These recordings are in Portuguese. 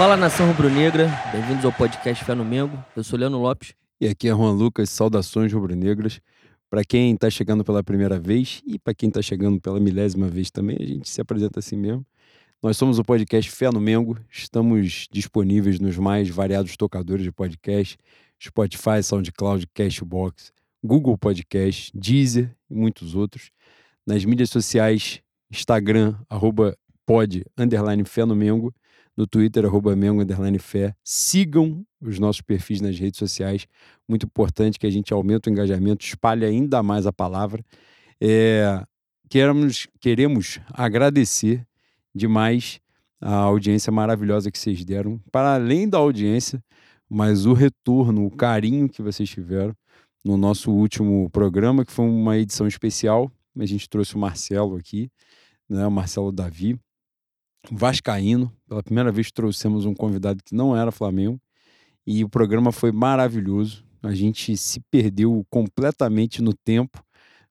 Fala nação rubro-negra, bem-vindos ao podcast Fé no Mengo. Eu sou Leandro Lopes. E aqui é Juan Lucas, saudações rubro-negras. Para quem está chegando pela primeira vez e para quem está chegando pela milésima vez também, a gente se apresenta assim mesmo. Nós somos o podcast Fé no Mengo, estamos disponíveis nos mais variados tocadores de podcast, Spotify, SoundCloud, Cashbox, Google Podcast, Deezer e muitos outros. Nas mídias sociais, Instagram, arroba pod, underline Fé no Mengo, no Twitter, arroba Mengo, Fé. Sigam os nossos perfis nas redes sociais, muito importante que a gente aumente o engajamento, espalhe ainda mais a palavra. É, queremos, queremos agradecer demais a audiência maravilhosa que vocês deram, para além da audiência, mas o retorno, o carinho que vocês tiveram no nosso último programa, que foi uma edição especial. A gente trouxe o Marcelo aqui, né, o Marcelo Davi, Vascaíno. Pela primeira vez trouxemos um convidado que não era Flamengo. E o programa foi maravilhoso. A gente se perdeu completamente no tempo,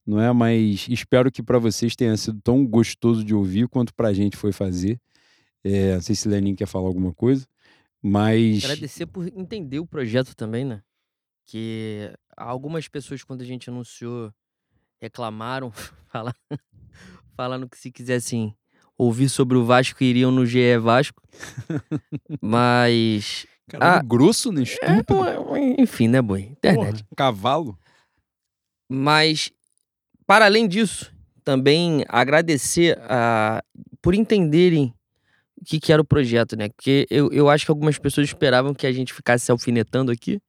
não é? Mas espero que para vocês tenha sido tão gostoso de ouvir quanto para a gente foi fazer. É, não sei se Lenin quer falar alguma coisa, mas. Agradecer por entender o projeto também, né? Que algumas pessoas, quando a gente anunciou, reclamaram, falando, que se quisessem ouvir sobre o Vasco, iriam no GE Vasco. Mas. Caralho, Ah, grosso no É, estúpido. bom, enfim, né, boi? Internet. Porra, cavalo. Mas, para além disso, também agradecer a, por entenderem o que, que era o projeto, né? Porque eu, eu acho que algumas pessoas esperavam que a gente ficasse se alfinetando aqui.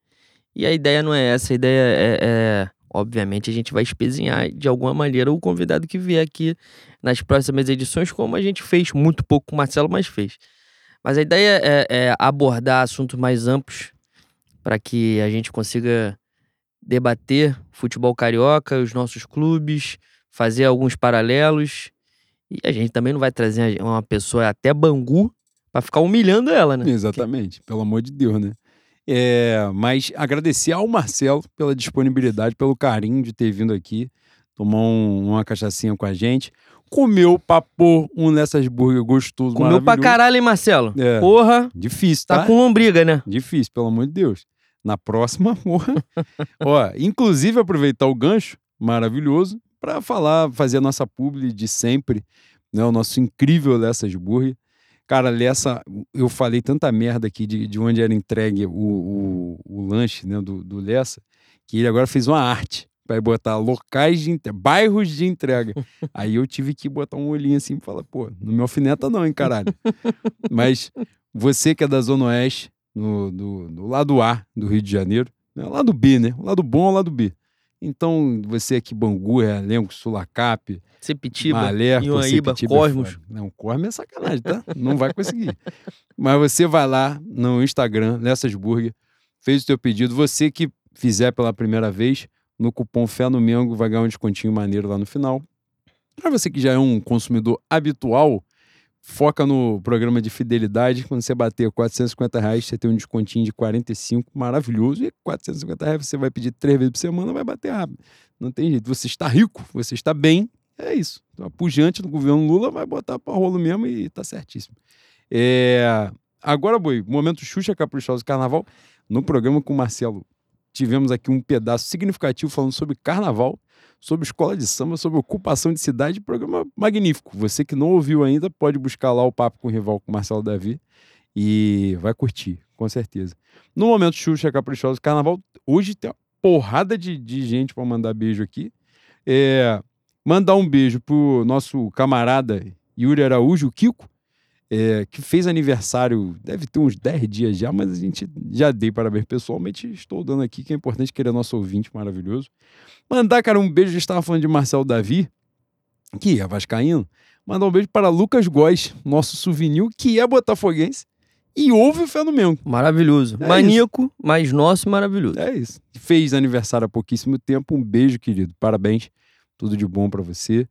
E a ideia não é essa. A ideia é, é, obviamente, a gente vai espezinhar de alguma maneira o convidado que vier aqui nas próximas edições, como a gente fez muito pouco com o Marcelo, mas fez. Mas a ideia é, é abordar assuntos mais amplos para que a gente consiga debater futebol carioca, os nossos clubes, fazer alguns paralelos. E a gente também não vai trazer uma pessoa até Bangu para ficar humilhando ela, né? Exatamente, pelo amor de Deus, né? É, mas agradecer ao Marcelo pela disponibilidade, pelo carinho de ter vindo aqui, tomar um- uma cachaçinha com a gente. Comeu, papou um nessas burger gostoso, Comeu pra caralho, hein, Marcelo? É. Porra, Difícil, tá tá? com lombriga, né? Difícil, pelo amor de Deus. Na próxima, porra. Ó, inclusive aproveitar o gancho maravilhoso para falar, fazer a nossa publi de sempre, né? O nosso incrível Lessas Burger. Cara, Lessa, eu falei tanta merda aqui de, de onde era entregue o, o, o lanche né, do, do Lessa, que ele agora fez uma arte para botar locais de entre- bairros de entrega. Aí eu tive que botar um olhinho assim e falar, pô, não me alfineta não, hein, caralho. Mas você que é da Zona Oeste, no, do, do lado A do Rio de Janeiro, né? lado B, né? O lado bom é o lado B. Então, você aqui, Bangu, Realengo, Sulacap, Sepitiba, Malé, Ioaíba, Porcipitiba é Cosmos. foda. Não, Cosmos é sacanagem, tá? Não vai conseguir. Mas você vai lá no Instagram, Nessas Burger, fez o teu pedido. Você que fizer pela primeira vez, no cupom Fé no Mengo, vai ganhar um descontinho maneiro lá no final. Para você que já é um consumidor habitual, foca no programa de fidelidade. Quando você bater 450 reais, você tem um descontinho de 45, maravilhoso. E 450 reais você vai pedir três vezes por semana, vai bater rápido. Não tem jeito. Você está rico, você está bem, é isso. Então, a pujante do governo Lula vai botar para rolo mesmo e tá certíssimo. É... Agora, Boi, momento Xuxa Caprichosa Carnaval. No programa com o Marcelo, tivemos aqui um pedaço significativo falando sobre carnaval, sobre escola de samba, sobre ocupação de cidade. Programa magnífico. Você que não ouviu ainda, pode buscar lá o Papo com o Rival com o Marcelo Davi e vai curtir, com certeza. No momento Xuxa Caprichosa Carnaval, hoje tem uma porrada de, de gente para mandar beijo aqui. É, mandar um beijo pro nosso camarada Yuri Araújo, o Kiko, é, que fez aniversário, deve ter uns 10 dias já, mas a gente já dei parabéns pessoalmente, estou dando aqui, que é importante que ele é nosso ouvinte maravilhoso. Mandar, cara, um beijo, já estava falando de Marcelo Davi, que é vascaíno, mandar um beijo para Lucas Góes, nosso souvenir, que é botafoguense, e ouve o Fé no Mengo. Maravilhoso. É Maníaco, mas nosso maravilhoso. É isso. Fez aniversário há pouquíssimo tempo. Um beijo, querido. Parabéns. Tudo de bom para você.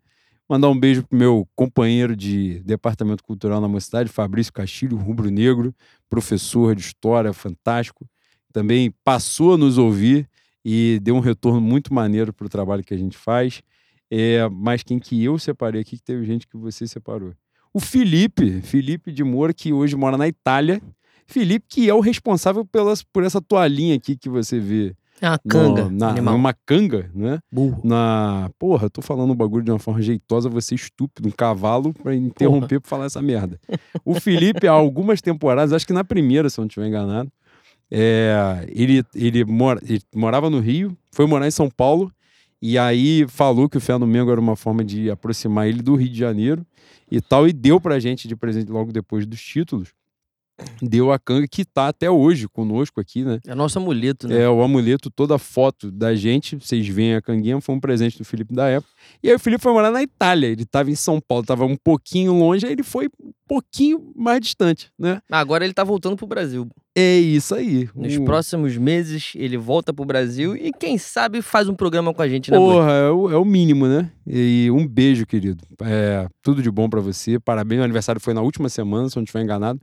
Mandar um beijo pro meu companheiro de Departamento Cultural na Mocidade, Fabrício Castilho, rubro-negro, professor de história, fantástico. Também passou a nos ouvir e deu um retorno muito maneiro pro trabalho que a gente faz. É, mas quem que eu separei aqui, que teve gente que você separou. O Felipe, Felipe de Moura, que hoje mora na Itália, Felipe, que é o responsável pelas, por essa toalhinha aqui que você vê. É uma canga. no- na, animal. uma canga, né? Burro. Na. Porra, eu tô falando um bagulho de uma forma jeitosa, você estúpido, um cavalo pra interromper pra falar essa merda. O Felipe, há algumas temporadas, acho que na primeira, se eu não estiver enganado, é, ele, ele, mora, ele morava no Rio, foi morar em São Paulo, e aí falou que o Fé no Mengo era uma forma de aproximar ele do Rio de Janeiro e tal, e deu pra gente de presente logo depois dos títulos. Deu a canga que tá até hoje conosco aqui, né? É nosso amuleto, né? É, o amuleto, toda a foto da gente, vocês veem a canguinha, foi um presente do Felipe da época. E aí o Felipe foi morar na Itália, ele estava em São Paulo, estava um pouquinho longe, aí ele foi um pouquinho mais distante, né? Agora ele tá voltando pro Brasil. É isso aí. Nos O- próximos meses ele volta pro Brasil e quem sabe faz um programa com a gente, né? Porra, é o, é o mínimo, né? E um beijo, querido. É, tudo de bom pra você. Parabéns, o aniversário foi na última semana, se eu não estiver enganado.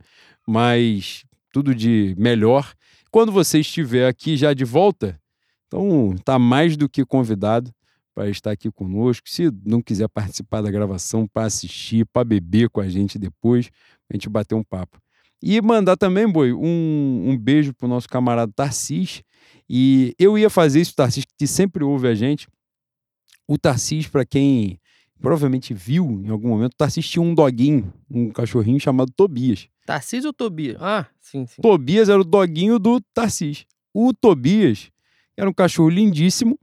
Mas tudo de melhor. Quando você estiver aqui já de volta, então tá mais do que convidado para estar aqui conosco. Se não quiser participar da gravação, para assistir, para beber com a gente depois, a gente bater um papo. E mandar também, Boi, um, um beijo pro nosso camarada Tarcis. E eu ia fazer isso, Tarcis, que sempre ouve a gente. O Tarcis, para quem provavelmente viu em algum momento, o Tarcis tinha um doguinho, um cachorrinho chamado Tobias. Tarcísio ou Tobias? Ah, sim, sim. Tobias era o doguinho do Tarcis. O Tobias era um cachorro lindíssimo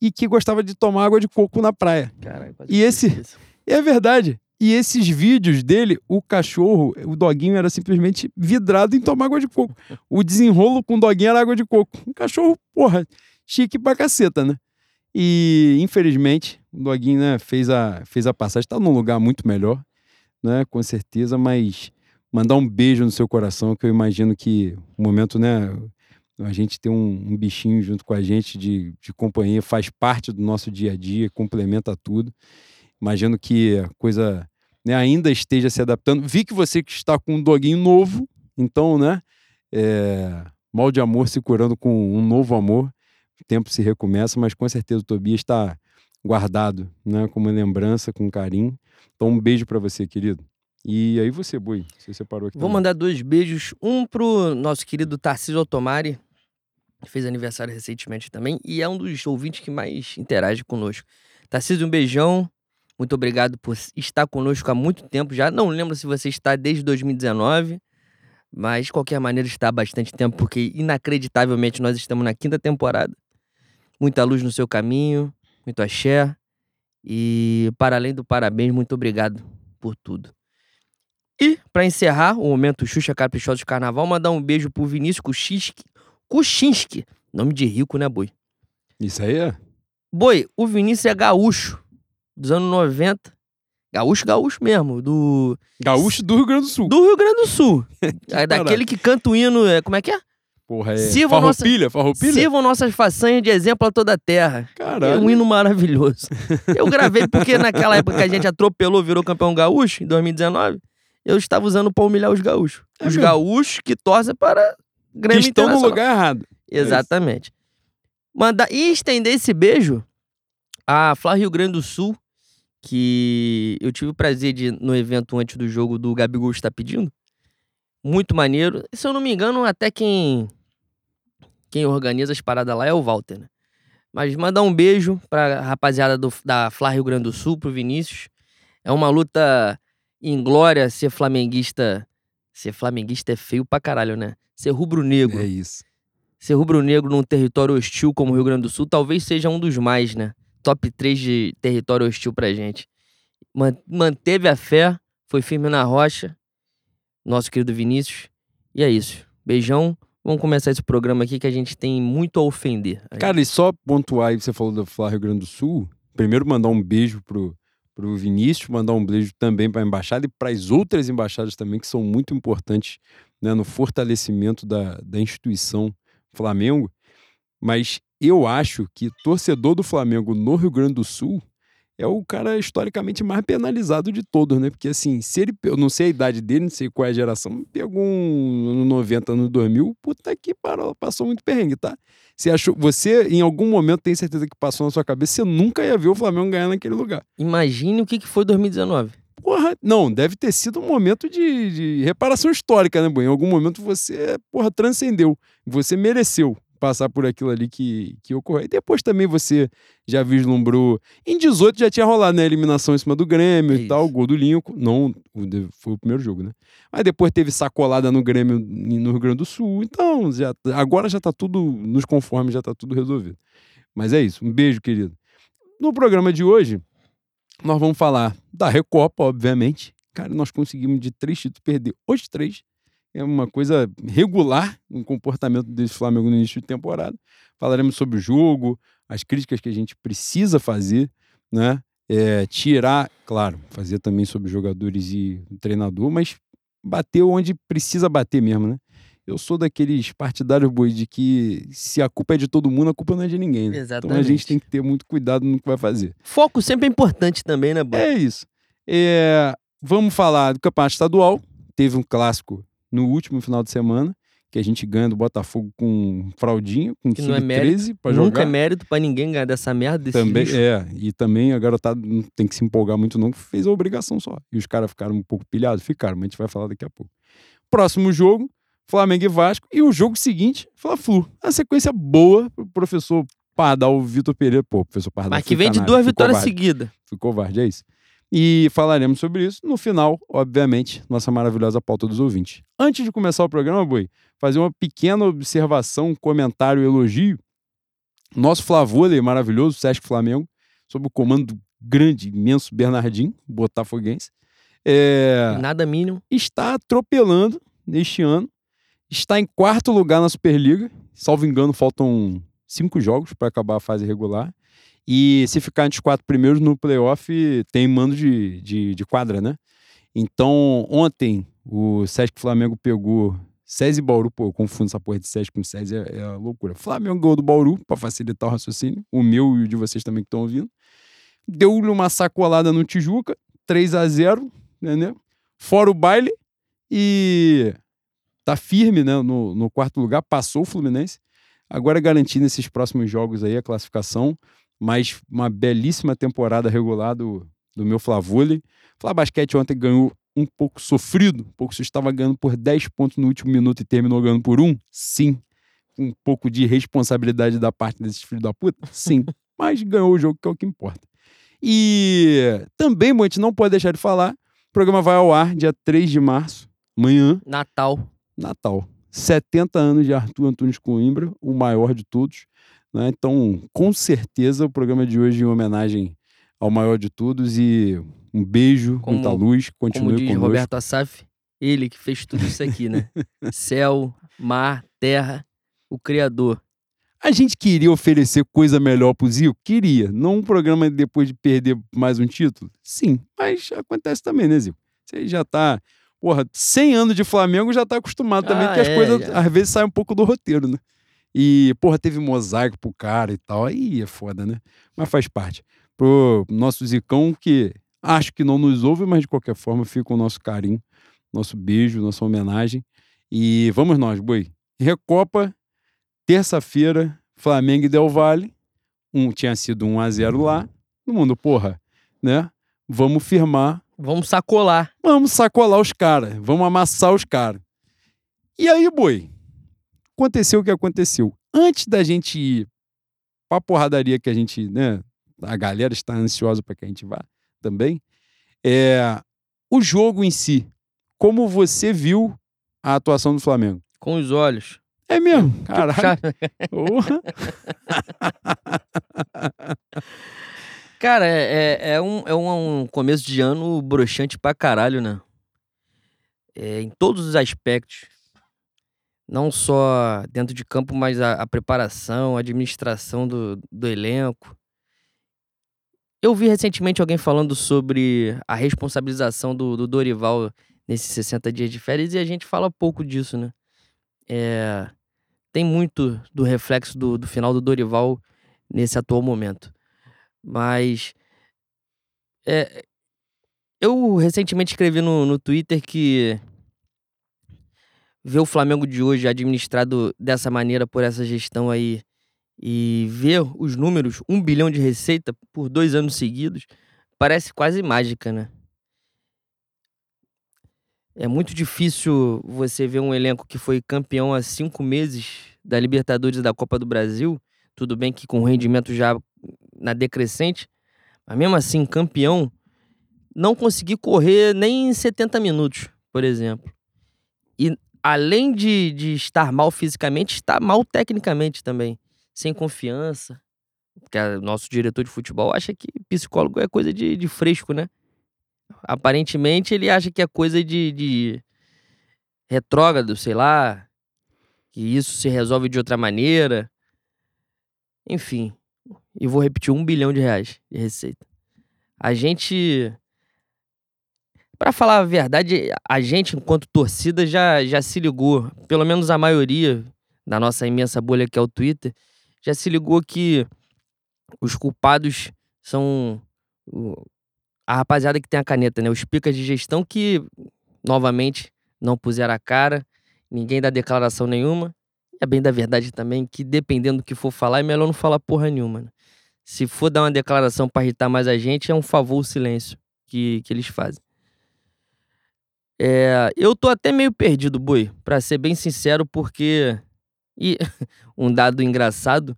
e que gostava de tomar água de coco na praia. Caralho, E esse-. E é verdade. E esses vídeos dele, o cachorro, o doguinho era simplesmente vidrado em tomar água de coco. O desenrolo com o doguinho era água de coco. Um cachorro, porra, chique pra caceta, né? E, infelizmente, o doguinho né, fez, a, fez a passagem. Tá num lugar muito melhor, né? Com certeza, mas mandar um beijo no seu coração, que eu imagino que o momento, né? A gente ter um, um bichinho junto com a gente de, de companhia faz parte do nosso dia a dia, complementa tudo. Imagino que a coisa né, ainda esteja se adaptando. Vi que você que está com um doguinho novo, então, né? é, mal de amor se curando com um novo amor. O tempo se recomeça, mas com certeza o Tobias está guardado, né? Como lembrança, com carinho. Então, um beijo para você, querido. E aí você, Boi, você separou aqui. Vou também. mandar dois beijos. Um pro nosso querido Tarcísio Otomari, que fez aniversário recentemente também, e é um dos ouvintes que mais interage conosco. Tarcísio, um beijão. Muito obrigado por estar conosco há muito tempo já. Não lembro se você está desde 2019, mas de qualquer maneira está há bastante tempo, porque inacreditavelmente nós estamos na quinta temporada. Muita luz no seu caminho, muito axé. E para além do parabéns, muito obrigado por tudo. E, para encerrar o momento Xuxa Caprichosa de Carnaval, mandar um beijo pro Vinícius Kuchinski. Kuchinski. Nome de rico, né, Boi? Isso aí é. Boi, o Vinícius é gaúcho, dos anos 90. Gaúcho, gaúcho mesmo, do, Gaúcho do Rio Grande do Sul. do Rio Grande do Sul. é daquele que canta o hino, é, como é que é? Porra, é. Sirva a nossa- farroupilha, farroupilha? Sirvam nossas façanhas de exemplo a toda a terra. É Caralho. um hino maravilhoso. Eu gravei porque naquela época que a gente atropelou, virou campeão gaúcho, em 2019, eu estava usando pra humilhar os gaúchos. É os mesmo? gaúchos que torcem para Que Grêmio estão no lugar errado. Exatamente. Mandar e estender esse beijo a Flá Rio Grande do Sul, que eu tive o prazer de no evento antes do jogo do Gabigol está pedindo. Muito maneiro. Se eu não me engano, até quem quem organiza as paradas lá é o Walter, né? Mas mandar um beijo pra rapaziada do, da Flá Rio Grande do Sul, pro Vinícius. É uma luta inglória ser flamenguista. Ser flamenguista é feio pra caralho, né? Ser rubro-negro É isso. ser rubro-negro num território hostil como o Rio Grande do Sul talvez seja um dos mais, né? Top 3 de território hostil pra gente. Man- Manteve a fé, foi firme na rocha, nosso querido Vinícius. E é isso. Beijão. Vamos começar esse programa aqui que a gente tem muito a ofender. Cara, e só pontuar aí, você falou da Flá Rio Grande do Sul. Primeiro, mandar um beijo pro, pro Vinícius, mandar um beijo também para a embaixada e para as outras embaixadas também, que são muito importantes né, no fortalecimento da, da instituição Flamengo. Mas eu acho que torcedor do Flamengo no Rio Grande do Sul é o cara historicamente mais penalizado de todos, né? Porque assim, se ele, eu não sei a idade dele, não sei qual é a geração, pegou um no 90, no 2000, puta que parou, passou muito perrengue, tá? Você achou, você em algum momento tem certeza que passou na sua cabeça, você nunca ia ver o Flamengo ganhar naquele lugar. Imagine o que que foi 2019. Porra, não, deve ter sido um momento de, de reparação histórica, né, Boi? Em algum momento você, porra, transcendeu. Você mereceu passar por aquilo ali que, que ocorreu. E depois também você já vislumbrou. Em 18 já tinha rolado, né? Eliminação em cima do Grêmio É e tal, isso. gol do Lincoln. Não, foi o primeiro jogo, né? Mas depois teve sacolada no Grêmio no Rio Grande do Sul. Então, já, agora já tá tudo nos conformes, já tá tudo resolvido. Mas é isso. Um beijo, querido. No programa de hoje, nós vamos falar da Recopa, obviamente. Cara, nós conseguimos de três títulos perder os três. É uma coisa regular no comportamento desse Flamengo no início de temporada. Falaremos sobre o jogo, as críticas que a gente precisa fazer, né? É, tirar, claro, fazer também sobre jogadores e treinador, mas bater onde precisa bater mesmo, né? Eu sou daqueles partidários boi de que se a culpa é de todo mundo, a culpa não é de ninguém. Né? Então a gente Exatamente. tem que ter muito cuidado no que vai fazer. Foco sempre é importante também, né, Bob? É isso. É, vamos falar do campeonato estadual. Teve um clássico no último final de semana, que a gente ganha do Botafogo com fraldinha, com Que não é mérito. sub-13 para Nunca jogar. é mérito pra ninguém ganhar dessa merda desse Também, lixo. é, e também a garotada não tem que se empolgar muito não, fez a obrigação só. E os caras ficaram um pouco pilhados, ficaram, mas a gente vai falar daqui a pouco. Próximo jogo, Flamengo e Vasco, e o jogo seguinte, Fla-Flu. A sequência boa pro professor Pardal, Vitor Pereira, pô, professor Pardal Mas que vem de duas vitórias seguidas. Fui covarde, é isso. E falaremos sobre isso no final, obviamente, nossa maravilhosa pauta dos ouvintes. Antes de começar o programa, Boi, fazer uma pequena observação, um comentário, elogio. Nosso Flavôlei maravilhoso, Sesc Flamengo, sob o comando do grande, imenso Bernardinho, botafoguense, é, Nada mínimo. está atropelando neste ano. Está em quarto lugar na Superliga. Salvo engano, faltam cinco jogos para acabar a fase regular. E se ficar entre os quatro primeiros no playoff, tem mando de, de, de quadra, né? Então, ontem, o Sesc Flamengo pegou SESI e Bauru. Pô, eu confundo essa porra de Sesc com SESI, é, é loucura. Flamengo ganhou do Bauru, para facilitar o raciocínio. O meu e o de vocês também que estão ouvindo. Deu-lhe uma sacolada no Tijuca, 3 a 0 entendeu? Fora o baile e tá firme né, no, no quarto lugar, passou o Fluminense. Agora é garantindo esses próximos jogos aí a classificação, mas uma belíssima temporada regular do, do meu Flavole. Flá Basquete ontem ganhou um pouco sofrido, um pouco se estava ganhando por 10 pontos no último minuto e terminou ganhando por um? Sim. Um pouco de responsabilidade da parte desses filhos da puta? Sim. mas ganhou o jogo, que é o que importa. E também, gente não pode deixar de falar, o programa vai ao ar dia 3 de março, amanhã, Natal. Natal. 70 anos de Arthur Antunes Coimbra, o maior de todos. Né? Então, com certeza, o programa de hoje em homenagem ao maior de todos e um beijo, Como- muita luz, Como continue diz conosco. Roberto Assaf, ele que fez tudo isso aqui, né? Céu, mar, terra, o Criador. A gente queria oferecer coisa melhor pro Zico? Queria. Não um programa depois de perder mais um título? Sim, mas acontece também, né, Zico? Você já tá, porra, 100 anos de Flamengo já tá acostumado também, Ah, que as é, coisas já. às vezes saem um pouco do roteiro, né? E, porra, teve mosaico pro cara e tal, aí é foda, né? Mas faz parte. Pro nosso Zicão, que acho que não nos ouve, mas de qualquer forma fica o nosso carinho, nosso beijo, nossa homenagem. E vamos nós, boi. Recopa, terça-feira, Flamengo e Del Valle. Um, tinha sido 1 a 0 lá. No mundo, porra, né? Vamos firmar, Vamos sacolar. vamos sacolar os caras, vamos amassar os caras. E aí, boi, aconteceu o que aconteceu. Antes da gente ir pra porradaria que a gente, né? A galera está ansiosa para que a gente vá também. É, o jogo em si, como você viu a atuação do Flamengo? Com os olhos. É mesmo, caralho. Puxa- Porra. Cara, é, é, é um, é um começo de ano broxante pra caralho, né? É, em todos os aspectos. Não só dentro de campo, mas a, a preparação, a administração do, do elenco. Eu vi recentemente alguém falando sobre a responsabilização do, do Dorival nesses 60 dias de férias e a gente fala pouco disso, né? É, tem muito do reflexo do, do final do Dorival nesse atual momento. Mas é, eu recentemente escrevi no, no Twitter que ver o Flamengo de hoje administrado dessa maneira por essa gestão aí e ver os números, um bilhão de receita por dois anos seguidos, parece quase mágica, né? É muito difícil você ver um elenco que foi campeão há cinco meses da Libertadores e da Copa do Brasil. Tudo bem que com rendimento já na decrescente, mas mesmo assim, campeão, não conseguir correr nem em 70 minutos, por exemplo. Além de, de estar mal fisicamente, está mal tecnicamente também. Sem confiança. Porque o nosso diretor de futebol acha que psicólogo é coisa de, de fresco, né? Aparentemente ele acha que é coisa de, de retrógrado, sei lá. Que isso se resolve de outra maneira. Enfim. E vou repetir: um bilhão de reais de receita. A gente. Para falar a verdade, a gente, enquanto torcida, já, já se ligou, pelo menos a maioria da nossa imensa bolha que é o Twitter, já se ligou que os culpados são a rapaziada que tem a caneta, né? Os picas de gestão que, novamente, não puseram a cara, ninguém dá declaração nenhuma. É bem da verdade também que, dependendo do que for falar, é melhor não falar porra nenhuma. Né? Se for dar uma declaração para irritar mais a gente, é um favor o silêncio que, que eles fazem. É, eu tô até meio perdido, Boi, para ser bem sincero, porque. E um dado engraçado: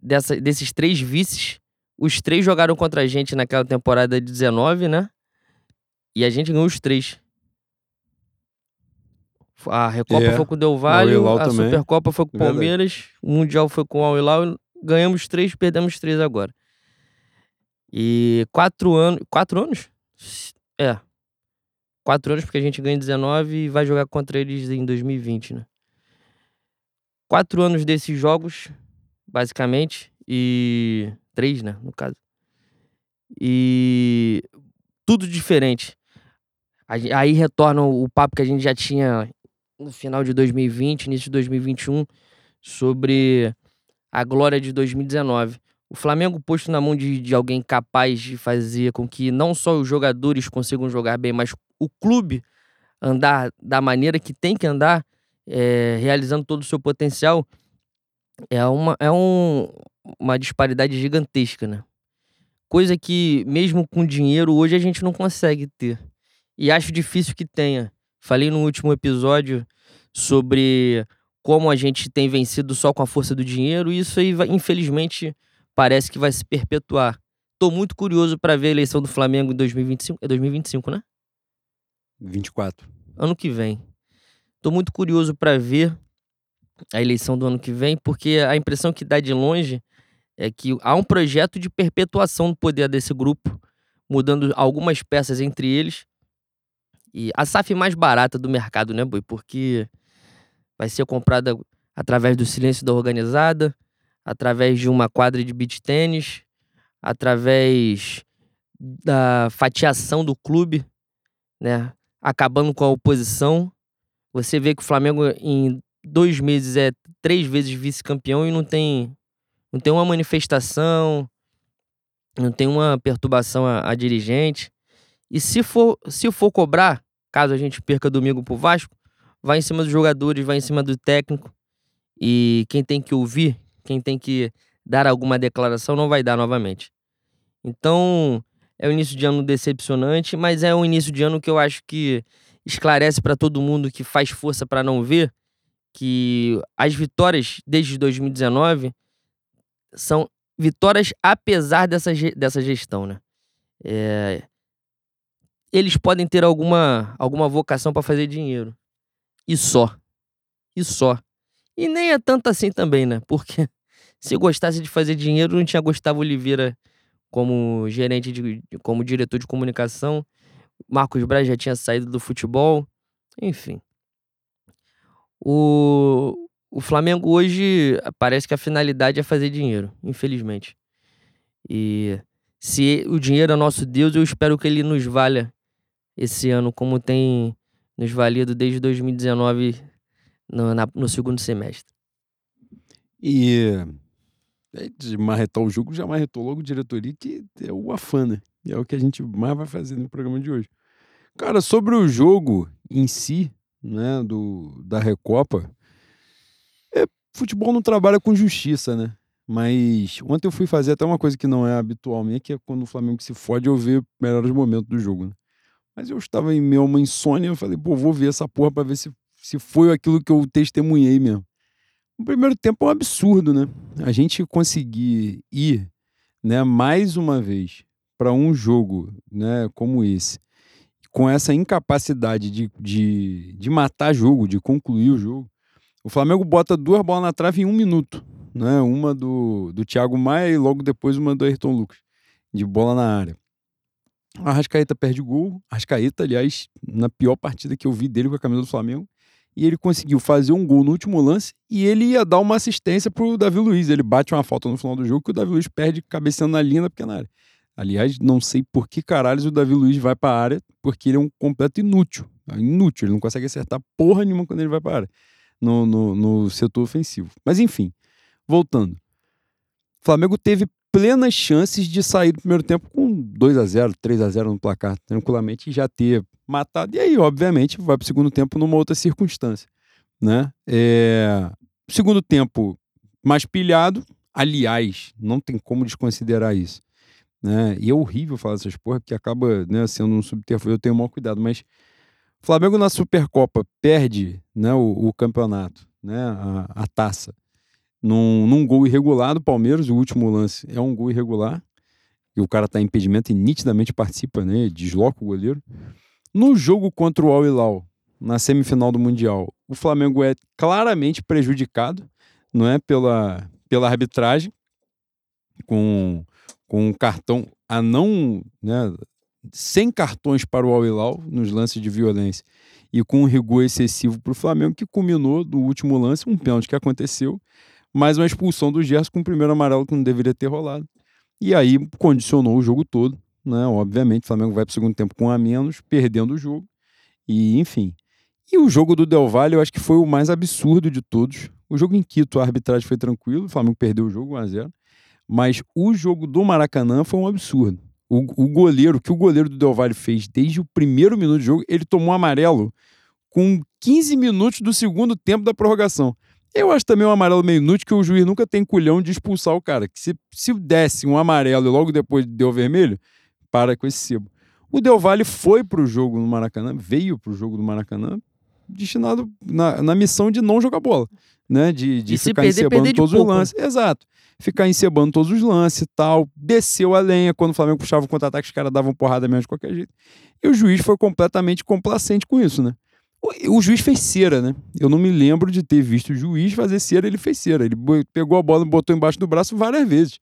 dessa, desses três vices, os três jogaram contra a gente naquela temporada de 19, né? E a gente ganhou os três. A Recopa é, foi com o Del Valle, a também. Supercopa foi com o Palmeiras, Verdade. o Mundial foi com o Al Hilal, ganhamos três, perdemos três agora. E quatro anos. Quatro anos? É. Quatro anos, porque a gente ganha 19 e vai jogar contra eles em 2020, né? Quatro anos desses jogos, basicamente, e Três, né? No caso. E tudo diferente. Aí retorna o papo que a gente já tinha no final de 2020, início de 2021, sobre a glória de 2019. O Flamengo posto na mão de, de alguém capaz de fazer com que não só os jogadores consigam jogar bem, mas o clube andar da maneira que tem que andar, é, realizando todo o seu potencial, é, uma, é um, uma disparidade gigantesca, né? Coisa que, mesmo com dinheiro, hoje a gente não consegue ter. E acho difícil que tenha. Falei no último episódio sobre como a gente tem vencido só com a força do dinheiro, e isso aí, infelizmente, parece que vai se perpetuar. Tô muito curioso para ver a eleição do Flamengo em 2025. É 2025, né? 24. Ano que vem. Tô muito curioso para ver a eleição do ano que vem, porque a impressão que dá de longe é que há um projeto de perpetuação do poder desse grupo, mudando algumas peças entre eles. E a SAF mais barata do mercado, né, Boi? Porque vai ser comprada através do silêncio da organizada, através de uma quadra de beach tênis, através da fatiação do clube, né? Acabando com a oposição. Você vê que o Flamengo, em dois meses, é três vezes vice-campeão e não tem não tem uma manifestação, não tem uma perturbação a, a, dirigente. E se for, se for cobrar, caso a gente perca domingo pro Vasco, vai em cima dos jogadores, vai em cima do técnico. E quem tem que ouvir, quem tem que dar alguma declaração, não vai dar novamente. Então, é um início de ano decepcionante, mas é um início de ano que eu acho que esclarece para todo mundo que faz força para não ver que as vitórias desde 2019 são vitórias apesar dessa, dessa gestão, né? É, eles podem ter alguma, alguma vocação para fazer dinheiro. E só. E só. E nem é tanto assim também, né? Porque se gostasse de fazer dinheiro, não tinha Gustavo Oliveira como gerente, de, como diretor de comunicação. Marcos Braz já tinha saído do futebol. Enfim. O, o Flamengo hoje parece que a finalidade é fazer dinheiro, infelizmente. E se o dinheiro é nosso Deus, eu espero que ele nos valha esse ano, como tem nos valido desde 2019 no, na, no segundo semestre. E de marretar o jogo, já marretou logo diretoria, que é o afã, né? E é o que a gente mais vai fazer no programa de hoje. Cara, sobre o jogo em si, né, do, da Recopa, futebol não trabalha com justiça, né? Mas ontem eu fui fazer até uma coisa que não é habitual minha, que é quando o Flamengo se fode, eu ver melhores momentos do jogo. Né? Mas eu estava em meio a uma insônia, eu falei, pô, vou ver essa porra pra ver se, se foi aquilo que eu testemunhei mesmo. O primeiro tempo é um absurdo, né? A gente conseguir ir, né, mais uma vez para um jogo, né, como esse, com essa incapacidade de, de, de matar jogo, de concluir o jogo. O Flamengo bota duas bolas na trave em um minuto, né? Uma do, do Thiago Maia e logo depois uma do Ayrton Lucas, de bola na área. A Arrascaeta perde gol. A Arrascaeta, aliás, na pior partida que eu vi dele com a camisa do Flamengo. E ele conseguiu fazer um gol no último lance e ele ia dar uma assistência pro Davi Luiz. Ele bate uma falta no final do jogo que o Davi Luiz perde cabeceando na linha da pequena área. Aliás, não sei por que caralhos o Davi Luiz vai para a área, porque ele é um completo inútil. É inútil, ele não consegue acertar porra nenhuma quando ele vai para a área, no, no, no setor ofensivo. Mas enfim, voltando. O Flamengo teve plenas chances de sair do primeiro tempo com 2 a 0 3 a 0 no placar, tranquilamente, e já ter matado. E aí, obviamente, vai para o segundo tempo numa outra circunstância. Né? É... Segundo tempo mais pilhado, aliás, não tem como desconsiderar isso. Né? E é horrível falar essas porra, porque acaba né, sendo um subterfúgio. Eu tenho o maior cuidado, mas Flamengo na Supercopa perde né, o, o campeonato, né, a, a taça num, num gol irregular do Palmeiras, o último lance é um gol irregular, e o cara tá em impedimento e nitidamente participa, né? Desloca o goleiro. No jogo contra o Al Hilal, na semifinal do Mundial, o Flamengo é claramente prejudicado, não é pela, pela arbitragem, com, com um cartão a não, né, sem cartões para o Al Hilal nos lances de violência e com um rigor excessivo para o Flamengo, que culminou no último lance, um pênalti que aconteceu, mais uma expulsão do Gerson com o primeiro amarelo que não deveria ter rolado. E aí condicionou o jogo todo, né? Obviamente, o Flamengo vai para o segundo tempo com um a menos, perdendo o jogo. E, enfim. E o jogo do Del Valle eu acho que foi o mais absurdo de todos. O jogo em Quito, a arbitragem foi tranquilo, o Flamengo perdeu o jogo 1 a 0 Mas o jogo do Maracanã foi um absurdo. O, o goleiro, o que o goleiro do Del Valle fez desde o primeiro minuto do jogo, ele tomou um amarelo com 15 minutos do segundo tempo da prorrogação. Eu acho também um amarelo meio inútil que o juiz nunca tem culhão de expulsar o cara. Que se, se desse um amarelo e logo depois deu vermelho, para com esse sebo. O Del Valle foi para o jogo no Maracanã, veio para o jogo do Maracanã, destinado na, na missão de não jogar bola, né? De, de ficar perder, encebando perder todos os né? lances. Exato. Ficar encebando todos os lances e tal. Desceu a lenha. Quando o Flamengo puxava o contra-ataque, os caras davam porrada mesmo de qualquer jeito. E o juiz foi completamente complacente com isso, né? O, juiz fez cera, né? Eu não me lembro de ter visto o juiz fazer cera, ele fez cera. Ele pegou a bola e botou embaixo do braço várias vezes.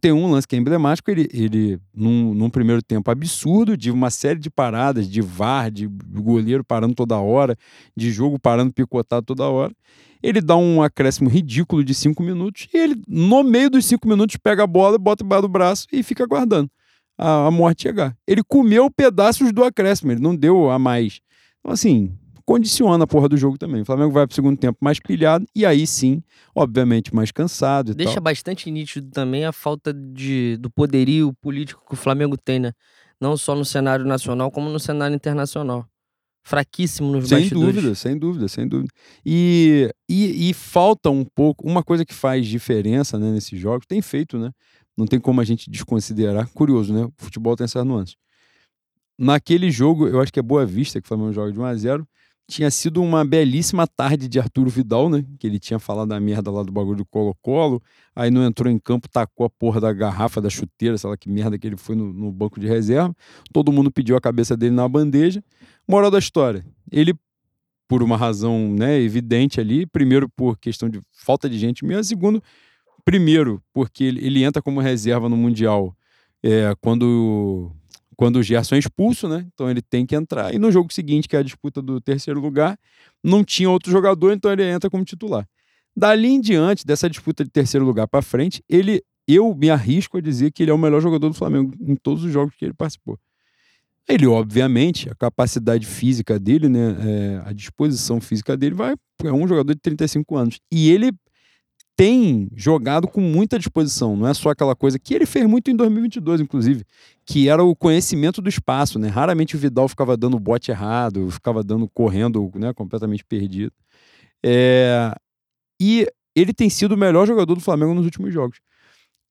Tem um lance que é emblemático, ele, ele num, num, primeiro tempo absurdo, de uma série de paradas, de VAR, de goleiro parando toda hora, de jogo parando picotado toda hora. Ele dá um acréscimo ridículo de cinco minutos e ele, no meio dos cinco minutos, pega a bola, bota embaixo do braço e fica aguardando a, a morte chegar. Ele comeu pedaços do acréscimo, ele não deu a mais. Então, assim, condiciona a porra do jogo também. O Flamengo vai pro segundo tempo mais pilhado e aí sim, obviamente, mais cansado. Deixa tal. bastante nítido também a falta de, do poderio político que o Flamengo tem, né? Não só no cenário nacional, como no cenário internacional. Fraquíssimo nos sem bastidores. Sem dúvida, sem dúvida, sem dúvida. E, e, e, falta um pouco, uma coisa que faz diferença né, nesses jogos, tem feito, né? Não tem como a gente desconsiderar. Curioso, né? O futebol tem essas nuances. Naquele jogo, eu acho que é Boa Vista, que o Flamengo joga de 1 a 0 tinha sido uma belíssima tarde de Arturo Vidal, né? Que ele tinha falado da merda lá do bagulho do Colo-Colo, aí não entrou em campo, tacou a porra da garrafa da chuteira, sei lá que merda que ele foi no, no banco de reserva. Todo mundo pediu a cabeça dele na bandeja. Moral da história, ele, por uma razão né, evidente ali, primeiro por questão de falta de gente mesmo, segundo, primeiro porque ele, ele entra como reserva no Mundial é, quando quando o Gerson é expulso, né? Então ele tem que entrar. E no jogo seguinte, que é a disputa do terceiro lugar, não tinha outro jogador, então ele entra como titular. Dali em diante, dessa disputa de terceiro lugar para frente, ele, eu me arrisco a dizer que ele é o melhor jogador do Flamengo em todos os jogos que ele participou. Ele, obviamente, a capacidade física dele, né, é, a disposição física dele, vai é um jogador de 35 anos. E ele tem jogado com muita disposição, não é só aquela coisa que ele fez muito em 2022, inclusive, que era o conhecimento do espaço, né? Raramente o Vidal ficava dando bote errado, ficava dando correndo, né, completamente perdido. É... E ele tem sido o melhor jogador do Flamengo nos últimos jogos.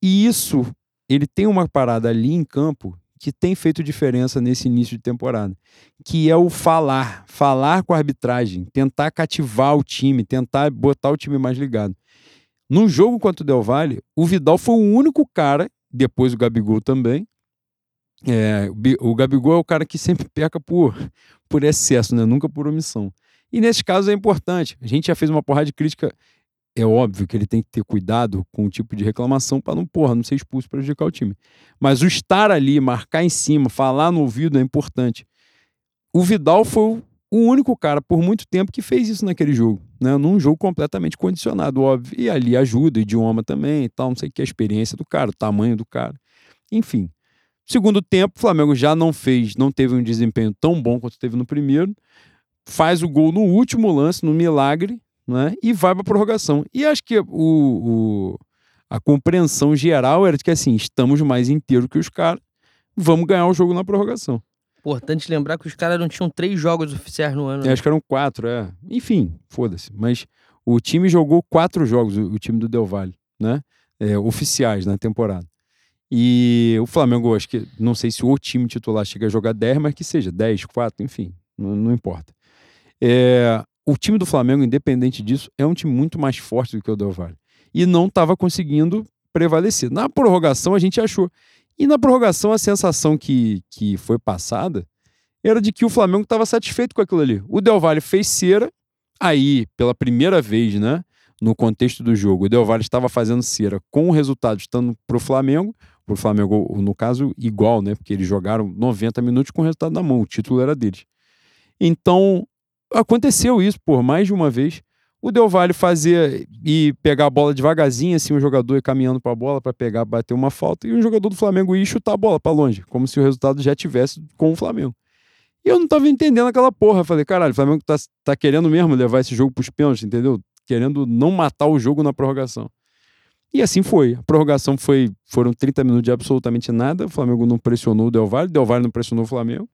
E isso, ele tem uma parada ali em campo que tem feito diferença nesse início de temporada, que é o falar, falar com a arbitragem, tentar cativar o time, tentar botar o time mais ligado. No jogo contra o Del Valle, o Vidal foi o único cara, depois o Gabigol também. É, o Gabigol é o cara que sempre peca por, por excesso, né? nunca por omissão. E nesse caso é importante. A gente já fez uma porrada de crítica. É óbvio que ele tem que ter cuidado com o tipo de reclamação para não, porra, não ser expulso para prejudicar o time. Mas o estar ali, marcar em cima, falar no ouvido é importante. O Vidal foi o único cara por muito tempo que fez isso naquele jogo, né? Num jogo completamente condicionado, óbvio. E ali ajuda, idioma também e tal, não sei o que, a experiência do cara, o tamanho do cara. Enfim. Segundo tempo, o Flamengo já não fez, não teve um desempenho tão bom quanto teve no primeiro. Faz o gol no último lance, no milagre, né? E vai para prorrogação. E acho que o, o, a compreensão geral era de que assim, estamos mais inteiros que os caras, vamos ganhar o jogo na prorrogação. Importante lembrar que os caras não tinham três jogos oficiais no ano. É, né? acho que eram quatro, é. Enfim, foda-se. Mas o time jogou quatro jogos, o, o time do Del Valle, né? É, oficiais na temporada. E o Flamengo, acho que, não sei se o time titular chega a jogar 10, mas que seja 10, 4, enfim, não, não importa. É, o time do Flamengo, independente disso, é um time muito mais forte do que o Del Valle. E não estava conseguindo prevalecer. Na prorrogação, a gente achou. E na prorrogação, a sensação que, que foi passada era de que o Flamengo estava satisfeito com aquilo ali. O Del Valle fez cera, aí, pela primeira vez, né, no contexto do jogo, o Del Valle estava fazendo cera com o resultado estando para o Flamengo, para o Flamengo, no caso, igual, né, porque eles jogaram 90 minutos com o resultado na mão, o título era deles. Então, aconteceu isso por mais de uma vez o Del Valle fazia e pegar a bola devagarzinho, assim, o jogador ia caminhando para a bola para pegar, bater uma falta, e o jogador do Flamengo ia chutar a bola para longe, como se o resultado já tivesse com o Flamengo. E eu não tava entendendo aquela porra. Falei, caralho, o Flamengo tá, tá querendo mesmo levar esse jogo pros pênaltis, entendeu? Querendo não matar o jogo na prorrogação. E assim foi. A prorrogação foi, foram 30 minutos de absolutamente nada. O Flamengo não pressionou o Del Valle, o Del Valle não pressionou o Flamengo,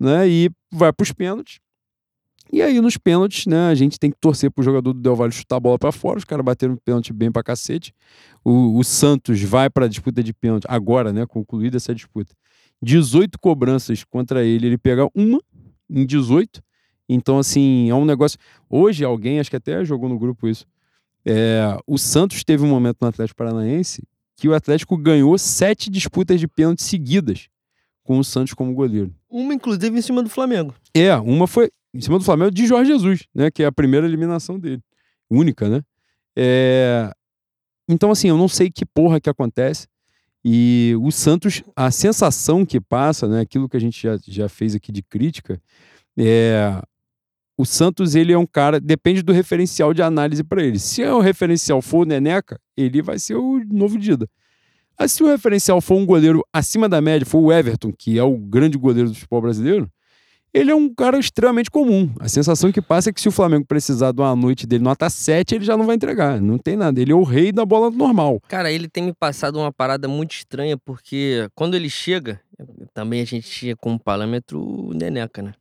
né? E vai pros pênaltis. E aí, nos pênaltis, né, a gente tem que torcer pro jogador do Del Valle chutar a bola para fora. Os caras bateram o pênalti bem pra cacete. O, o Santos vai pra disputa de pênalti, agora, né, concluída essa disputa. 18 cobranças contra ele, ele pega uma em 18. Então, assim, é um negócio. Hoje, alguém, acho que até jogou no grupo isso. É, o Santos teve um momento no Atlético Paranaense que o Atlético ganhou sete disputas de pênalti seguidas com o Santos como goleiro. Uma, inclusive, em cima do Flamengo. É, uma foi em cima do Flamengo de Jorge Jesus, né? Que é a primeira eliminação dele. Única, né? É... Então, assim, eu não sei que porra que acontece. E o Santos, a sensação que passa, né? Aquilo que a gente já, já fez aqui de crítica, é. O Santos, ele é um cara, depende do referencial de análise para ele. Se o referencial for o Neneca, ele vai ser o novo Dida. Mas se o referencial for um goleiro acima da média, for o Everton, que é o grande goleiro do futebol brasileiro, ele é um cara extremamente comum. A sensação que passa é que se o Flamengo precisar de uma noite dele nota 7, ele já não vai entregar. Não tem nada. Ele é o rei da bola normal. Cara, ele tem me passado uma parada muito estranha, porque quando ele chega, também a gente tinha como parâmetro o Neneca, né?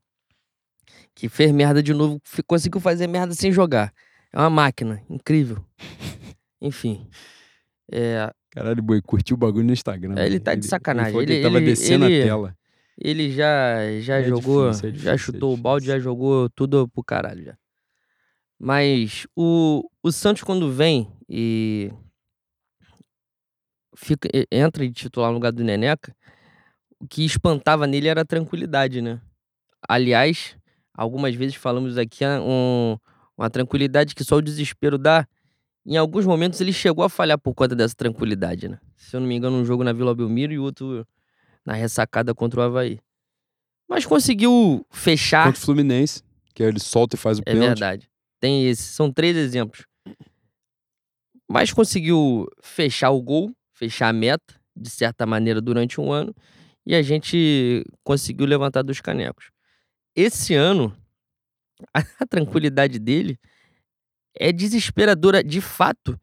Que fez merda de novo, conseguiu fazer merda sem jogar. É uma máquina, incrível. Enfim. É... Caralho, boi, curtiu o bagulho no Instagram. Ele tá de sacanagem. Ele, ele, ele tava descendo ele, a tela. Ele já, já É jogou, difícil, é já difícil, chutou é o balde, já jogou tudo pro caralho já. Mas o, o Santos quando vem e fica, e- entra de titular no lugar do Neneca, o que espantava nele era a tranquilidade, né? Aliás, algumas vezes falamos aqui ah, um- uma tranquilidade que só o desespero dá. Em alguns momentos ele chegou a falhar por conta dessa tranquilidade, né? Se eu não me engano, um jogo na Vila Belmiro e outro na ressacada contra o Havaí. Mas conseguiu fechar. Contra o Fluminense, que ele solta e faz o É pênalti. verdade. Tem esse. São três exemplos. Mas conseguiu fechar o gol, fechar a meta, de certa maneira, durante um ano. E a gente conseguiu levantar dos canecos. Esse ano, a, a tranquilidade dele é desesperadora de fato.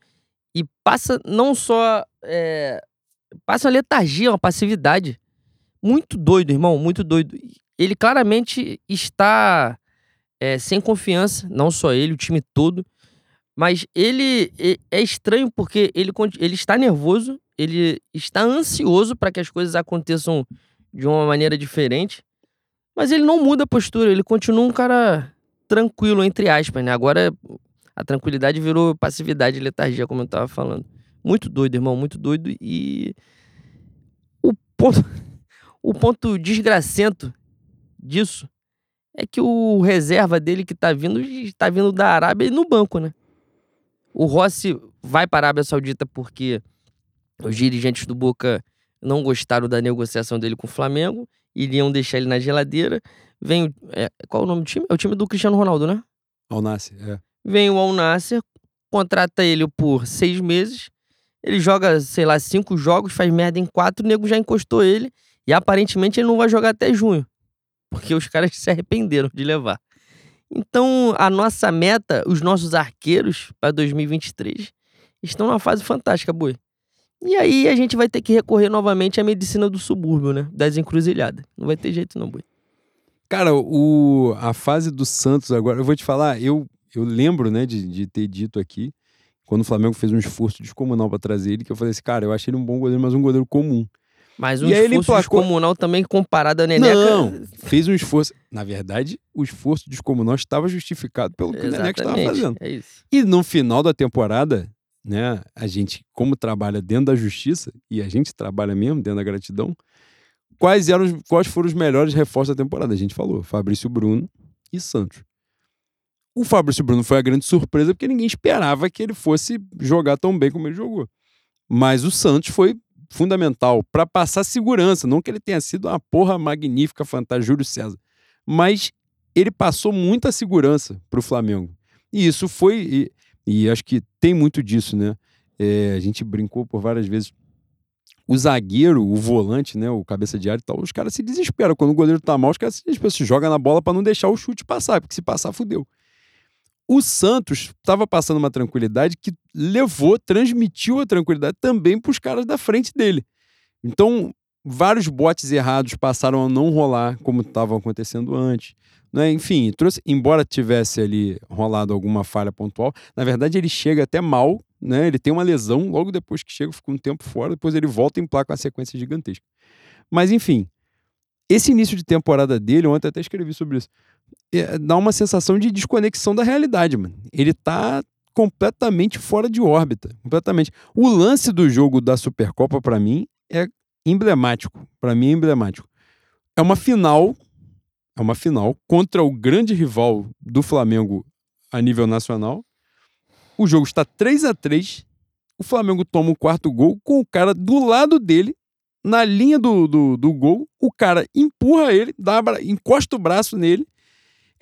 E passa não só. é, passa uma letargia, uma passividade. Muito doido, irmão, muito doido. Ele claramente está é, sem confiança, não só ele, o time todo. Mas ele é estranho porque ele, ele está nervoso, ele está ansioso para que as coisas aconteçam de uma maneira diferente. Mas ele não muda a postura, ele continua um cara tranquilo, entre aspas, né? Agora a tranquilidade virou passividade e letargia, como eu tava falando. Muito doido, irmão, muito doido. E o ponto, o ponto desgracento disso é que o reserva dele que tá vindo, está vindo da Arábia no banco, né? O Rossi vai para a Arábia Saudita porque os dirigentes do Boca não gostaram da negociação dele com o Flamengo, iriam deixar ele na geladeira. Vem. É, qual é o nome do time? É o time do Cristiano Ronaldo, né? Al Nasser, é. Vem o Al Nasser, contrata ele por seis meses. Ele joga, sei lá, cinco jogos, faz merda em quatro, o nego já encostou ele. E aparentemente ele não vai jogar até junho. Porque os caras se arrependeram de levar. Então, a nossa meta, os nossos arqueiros para 2023, estão numa fase fantástica, Boi. E aí a gente vai ter que recorrer novamente à medicina do subúrbio, né? Das encruzilhadas. Não vai ter jeito não, Boi. Cara, o, a fase do Santos agora, eu vou te falar, eu, eu lembro, né, de, de ter dito aqui, quando o Flamengo fez um esforço descomunal para trazer ele, que eu falei assim, cara, eu achei ele um bom goleiro, mas um goleiro comum. Mas um e esforço ele placou... descomunal também comparado a Neneca... Não, fez um esforço... Na verdade, o esforço descomunal estava justificado pelo que Exatamente, o Neneca estava fazendo. É. E no final da temporada, né, a gente, como trabalha dentro da justiça, e a gente trabalha mesmo dentro da gratidão, quais, eram, quais foram os melhores reforços da temporada? A gente falou, Fabrício Bruno e Santos. O Fabrício Bruno foi a grande surpresa porque ninguém esperava que ele fosse jogar tão bem como ele jogou. Mas o Santos foi fundamental para passar segurança. Não que ele tenha sido uma porra magnífica, fantástica, Júlio César. Mas ele passou muita segurança para o Flamengo. E isso foi. E, e, acho que tem muito disso, né? É, a gente brincou por várias vezes. O zagueiro, o volante, né? O cabeça de área e tal, os caras se desesperam. Quando o goleiro tá mal, os caras se desesperam. Se joga na bola para não deixar o chute passar, porque se passar, fudeu. O Santos estava passando uma tranquilidade que levou, transmitiu a tranquilidade também para os caras da frente dele. Então, vários botes errados passaram a não rolar como estavam acontecendo antes. Né? Enfim, trouxe, embora tivesse ali rolado alguma falha pontual, na verdade ele chega até mal, né? ele tem uma lesão, logo depois que chega, fica um tempo fora, depois ele volta em placa uma sequência gigantesca. Mas enfim, esse início de temporada dele, ontem até escrevi sobre isso, dá uma sensação de desconexão da realidade, mano. Ele tá completamente fora de órbita, completamente. O lance do jogo da Supercopa para mim é emblemático, para mim é emblemático. É uma final, é uma final contra o grande rival do Flamengo a nível nacional. O jogo está 3 a 3 o Flamengo toma o quarto gol com o cara do lado dele, na linha do, do, do gol, o cara empurra ele, dá, encosta o braço nele,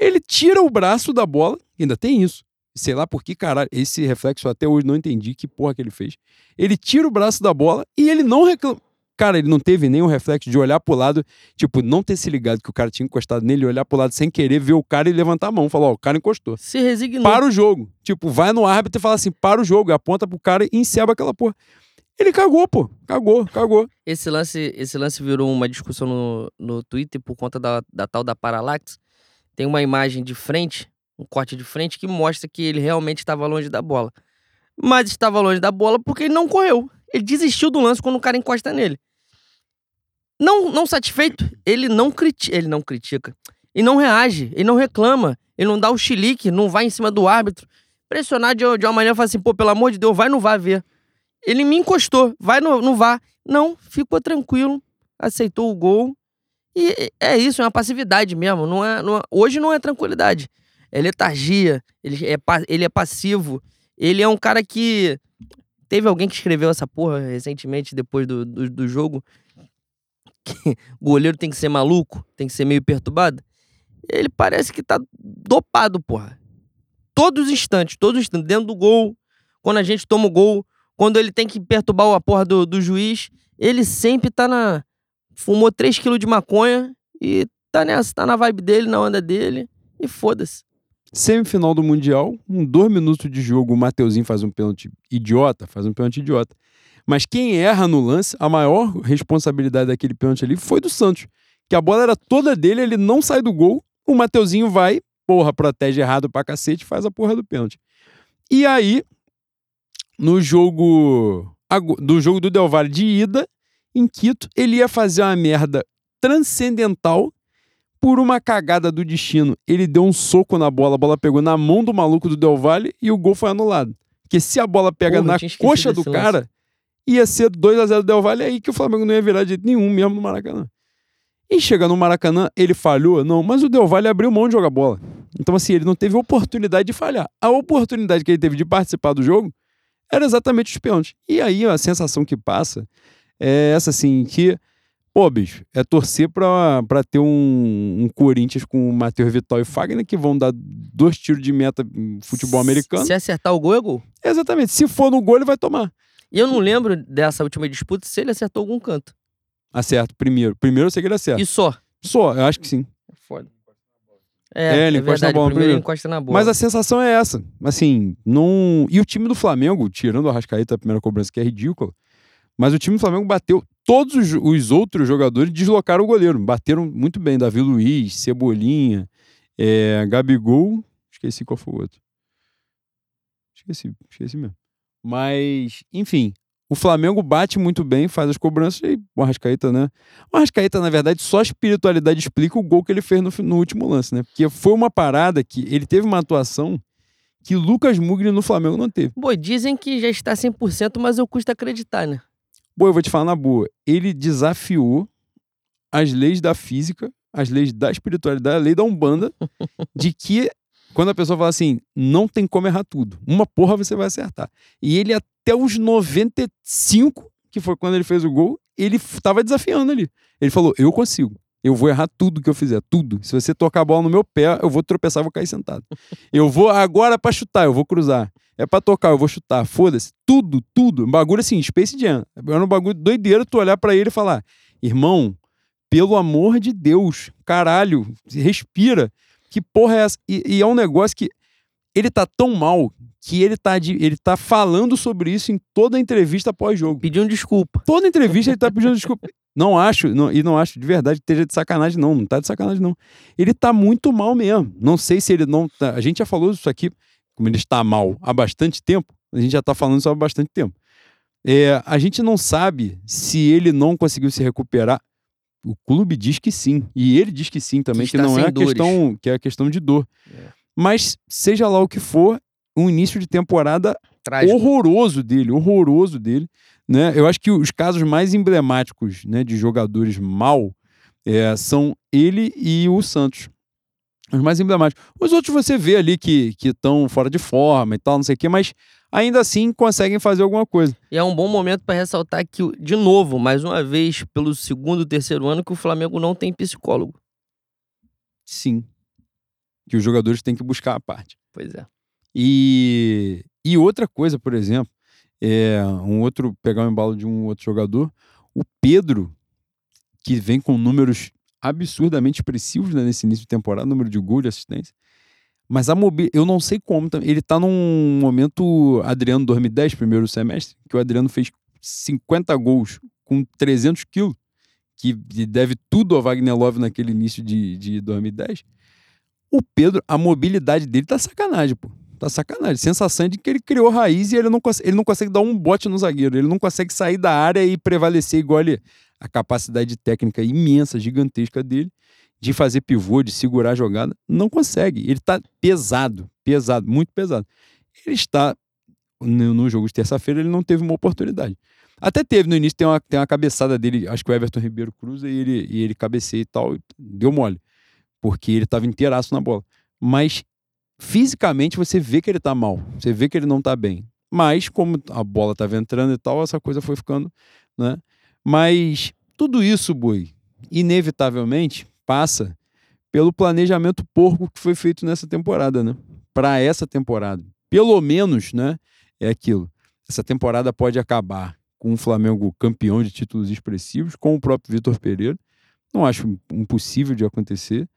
ele tira o braço da bola, ainda tem isso. Sei lá por que, caralho, esse reflexo até hoje não entendi que porra que ele fez. Ele tira o braço da bola e ele não reclama. Cara, ele não teve nenhum reflexo de olhar pro lado, tipo, não ter se ligado que o cara tinha encostado nele, olhar pro lado sem querer, ver o cara e levantar a mão. Falar, ó, o cara encostou. Se resignou. Para o jogo. Tipo, vai no árbitro e fala assim, para o jogo, aponta pro cara e enceba aquela porra. Ele cagou, pô. Cagou, cagou. Esse lance, esse lance virou uma discussão no, no Twitter por conta da, da tal da Parallax tem uma imagem de frente, um corte de frente, que mostra que ele realmente estava longe da bola. Mas estava longe da bola porque ele não correu. Ele desistiu do lance quando o cara encosta nele. Não, não satisfeito, ele não, critica, ele não critica. Ele não reage, ele não reclama, ele não dá o chilique, não vai em cima do árbitro. Pressionar de, de uma maneira, fala assim, pô, pelo amor de Deus, vai no vá ver. Ele me encostou, vai no, no vá. Não, ficou tranquilo, aceitou o gol e é isso, é uma passividade mesmo. Não é, não é, hoje não é tranquilidade. É letargia, ele é, ele é passivo. Ele é um cara que. Teve alguém que escreveu essa porra recentemente, depois do, do, do jogo. Que o goleiro tem que ser maluco, tem que ser meio perturbado. Ele parece que tá dopado, porra. Todos os instantes, todos os instantes, dentro do gol, quando a gente toma o gol, quando ele tem que perturbar a porra do, do juiz, ele sempre tá na, fumou 3 quilos de maconha e tá nessa, tá na vibe dele, na onda dele, e foda-se. Semifinal do Mundial, um dois minutos de jogo, o Mateuzinho faz um pênalti idiota, faz um pênalti idiota. Mas quem erra no lance, a maior responsabilidade daquele pênalti ali foi do Santos. Que a bola era toda dele, ele não sai do gol, o Mateuzinho vai, porra, protege errado pra cacete, faz a porra do pênalti. E aí, no jogo do jogo do Del Valle de ida, em Quito, ele ia fazer uma merda transcendental por uma cagada do destino. Ele deu um soco na bola, a bola pegou na mão do maluco do Del Valle e o gol foi anulado. Porque se a bola pega Porra, na coxa do desse lance. cara, ia ser 2 a 0 do Del Valle, aí que o Flamengo não ia virar de jeito nenhum mesmo no Maracanã. E chega no Maracanã, ele falhou? Não, mas o Del Valle abriu mão de jogar bola. Então, assim, ele não teve oportunidade de falhar. A oportunidade que ele teve de participar do jogo era exatamente os pênaltis. E aí a sensação que passa é essa, assim, que, pô, bicho, é torcer pra, pra ter um, um Corinthians com o Matheus Vital e Fagner que vão dar dois tiros de meta em futebol americano. Se acertar o gol, é gol. Exatamente. Se for no gol, ele vai tomar. E eu não lembro dessa última disputa se ele acertou algum canto. Acerta primeiro. Primeiro eu sei que ele acerta. E só. Só, eu acho que sim. É foda. É, É, ele é encosta na verdade. bola primeiro encosta na bola. Mas a sensação é essa. Assim, não. E o time do Flamengo, tirando o Arrascaeta, a primeira cobrança, que é ridícula, mas o time do Flamengo bateu. Todos os, os outros jogadores deslocaram o goleiro. Bateram muito bem. Davi Luiz, Cebolinha, é, Gabigol. Esqueci qual foi o outro. Esqueci, esqueci mesmo. Mas, enfim. O Flamengo bate muito bem, faz as cobranças e o Arrascaeta, né? O Arrascaeta, na verdade, só a espiritualidade explica o gol que ele fez no, no último lance, né? Porque foi uma parada que ele teve uma atuação que Lucas Mugni no Flamengo não teve. Pô, dizem que já está 100%, mas eu custa acreditar, né? Boa, eu vou te falar na boa. Ele desafiou as leis da física, as leis da espiritualidade, a lei da Umbanda, de que quando a pessoa fala assim, não tem como errar tudo. Uma porra você vai acertar. E ele até os 95, que foi quando ele fez o gol, ele estava desafiando ali. Ele falou, eu consigo. Eu vou errar tudo que eu fizer, tudo. Se você tocar a bola no meu pé, eu vou tropeçar, vou cair sentado. Eu vou agora pra chutar, eu vou cruzar. É pra tocar, eu vou chutar. Foda-se. Tudo, tudo. Bagulho assim, Space Jam. Era um bagulho doideiro tu olhar pra ele e falar: irmão, pelo amor de Deus, caralho, respira. Que porra é essa? E, e é um negócio que ele tá tão mal que ele tá, de, ele tá falando sobre isso em toda entrevista pós-jogo. Pedindo desculpa. Toda entrevista ele tá pedindo desculpa. Não acho, não- e não acho de verdade que esteja de sacanagem, não. Não tá de sacanagem, não. Ele tá muito mal mesmo. Não sei se ele não tá. A gente já falou isso aqui, como ele está mal há bastante tempo. A gente já tá falando isso há bastante tempo. É, a gente não sabe se ele não conseguiu se recuperar. O clube diz que sim. E ele diz que sim também, que, está não é a dores. questão, que é a questão de dor. É. Mas, seja lá o que for, um início de temporada Trágico. horroroso dele, horroroso dele. Né? Eu acho que os casos mais emblemáticos né, de jogadores mal é, são ele e o Santos. Os mais emblemáticos. Os outros você vê ali que estão fora de forma e tal, não sei o quê, mas ainda assim conseguem fazer alguma coisa. E é um bom momento para ressaltar que, de novo, mais uma vez, pelo segundo, terceiro ano, que o Flamengo não tem psicólogo. Sim. Que os jogadores têm que buscar a parte. Pois é. E, e outra coisa, por exemplo, é um outro pegar o embalo de um outro jogador, o Pedro, que vem com números absurdamente expressivos né, nesse início de temporada, número de gol, de assistência. Mas a mobi... eu não sei como, ele tá num momento Adriano 2010, primeiro semestre, que o Adriano fez 50 gols com 300 quilos, que deve tudo ao Wagner Love naquele início de, de 2010. O Pedro, a mobilidade dele tá sacanagem, pô. Tá sacanagem. Sensação de que ele criou raiz e ele não, ele não consegue dar um bote no zagueiro. Ele não consegue sair da área e prevalecer igual ele. A capacidade técnica imensa, gigantesca dele, de fazer pivô, de segurar a jogada, não consegue. Ele tá pesado, pesado, muito pesado. Ele está. No, no jogo de terça-feira, ele não teve uma oportunidade. Até teve no início, tem uma, tem uma cabeçada dele, acho que o Everton Ribeiro cruza e ele, e ele cabeceia e tal, deu mole. Porque ele tava inteiraço na bola. Mas fisicamente você vê que ele tá mal, você vê que ele não tá bem. Mas como a bola tava entrando e tal, essa coisa foi ficando, né? Mas tudo isso, Boi, inevitavelmente passa pelo planejamento porco que foi feito nessa temporada, né? Para essa temporada. Pelo menos, né? É aquilo. Essa temporada pode acabar com o Flamengo campeão de títulos expressivos, com o próprio Vitor Pereira. Não acho impossível de acontecer,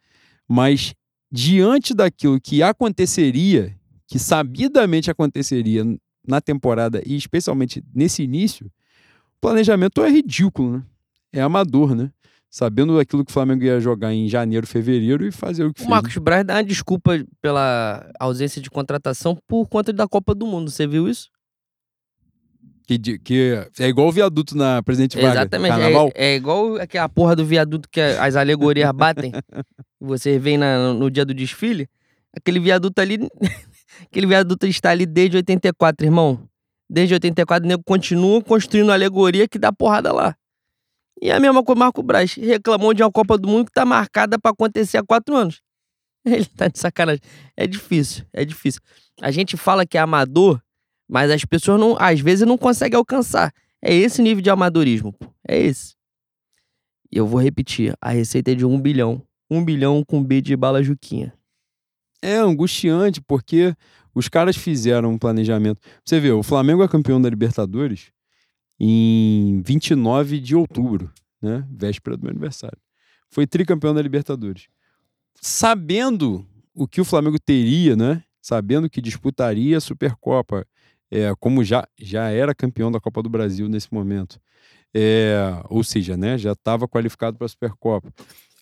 mas diante daquilo que aconteceria, que sabidamente aconteceria na temporada e especialmente nesse início, o planejamento é ridículo, né? É amador, né? Sabendo daquilo que o Flamengo ia jogar em janeiro, fevereiro e fazer o que O fez. Marcos Braz dá uma desculpa pela ausência de contratação por conta da Copa do Mundo. Você viu isso? Que, que é igual o viaduto na Presidente Vargas. Exatamente. Carnaval. É, é igual aquela porra do viaduto que as alegorias batem. Você vem na- no dia do desfile. Aquele viaduto ali. aquele viaduto está ali desde 84, irmão. Desde 84, o nego continua construindo alegoria que dá porrada lá. E a mesma coisa, Marco Braz reclamou de uma Copa do Mundo que tá marcada pra acontecer há quatro anos. Ele tá de sacanagem. É difícil, é difícil. A gente fala que é amador, mas as pessoas não, às vezes não conseguem alcançar. É esse nível de amadorismo, pô. É esse. E eu vou repetir, a receita é de um bilhão. Um bilhão com B de bala Juquinha. É angustiante, porque os caras fizeram um planejamento. Você vê, o Flamengo é campeão da Libertadores em 29 de outubro, né? Véspera do meu aniversário. Foi tricampeão da Libertadores. Sabendo o que o Flamengo teria, né? Sabendo que disputaria a Supercopa, é, como já, já era campeão da Copa do Brasil nesse momento. É, ou seja, né? Já estava qualificado para a Supercopa.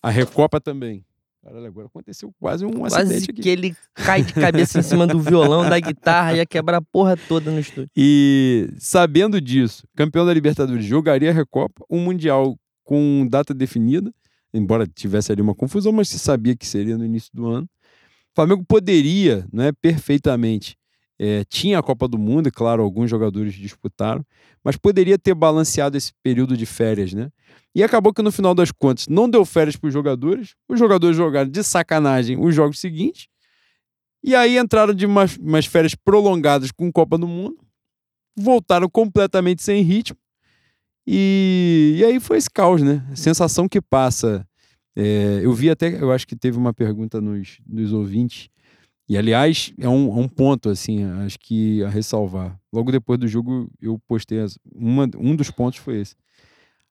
A Recopa também. Caralho, agora aconteceu quase um Quase acidente aqui. que ele cai de cabeça em cima do violão, da guitarra, ia quebrar a porra toda no estúdio. E sabendo disso, campeão da Libertadores jogaria a Recopa, um Mundial com data definida, embora tivesse ali uma confusão, mas se sabia que seria no início do ano. O Flamengo poderia, né, perfeitamente, é, tinha a Copa do Mundo, e claro, alguns jogadores disputaram, mas poderia ter balanceado esse período de férias, né? E acabou que no final das contas não deu férias para os jogadores, os jogadores jogaram de sacanagem os jogos seguintes, e aí entraram de umas, umas férias prolongadas com Copa do Mundo, voltaram completamente sem ritmo. E, e aí foi esse caos, né? Sensação que passa. é, eu vi até, eu acho que teve uma pergunta nos, nos ouvintes. E aliás, é um, é um ponto, assim, acho que a ressalvar. Logo depois do jogo, eu postei. as- Uma, um dos pontos foi esse.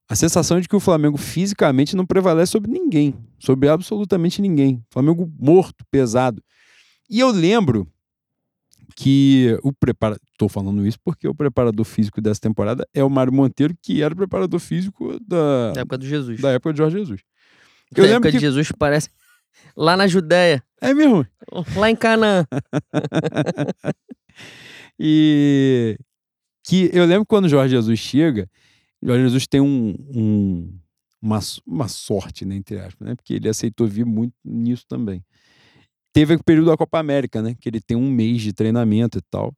A sensação de que o Flamengo fisicamente não prevalece sobre ninguém, sobre absolutamente ninguém. Flamengo morto, pesado. E eu lembro que o prepara... Tô falando isso porque o preparador físico dessa temporada é o Mário Monteiro, que era o preparador físico da, Na época do Jesus. da época de Jorge Jesus. Eu época lembro de que... Jesus parece lá na Judéia, É mesmo. lá em Canaã. E que eu lembro quando o Jorge Jesus chega, Jorge Jesus tem um, um- uma, uma sorte, né, entre aspas, né? Porque ele aceitou vir muito nisso também. Teve o período da Copa América, né? Que ele tem um mês de treinamento e tal.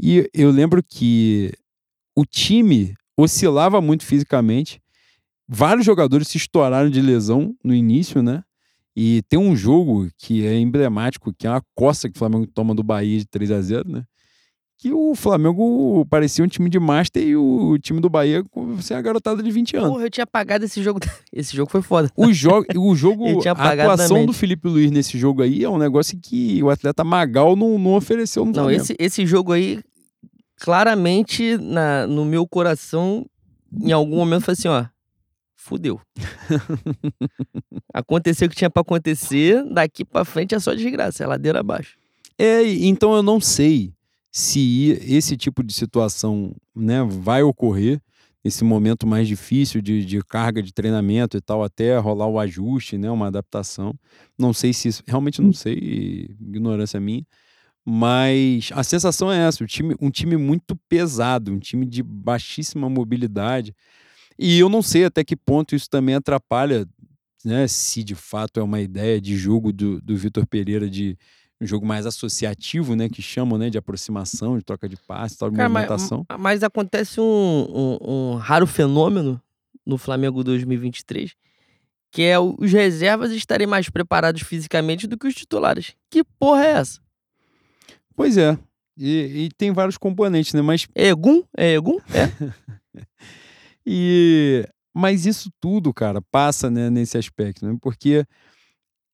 E eu lembro que o time oscilava muito fisicamente. Vários jogadores se estouraram de lesão no início, né? E tem um jogo que é emblemático, que é uma coça que o Flamengo toma do Bahia de 3 a 0 né? Que o Flamengo parecia um time de master e o time do Bahia com sem a garotada de 20 anos. Porra, eu tinha apagado esse jogo. Esse jogo foi foda. O jogo, o jogo a atuação do Felipe Luiz nesse jogo aí é um negócio que o atleta Magal não, não ofereceu no Não, Flamengo. esse, esse jogo aí, claramente, na, no meu coração, em algum momento, foi assim, ó. Fudeu. Aconteceu o que tinha pra acontecer, daqui pra frente é só desgraça, é ladeira abaixo. É, então eu não sei se esse tipo de situação né, vai ocorrer, esse momento mais difícil de, de carga de treinamento e tal, até rolar o ajuste, né, uma adaptação. Não sei se isso, realmente não sei, ignorância minha. Mas a sensação é essa: time, um time muito pesado, um time de baixíssima mobilidade. E eu não sei até que ponto isso também atrapalha, né, se de fato é uma ideia de jogo do, do Vitor Pereira de um jogo mais associativo, né, que chamam, né, de aproximação, de troca de passe, tal, de Cara, mas, movimentação. mas acontece um, um- um raro fenômeno no Flamengo 2023, que é os reservas estarem mais preparados fisicamente do que os titulares. Que porra é essa? Pois é. E, e tem vários componentes, né? Mas É Egum? É Egum? É. E mas isso tudo, cara, passa né, nesse aspecto, né? Porque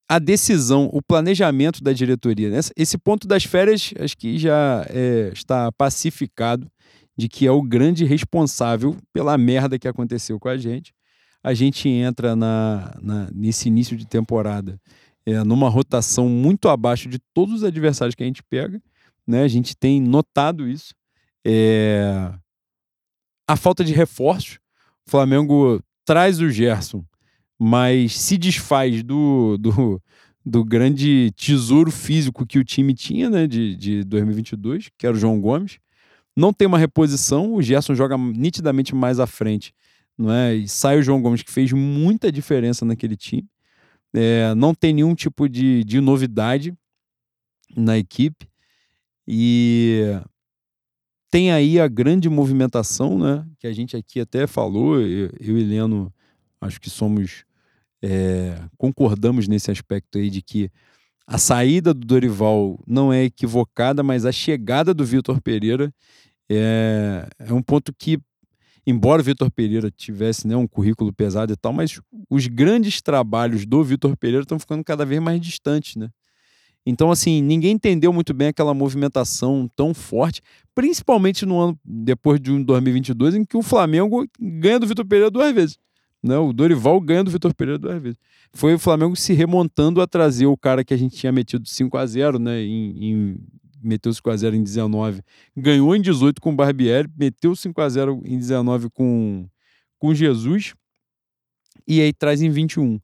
a decisão, o planejamento da diretoria, né? esse ponto das férias, acho que já é, está pacificado de que é o grande responsável pela merda que aconteceu com a gente. A gente entra na, na- nesse início de temporada é, numa rotação muito abaixo de todos os adversários que a gente pega, né? A gente tem notado isso. É, a falta de reforços. Flamengo traz o Gerson, mas se desfaz do, do, do grande tesouro físico que o time tinha né, de, de 2022, que era o João Gomes. não tem uma reposição, o Gerson joga nitidamente mais à frente, não é? E sai o João Gomes, que fez muita diferença naquele time. É, não tem nenhum tipo de, de novidade na equipe. E tem aí a grande movimentação, né? Que a gente aqui até falou, eu, eu e Leno, acho que somos. É, concordamos nesse aspecto aí de que a saída do Dorival não é equivocada, mas a chegada do Vitor Pereira é, é um ponto que, embora o Vitor Pereira tivesse né, um currículo pesado e tal, mas os grandes trabalhos do Vitor Pereira estão ficando cada vez mais distantes, né? Então, assim, ninguém entendeu muito bem aquela movimentação tão forte, principalmente no ano depois de um 2022, em que o Flamengo ganha do Vitor Pereira duas vezes. Né? O Dorival ganha do Vitor Pereira duas vezes. Foi o Flamengo se remontando a trazer o cara que a gente tinha metido 5 a 0 né? Em, em, meteu 5 a 0 em 19, ganhou em 18 com o Barbieri, meteu 5 a 0 em 19 com, com Jesus, e aí traz em 21.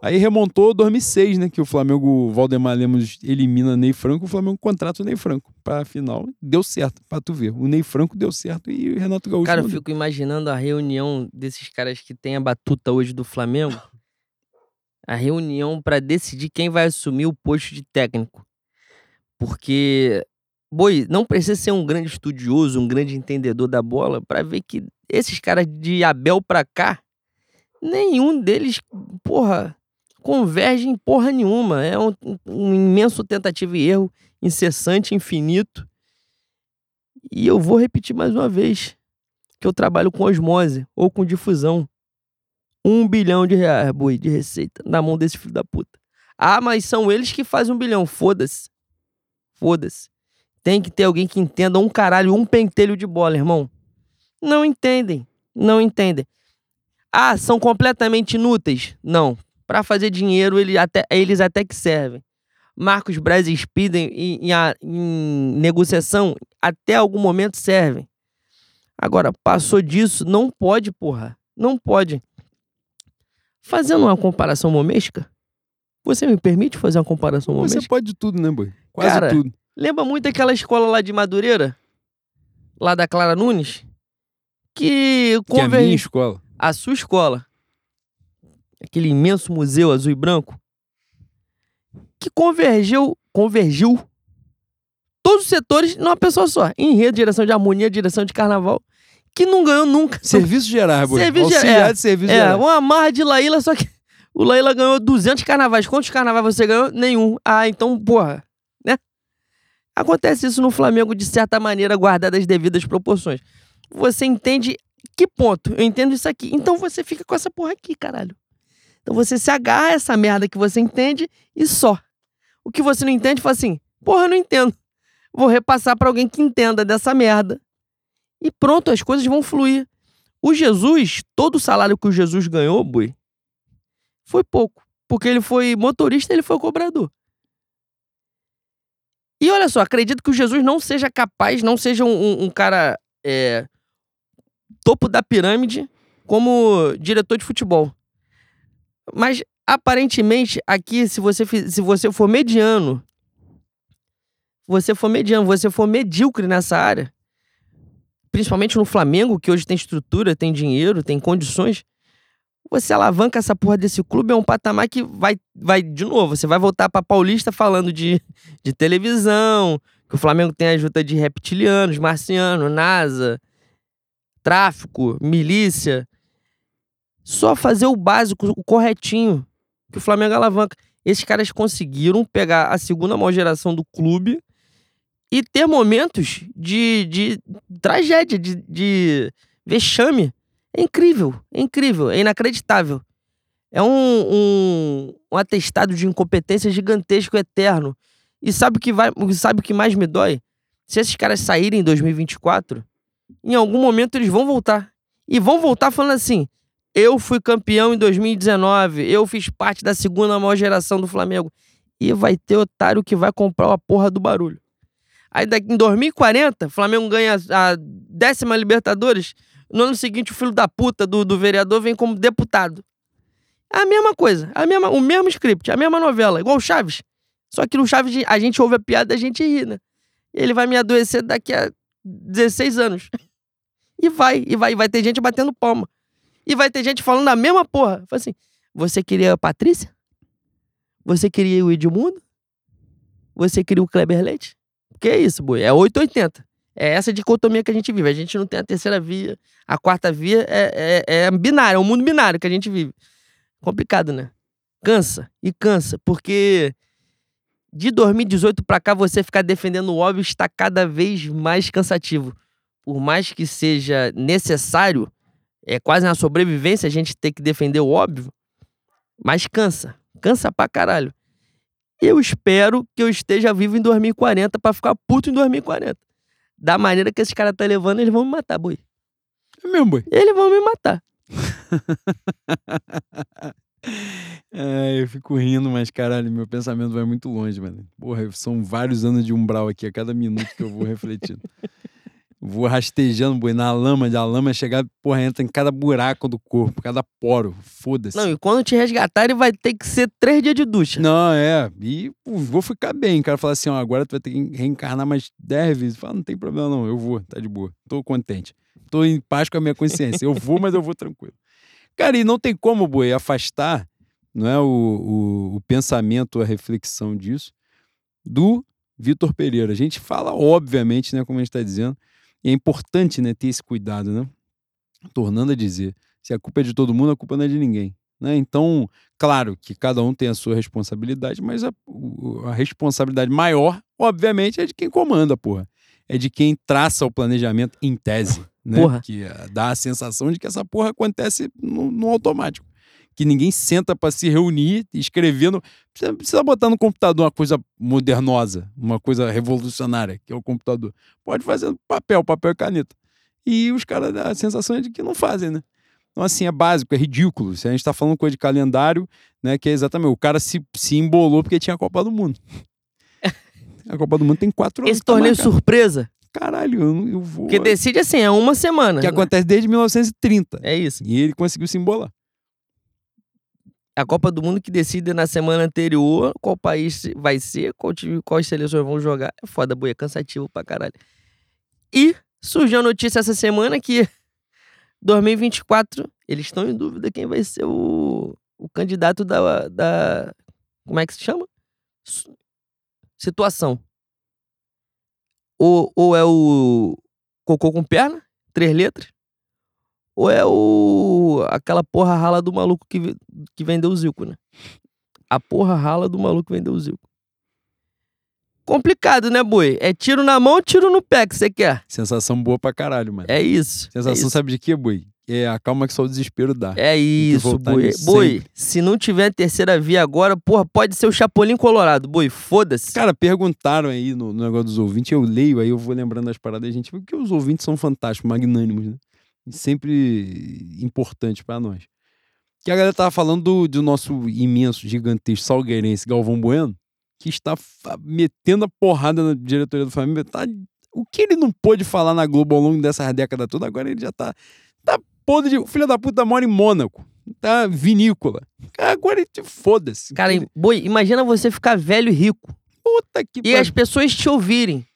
Aí remontou 2006, né? Que o Flamengo, Valdemar Lemos elimina Ney Franco, o Flamengo contrata o Ney Franco para a final. Deu certo, para tu ver. O Ney Franco deu certo e o Renato Gaúcho. Cara, eu fico imaginando a reunião desses caras que tem a batuta hoje do Flamengo. A reunião para decidir quem vai assumir o posto de técnico. Porque, boi, não precisa ser um grande estudioso, um grande entendedor da bola para ver que esses caras de Abel pra cá, nenhum deles, porra, converge em porra nenhuma. É um, um imenso tentativa e erro, incessante, infinito. E eu vou repetir mais uma vez que eu trabalho com osmose ou com difusão. Um bilhão de reais, boi, de receita na mão desse filho da puta. Ah, mas são eles que fazem um bilhão. Foda-se. Foda-se. Tem que ter alguém que entenda um caralho, um pentelho de bola, irmão. Não entendem. Não entendem. Ah, são completamente inúteis? Não. Para fazer dinheiro, ele até, eles até que servem. Marcos Braz e Spiden em, em, em negociação até algum momento servem. Agora, passou disso, não pode, porra. Não pode. Fazendo uma comparação momesca, você me permite fazer uma comparação momesca? Você pode tudo, né, boy? Quase Cara, tudo. Lembra muito daquela escola lá de Madureira? Lá da Clara Nunes? Que, Que é a minha escola. a sua escola, aquele imenso museu azul e branco, que convergeu, convergiu todos os setores numa pessoa só. Enredo, direção de harmonia, direção de carnaval, que não ganhou nunca. Serviço geral, boy. Serviço geral. de serviço É, geral. uma marra de Laíla, só que o Laíla ganhou 200 carnavais. Quantos carnavais você ganhou? Nenhum. Ah, então, porra, né? Acontece isso no Flamengo de certa maneira, guardadas as devidas proporções. Você entende que ponto? Eu entendo isso aqui. Então você fica com essa porra aqui, caralho. Então você se agarra a essa merda que você entende e só. O que você não entende, fala assim: porra, eu não entendo. Vou repassar pra alguém que entenda dessa merda. E pronto, as coisas vão fluir. O Jesus, todo o salário que o Jesus ganhou, boi, foi pouco. Porque ele foi motorista ele foi cobrador. E olha só, acredito que o Jesus não seja capaz, não seja um, um- um cara é, topo da pirâmide como diretor de futebol. Mas aparentemente aqui, se você, se você for mediano, você for mediano, você for medíocre nessa área, principalmente no Flamengo, que hoje tem estrutura, tem dinheiro, tem condições, você alavanca essa porra desse clube, é um patamar que vai, vai de novo, você vai voltar pra Paulista falando de, de televisão, que o Flamengo tem ajuda de reptilianos, marcianos, NASA, tráfico, milícia. Só fazer o básico, o corretinho, que o Flamengo alavanca. Esses caras conseguiram pegar a segunda maior geração do clube e ter momentos de, de tragédia, de, de vexame. É incrível, é incrível, é inacreditável. É um, um, um atestado de incompetência gigantesco, eterno. E sabe o que vai, sabe o que mais me dói? Se esses caras saírem em 2024, em algum momento eles vão voltar. E vão voltar falando assim: eu fui campeão em 2019, eu fiz parte da segunda maior geração do Flamengo. E vai ter otário que vai comprar a porra do barulho. Aí daqui em 2040, o Flamengo ganha a décima Libertadores. No ano seguinte, o filho da puta do, do vereador vem como deputado. É a mesma coisa, a mesma, o mesmo script, a mesma novela, igual o Chaves. Só que no Chaves a gente ouve a piada e a gente ri, né? Ele vai me adoecer daqui a 16 anos. E vai, e vai, e vai ter gente batendo palma. E vai ter gente falando a mesma porra. Assim: você queria a Patrícia? Você queria o Edmundo? Você queria o Kleber Leite? Que é isso, boi? É 880. É essa dicotomia que a gente vive. A gente não tem a terceira via, a quarta via é, é, é binário, é um mundo binário que a gente vive. Complicado, né? Cansa e cansa, porque de 2018 para cá você ficar defendendo o óbvio está cada vez mais cansativo. Por mais que seja necessário, é quase uma sobrevivência a gente ter que defender o óbvio, mas cansa, cansa pra caralho. Eu espero que eu esteja vivo em 2040 para ficar puto em 2040 da maneira que esses caras tá levando, eles vão me matar, boi. É mesmo, boi? Eles vão me matar. é, eu fico rindo, mas caralho, meu pensamento vai muito longe, mano. Porra, são vários anos de umbral aqui, a cada minuto que eu vou refletindo. Vou rastejando, boi, na lama, de a lama chegar, porra, entra em cada buraco do corpo, cada poro. Foda-se. Não, e quando te resgatarem, vai ter que ser três dias de ducha. Não, é. E pô, vou ficar bem. O cara fala assim: ó, agora tu vai ter que reencarnar mais dez vezes. Fala, não tem problema, não. Eu vou, tá de boa. Tô contente. Tô em paz com a minha consciência. Eu vou, mas eu vou tranquilo. Cara, e não tem como, boi, afastar não é, o, o, o pensamento, a reflexão disso do Vitor Pereira. A gente fala, obviamente, né, como a gente está dizendo, e é importante né, ter esse cuidado, né? Tornando a dizer, se a culpa é de todo mundo, a culpa não é de ninguém. Né? Então, claro que cada um tem a sua responsabilidade, mas a, a responsabilidade maior, obviamente, é de quem comanda, porra. É de quem traça o planejamento em tese. Né? Porra. Que uh, dá a sensação de que essa porra acontece no, no automático que ninguém senta para se reunir, escrevendo. Precisa, precisa botar no computador uma coisa modernosa, uma coisa revolucionária, que é o computador. Pode fazer papel, papel e caneta. E os caras, a sensação é de que não fazem, né? Então, assim, é básico, é ridículo. Se a gente tá falando coisa de calendário, né? Que é exatamente, o cara se, se embolou porque tinha a Copa do Mundo. a Copa do Mundo tem quatro anos. Esse torneio tá surpresa. Caralho, eu, eu vou. Porque decide assim, é uma semana. Que acontece desde 1930. É isso. E ele conseguiu se embolar a Copa do Mundo que decide na semana anterior qual país vai ser, qual time, quais seleções vão jogar. É foda, boia, é cansativo pra caralho. E surgiu a notícia essa semana que 2024 eles estão em dúvida quem vai ser o, o candidato da, da. Como é que se chama? Situação. Ou, ou é o cocô com perna, três letras, ou é o aquela porra rala do maluco que, que vendeu o Zico, né? A porra rala do maluco que vendeu o Zico. Complicado, né, boi? É tiro na mão, tiro no pé que você quer. Sensação boa pra caralho, mano. É isso. Sensação, é isso. sabe de quê, boi? É a calma que só o desespero dá. É isso, boi. Boi, se não tiver terceira via agora, porra, pode ser o Chapolin Colorado, boi. Foda-se. Cara, perguntaram aí no, no, negócio dos ouvintes, eu leio, aí eu vou lembrando as paradas da gente, porque os ouvintes são fantásticos, magnânimos, né? Sempre importante para nós. Que a galera tava falando do, do nosso imenso, gigantesco salgueirense Galvão Bueno, que está metendo a porrada na diretoria do Flamengo. Tá, o que ele não pôde falar na Globo ao longo dessa década toda, agora ele já tá, tá podre de. O filho da puta mora em Mônaco. Tá vinícola. Agora ele foda-se. Cara, boi, imagina você ficar velho e rico. Puta que E as pessoas te ouvirem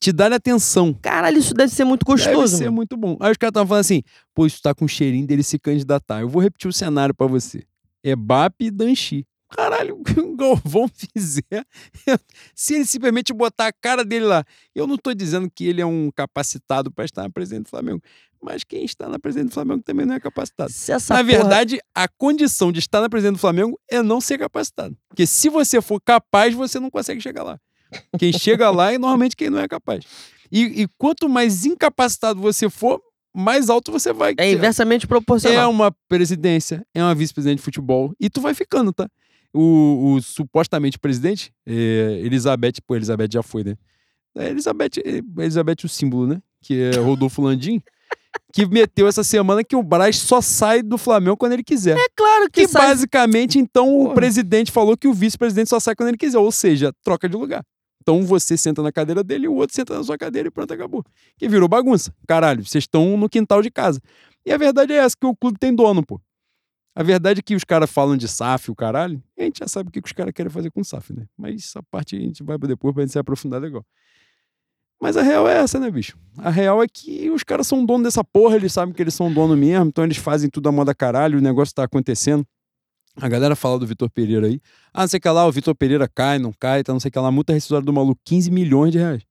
te dar atenção. Caralho, isso deve ser muito gostoso. Deve ser mano. muito bom. Aí os caras estavam falando assim, pô, isso tá com cheirinho dele se candidatar. Eu vou repetir o cenário para você. É BAP e Danchi. Caralho, o que o Galvão fizer, se ele simplesmente botar a cara dele lá. Eu não tô dizendo que ele é um capacitado para estar na presidente do Flamengo, mas quem está na presidente do Flamengo também não é capacitado. na porra... verdade, a condição de estar na presidente do Flamengo é não ser capacitado. Porque se você for capaz, você não consegue chegar lá. Quem chega lá é normalmente quem não é capaz. E, e quanto mais incapacitado você for, mais alto você vai. É inversamente proporcional. É uma presidência, é uma vice-presidente de futebol. E tu vai ficando, tá? O, o supostamente presidente, é, Elizabeth, pô, Elizabeth já foi, né? É Elizabeth, é, Elizabeth o símbolo, né? Que é Rodolfo Landim. que meteu essa semana que o Braz só sai do Flamengo quando ele quiser. É claro que, que sai. basicamente, então, Porra. o presidente falou que o vice-presidente só sai quando ele quiser. Ou seja, troca de lugar. Então você senta na cadeira dele e o outro senta na sua cadeira e pronto, acabou. Que virou bagunça. Caralho, vocês estão no quintal de casa. E a verdade é essa, que o clube tem dono, pô. A verdade é que os caras falam de SAF, o caralho, a gente já sabe o que os caras querem fazer com SAF, né? Mas essa parte a gente vai depois pra gente se aprofundar legal. Mas a real é essa, né, bicho? A real é que os caras são dono dessa porra, eles sabem que eles são dono mesmo, então eles fazem tudo a moda caralho, o negócio tá acontecendo. A galera fala do Vitor Pereira aí. Ah, não sei o que lá, o Vitor Pereira cai, não cai, tá não sei o que lá. Multa rescisória do maluco, 15 milhões de reais.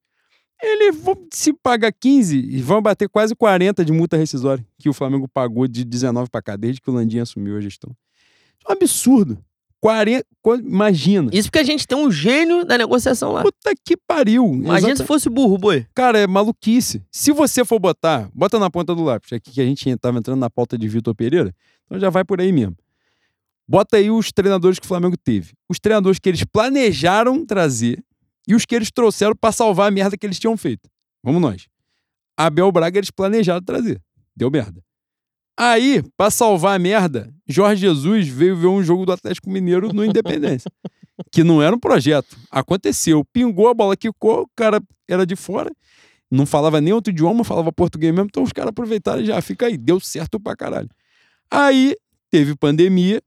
Ele se paga 15 e vão bater quase 40 de multa rescisória que o Flamengo pagou de 19 para cá, desde que o Landim assumiu a gestão. É um absurdo. 40, imagina. Isso porque a gente tem um gênio da negociação lá. Puta que pariu. Imagina Exata... se fosse burro, boi. Cara, é maluquice. Se você for botar, bota na ponta do lápis, aqui que a gente tava entrando na pauta de Vitor Pereira, então já vai por aí mesmo. Bota aí os treinadores que o Flamengo teve. Os treinadores que eles planejaram trazer e os que eles trouxeram para salvar a merda que eles tinham feito. Vamos nós. Abel Braga eles planejaram trazer. Deu merda. Aí, para salvar a merda, Jorge Jesus veio ver um jogo do Atlético Mineiro no Independência. que não era um projeto. Aconteceu. Pingou, a bola quicou, o cara era de fora. Não falava nem outro idioma, falava português mesmo. Então os caras aproveitaram e já fica aí. Deu certo pra caralho. Aí, teve pandemia.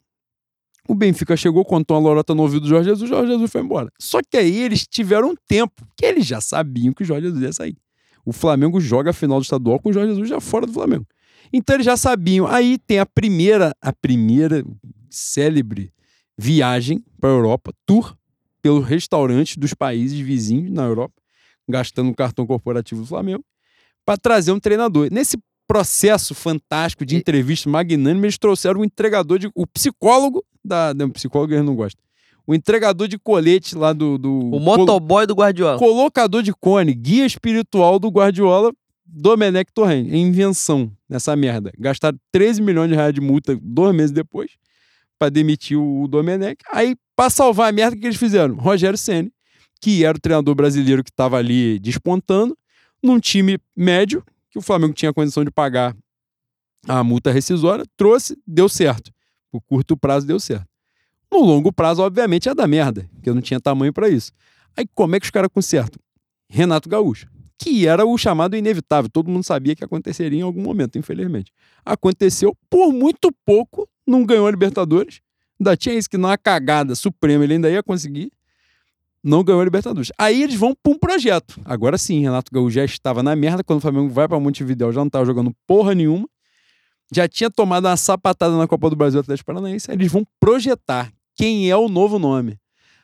O Benfica chegou, contou uma lorota no ouvido do Jorge Jesus, o Jorge Jesus foi embora. Só que aí eles tiveram um tempo, que eles já sabiam que o Jorge Jesus ia sair. O Flamengo joga a final do estadual com o Jorge Jesus já fora do Flamengo. Então eles já sabiam. Aí tem a primeira, a primeira célebre viagem para a Europa, tour pelo restaurante dos países vizinhos na Europa, gastando o cartão corporativo do Flamengo, para trazer um treinador. Nesse processo fantástico de entrevista magnânima, eles trouxeram o entregador de. o psicólogo da. Não, psicólogo eles não gostam. O entregador de colete lá do. do o motoboy do Guardiola. Colocador de cone, guia espiritual do Guardiola Domenech Torrent, invenção nessa merda. Gastaram 13 milhões de reais de multa dois meses depois para demitir o Domenech. Aí, para salvar a merda, o que eles fizeram? Rogério Senna, que era o treinador brasileiro que estava ali despontando, num time médio, que o Flamengo tinha condição de pagar a multa rescisória, trouxe, deu certo. Por curto prazo, deu certo. No longo prazo, obviamente, é da merda, porque eu não tinha tamanho para isso. Aí, como é que os caras consertam? Renato Gaúcho que era o chamado inevitável. Todo mundo sabia que aconteceria em algum momento, infelizmente. Aconteceu por muito pouco, não ganhou a Libertadores. Ainda tinha isso que numa cagada suprema ele ainda ia conseguir. Não ganhou a Libertadores. Aí eles vão para um projeto. Agora sim, Renato Gaúcho já estava na merda. Quando o Flamengo vai para Montevideo, já não estava jogando porra nenhuma. Já tinha tomado uma sapatada na Copa do Brasil Atlético Paranaense. Eles vão projetar quem é o novo nome.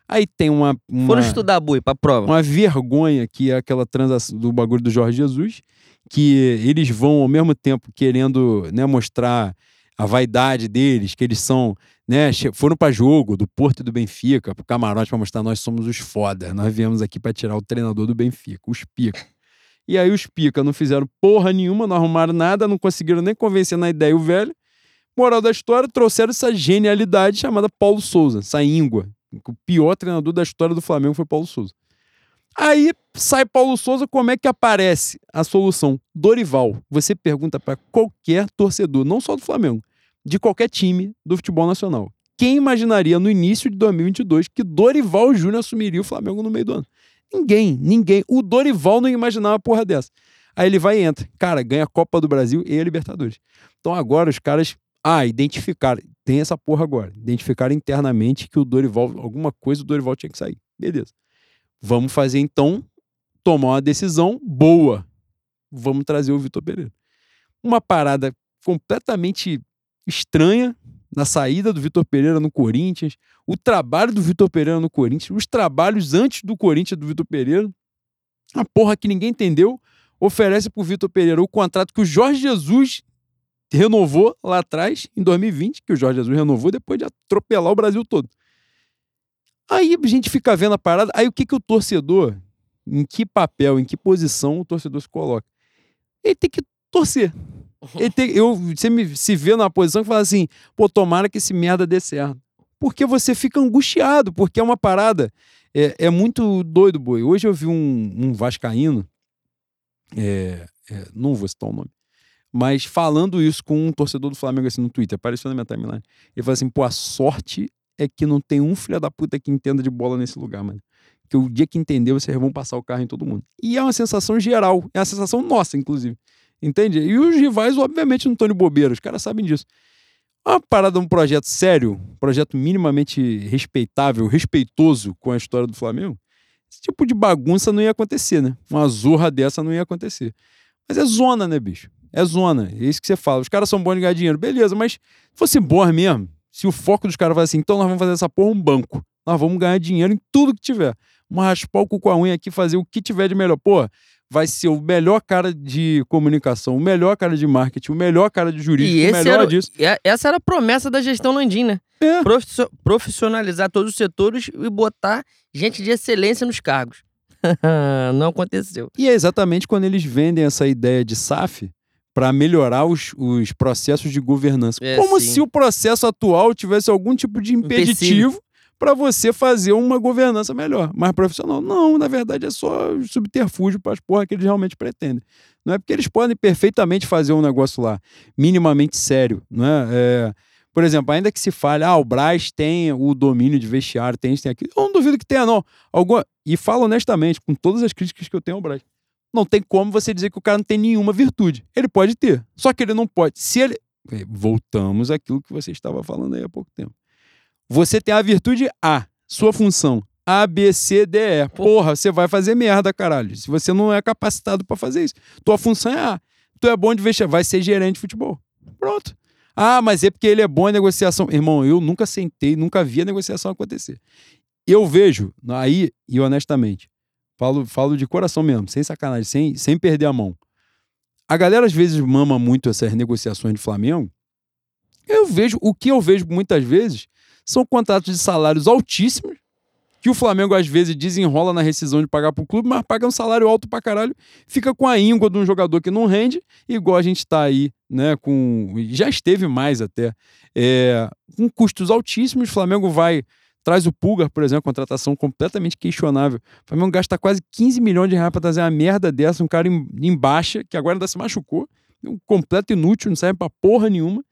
Aí tem uma. uma Foram estudar bui pra prova. Uma vergonha que é aquela transação do bagulho do Jorge Jesus, que eles vão ao mesmo tempo querendo né, mostrar a vaidade deles, que eles são, né, foram para jogo do Porto e do Benfica, pro camarote para mostrar nós somos os foda. Nós viemos aqui para tirar o treinador do Benfica, os pica. E aí os pica não fizeram porra nenhuma, não arrumaram nada, não conseguiram nem convencer na ideia o velho. Moral da história, trouxeram essa genialidade chamada Paulo Souza, essa íngua, o pior treinador da história do Flamengo foi Paulo Souza. Aí sai Paulo Souza, como é que aparece a solução? Dorival. Você pergunta para qualquer torcedor, não só do Flamengo, de qualquer time do futebol nacional. Quem imaginaria no início de 2022 que Dorival Júnior assumiria o Flamengo no meio do ano? Ninguém, ninguém. O Dorival não imaginava uma porra dessa. Aí ele vai e entra. Cara, ganha a Copa do Brasil e a Libertadores. Então agora os caras ah, identificar. Tem essa porra agora. Identificar internamente que o Dorival, alguma coisa, o Dorival tinha que sair. Beleza. Vamos fazer então, tomar uma decisão boa. Vamos trazer o Vitor Pereira. Uma parada completamente estranha na saída do Vitor Pereira no Corinthians, o trabalho do Vitor Pereira no Corinthians, os trabalhos antes do Corinthians do Vitor Pereira. A porra que ninguém entendeu oferece pro Vitor Pereira o contrato que o Jorge Jesus renovou lá atrás, em 2020, que o Jorge Jesus renovou depois de atropelar o Brasil todo. Aí a gente fica vendo a parada, aí o que, que o torcedor, em que papel, em que posição o torcedor se coloca? Ele tem que torcer. Ele tem, eu, você me, se vê numa posição que fala assim, pô, tomara que esse merda dê certo. Porque você fica angustiado, porque é uma parada, é, é muito doido, boi. Hoje eu vi um, um vascaíno, é, é, não vou citar o nome, mas falando isso com um torcedor do Flamengo assim no Twitter, apareceu na minha timeline. Ele falou assim: pô, a sorte é que não tem um filho da puta que entenda de bola nesse lugar, mano. Que o dia que entender, vocês vão passar o carro em todo mundo. E é uma sensação geral, é uma sensação nossa, inclusive. Entende? E os rivais, obviamente, não estão de bobeira, os caras sabem disso. Uma parada, um projeto sério, um projeto minimamente respeitável, respeitoso com a história do Flamengo, esse tipo de bagunça não ia acontecer, né? Uma zorra dessa não ia acontecer. Mas é zona, né, bicho? É zona. É isso que você fala. Os caras são bons de ganhar dinheiro. Beleza, mas se fosse bom mesmo, se o foco dos caras fosse assim, então nós vamos fazer essa porra um banco. Nós vvamos ganhar dinheiro em tudo que tiver. Vamos raspar o cu com a unha aqui, fazer o que tiver de melhor. Pô, vai ser o melhor cara de comunicação, o melhor cara de marketing, o melhor cara de jurídico, o melhor era, disso. Essa era a promessa da gestão Landim, né? É. Profissionalizar todos os setores e botar gente de excelência nos cargos. Não aconteceu. E é exatamente quando eles vendem essa ideia de SAF para melhorar os, os processos de governança. É, Como sim. se o processo atual tivesse algum tipo de impeditivo para você fazer uma governança melhor, mais profissional. Não, na verdade é só subterfúgio para as porra que eles realmente pretendem. Não é porque eles podem perfeitamente fazer um negócio lá, minimamente sério. Não é? é por exemplo, ainda que se fale, ah, o Braz tem o domínio de vestiário, tem isso, tem aquilo. Eu não duvido que tenha, não. Alguma... E falo honestamente, com todas as críticas que eu tenho ao Braz. Não tem como você dizer que o cara não tem nenhuma virtude. Ele pode ter. Só que ele não pode. Se ele. Voltamos àquilo que você estava falando aí há pouco tempo. Você tem a virtude A, sua função. A, B, C, D, E. Porra, você vai fazer merda, caralho. Se você não é capacitado para fazer isso. Tua função é A. Tu é bom de vestiário, vai ser gerente de futebol. Pronto. Ah, mas é porque ele é bom em negociação. Irmão, eu nunca sentei, nunca vi a negociação acontecer. Eu vejo, aí, e honestamente, falo, falo de coração mesmo, sem sacanagem, sem, sem perder a mão. A galera às vezes mama muito essas negociações de Flamengo. Eu vejo, o que eu vejo muitas vezes são contratos de salários altíssimos, que o Flamengo às vezes desenrola na rescisão de pagar pro clube, mas paga um salário alto pra caralho, fica com a íngua de um jogador que não rende, igual a gente tá aí, né, com... Já esteve mais até. É, com custos altíssimos, o Flamengo vai... Traz o Pulgar, por exemplo, contratação completamente questionável. O Flamengo gasta quase 15 milhões de reais pra trazer uma merda dessa, um cara em, em baixa, que agora ainda se machucou, um completo inútil, não serve pra porra nenhuma.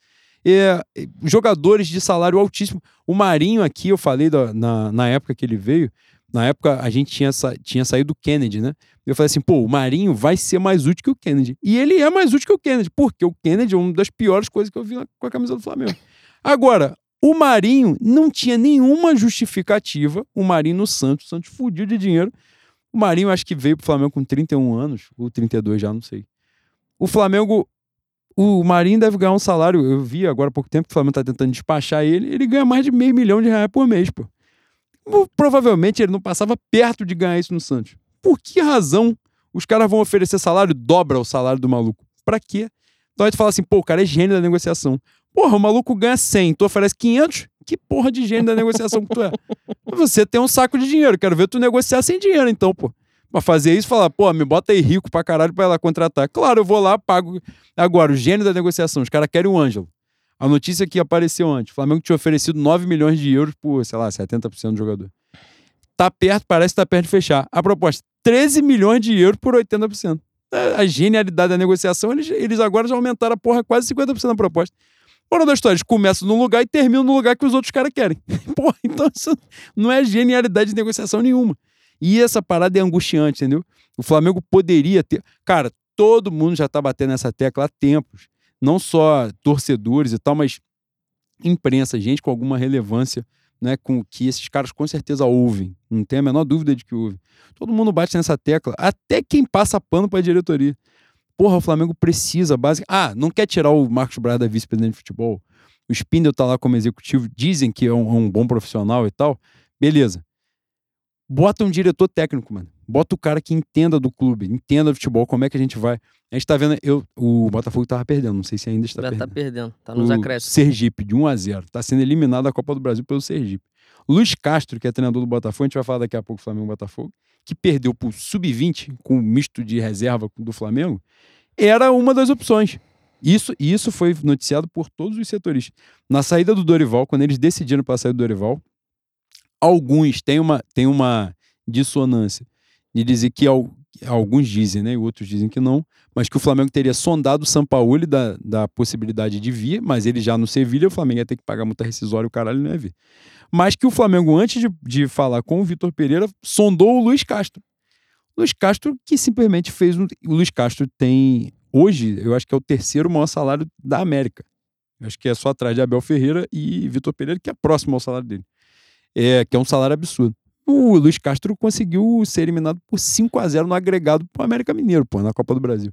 É, jogadores de salário altíssimo. O Marinho aqui, eu falei da, na, na época que ele veio, na época a gente tinha, sa, tinha saído do Kennedy, né? Eu falei assim, pô, o Marinho vai ser mais útil que o Kennedy. E ele é mais útil que o Kennedy, porque o Kennedy é uma das piores coisas que eu vi com a camisa do Flamengo. Agora, o Marinho não tinha nenhuma justificativa, o Marinho no Santos, o Santos fudiu de dinheiro. O Marinho acho que veio pro Flamengo com 31 anos, ou 32 já, não sei. O Flamengo o Marinho deve ganhar um salário, eu vi agora há pouco tempo que o Flamengo tá tentando despachar ele, ele ganha mais de meio milhão de reais por mês, pô. Provavelmente ele não passava perto de ganhar isso no Santos. Por que razão os caras vão oferecer salário dobra o salário do maluco? Pra quê? Então a gente fala assim, pô, o cara é gênio da negociação. Porra, o maluco ganha 100, tu oferece 500? Que porra de gênio da negociação que tu é? Você tem um saco de dinheiro, quero ver tu negociar sem dinheiro então, pô. Pra fazer isso, falar, pô, me bota aí rico pra caralho pra ela contratar. Claro, eu vou lá, pago. Agora, o gênio da negociação, os caras querem o Ângelo. A notícia que apareceu antes: o Flamengo tinha oferecido 9 milhões de euros por, sei lá, 70% do jogador. Tá perto, parece que tá perto de fechar. A proposta: 13 milhões de euros por 80%. A genialidade da negociação, eles, eles agora já aumentaram a porra quase 50% da proposta. Fora da história, eles começam num lugar e terminam no lugar que os outros caras querem. Porra, então isso não é genialidade de negociação nenhuma. E essa parada é angustiante, entendeu? O Flamengo poderia ter. Cara, todo mundo já tá batendo nessa tecla há tempos. Não só torcedores e tal, mas imprensa, gente com alguma relevância, né? Com que esses caras com certeza ouvem. Não tem a menor dúvida de que ouvem. Todo mundo bate nessa tecla, até quem passa pano pra diretoria. Porra, o Flamengo precisa, básica. Ah, não quer tirar o Marcos Braz da vice-presidente de futebol. O Spindle tá lá como executivo, dizem que é um, é um bom profissional e tal. Beleza. Bota um diretor técnico, mano. Bota o cara que entenda do clube, entenda do futebol, como é que a gente vai. A gente tá vendo. Eu, o Botafogo tava perdendo, não sei se ainda está Já perdendo. tá perdendo, tá nos o acréscimos. Sergipe, de 1 a 0 Tá sendo eliminado da Copa do Brasil pelo Sergipe. Luiz Castro, que é treinador do Botafogo, a gente vai falar daqui a pouco do Flamengo e Botafogo, que perdeu pro Sub-20 com um misto de reserva do Flamengo, era uma das opções. Isso, isso foi noticiado por todos os setoristas. Na saída do Dorival, quando eles decidiram para sair do Dorival, alguns têm uma, têm uma dissonância de dizer que al- alguns dizem, né, e outros dizem que não, mas que o Flamengo teria sondado o Sampaoli da, da possibilidade de vir, mas ele já no Sevilha, o Flamengo ia ter que pagar multa rescisória o caralho não ia vir. Mas que o Flamengo, antes de, de falar com o Vitor Pereira, sondou o Luiz Castro. Luiz Castro, que simplesmente fez um. O Luiz Castro tem, hoje, eu acho que é o terceiro maior salário da América. Eu acho que é só atrás de Abel Ferreira e Vitor Pereira, que é próximo ao salário dele. É, que é um salário absurdo. o Luiz Castro conseguiu ser eliminado por 5 a 0 no agregado pro América Mineiro, pô, na Copa do Brasil.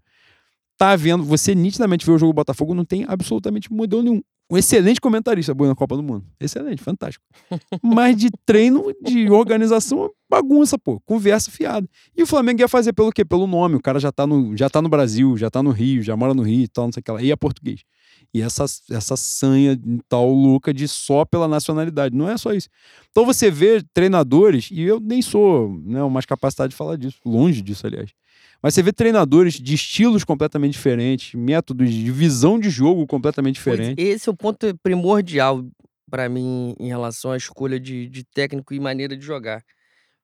Tá vendo, você nitidamente vê o jogo do Botafogo, não tem absolutamente modelo nenhum. Um excelente comentarista, boi na Copa do Mundo. Excelente, fantástico. Mas de treino, de organização, bagunça, pô. Conversa fiada. E o Flamengo ia fazer pelo quê? Pelo nome. O cara já tá no, já tá no Brasil, já tá no Rio, já mora no Rio e tal, não sei o que lá. E é português. E essa, essa sanha tal louca de só pela nacionalidade. Não é só isso. Então você vê treinadores, e eu nem sou né, mais capacitado de falar disso, longe disso, aliás. Mas você vê treinadores de estilos completamente diferentes, métodos de visão de jogo completamente diferentes. Pois esse é o ponto primordial para mim em relação à escolha de, de técnico e maneira de jogar.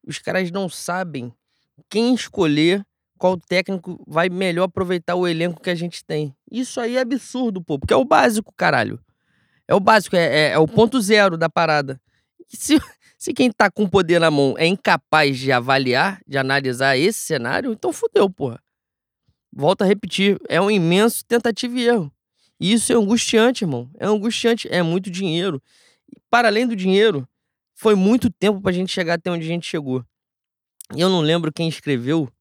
Os caras não sabem quem escolher, qual técnico vai melhor aproveitar o elenco que a gente tem. Isso aí é absurdo, pô, porque é o básico, caralho. É o básico, é, é, é o ponto zero da parada. E se, se quem tá com poder na mão é incapaz de avaliar, de analisar esse cenário, então fudeu, porra. Volto a repetir, é um imenso tentativa e erro. E isso é angustiante, irmão. É angustiante, é muito dinheiro. Para além do dinheiro, foi muito tempo pra gente chegar até onde a gente chegou. E eu não lembro quem escreveu.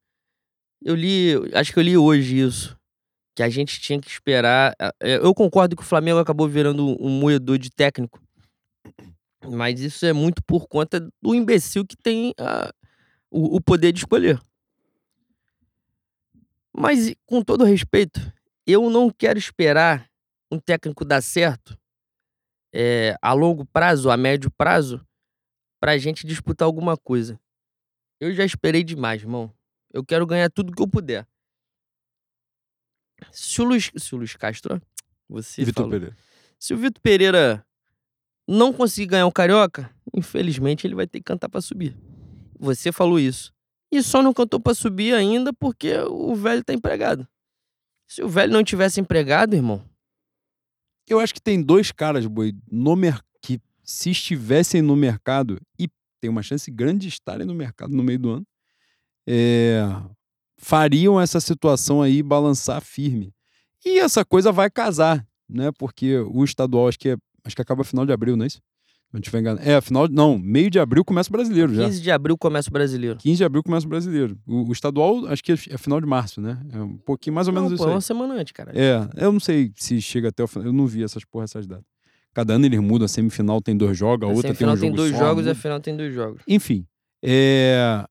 Eu li, acho que eu li hoje isso. Que a gente tinha que esperar. É, eu concordo que o Flamengo acabou virando um moedor de técnico. Mas isso é muito por conta do imbecil que tem a, o, o poder de escolher. Mas, com todo respeito, eu não quero esperar um técnico dar certo é, a longo prazo, a médio prazo, pra gente disputar alguma coisa. Eu já esperei demais, irmão. Eu quero ganhar tudo que eu puder. Se o Luiz, se o Luiz Castro, você Vitor falou, Pereira. se o Vitor Pereira não conseguir ganhar o Carioca, infelizmente ele vai ter que cantar pra subir. Você falou isso. E só não cantou pra subir ainda porque o velho tá empregado. Se o velho não tivesse empregado, irmão, Eu acho que tem dois caras, boi, no mer... que se estivessem no mercado, e tem uma chance grande de estarem no mercado no meio do ano, é, fariam essa situação aí balançar firme. E essa coisa vai casar, né? Porque o estadual, acho que, é, acho que acaba final de abril, não é isso? Não tiver enganado. É, final, não, meio de abril começa o brasileiro já. 15 de abril começa o brasileiro. 15 de abril começa o brasileiro. O, o estadual, acho que é final de março, né? É um pouquinho mais ou menos Não, isso pô, é aí. uma semana antes, cara. É, eu não sei se chega até o final. Eu não vi essas porra, essas datas. Cada ano eles mudam, a semifinal tem dois jogos, a A outra tem um semifinal jogo tem dois só, jogos e a final tem dois jogos. Enfim, é,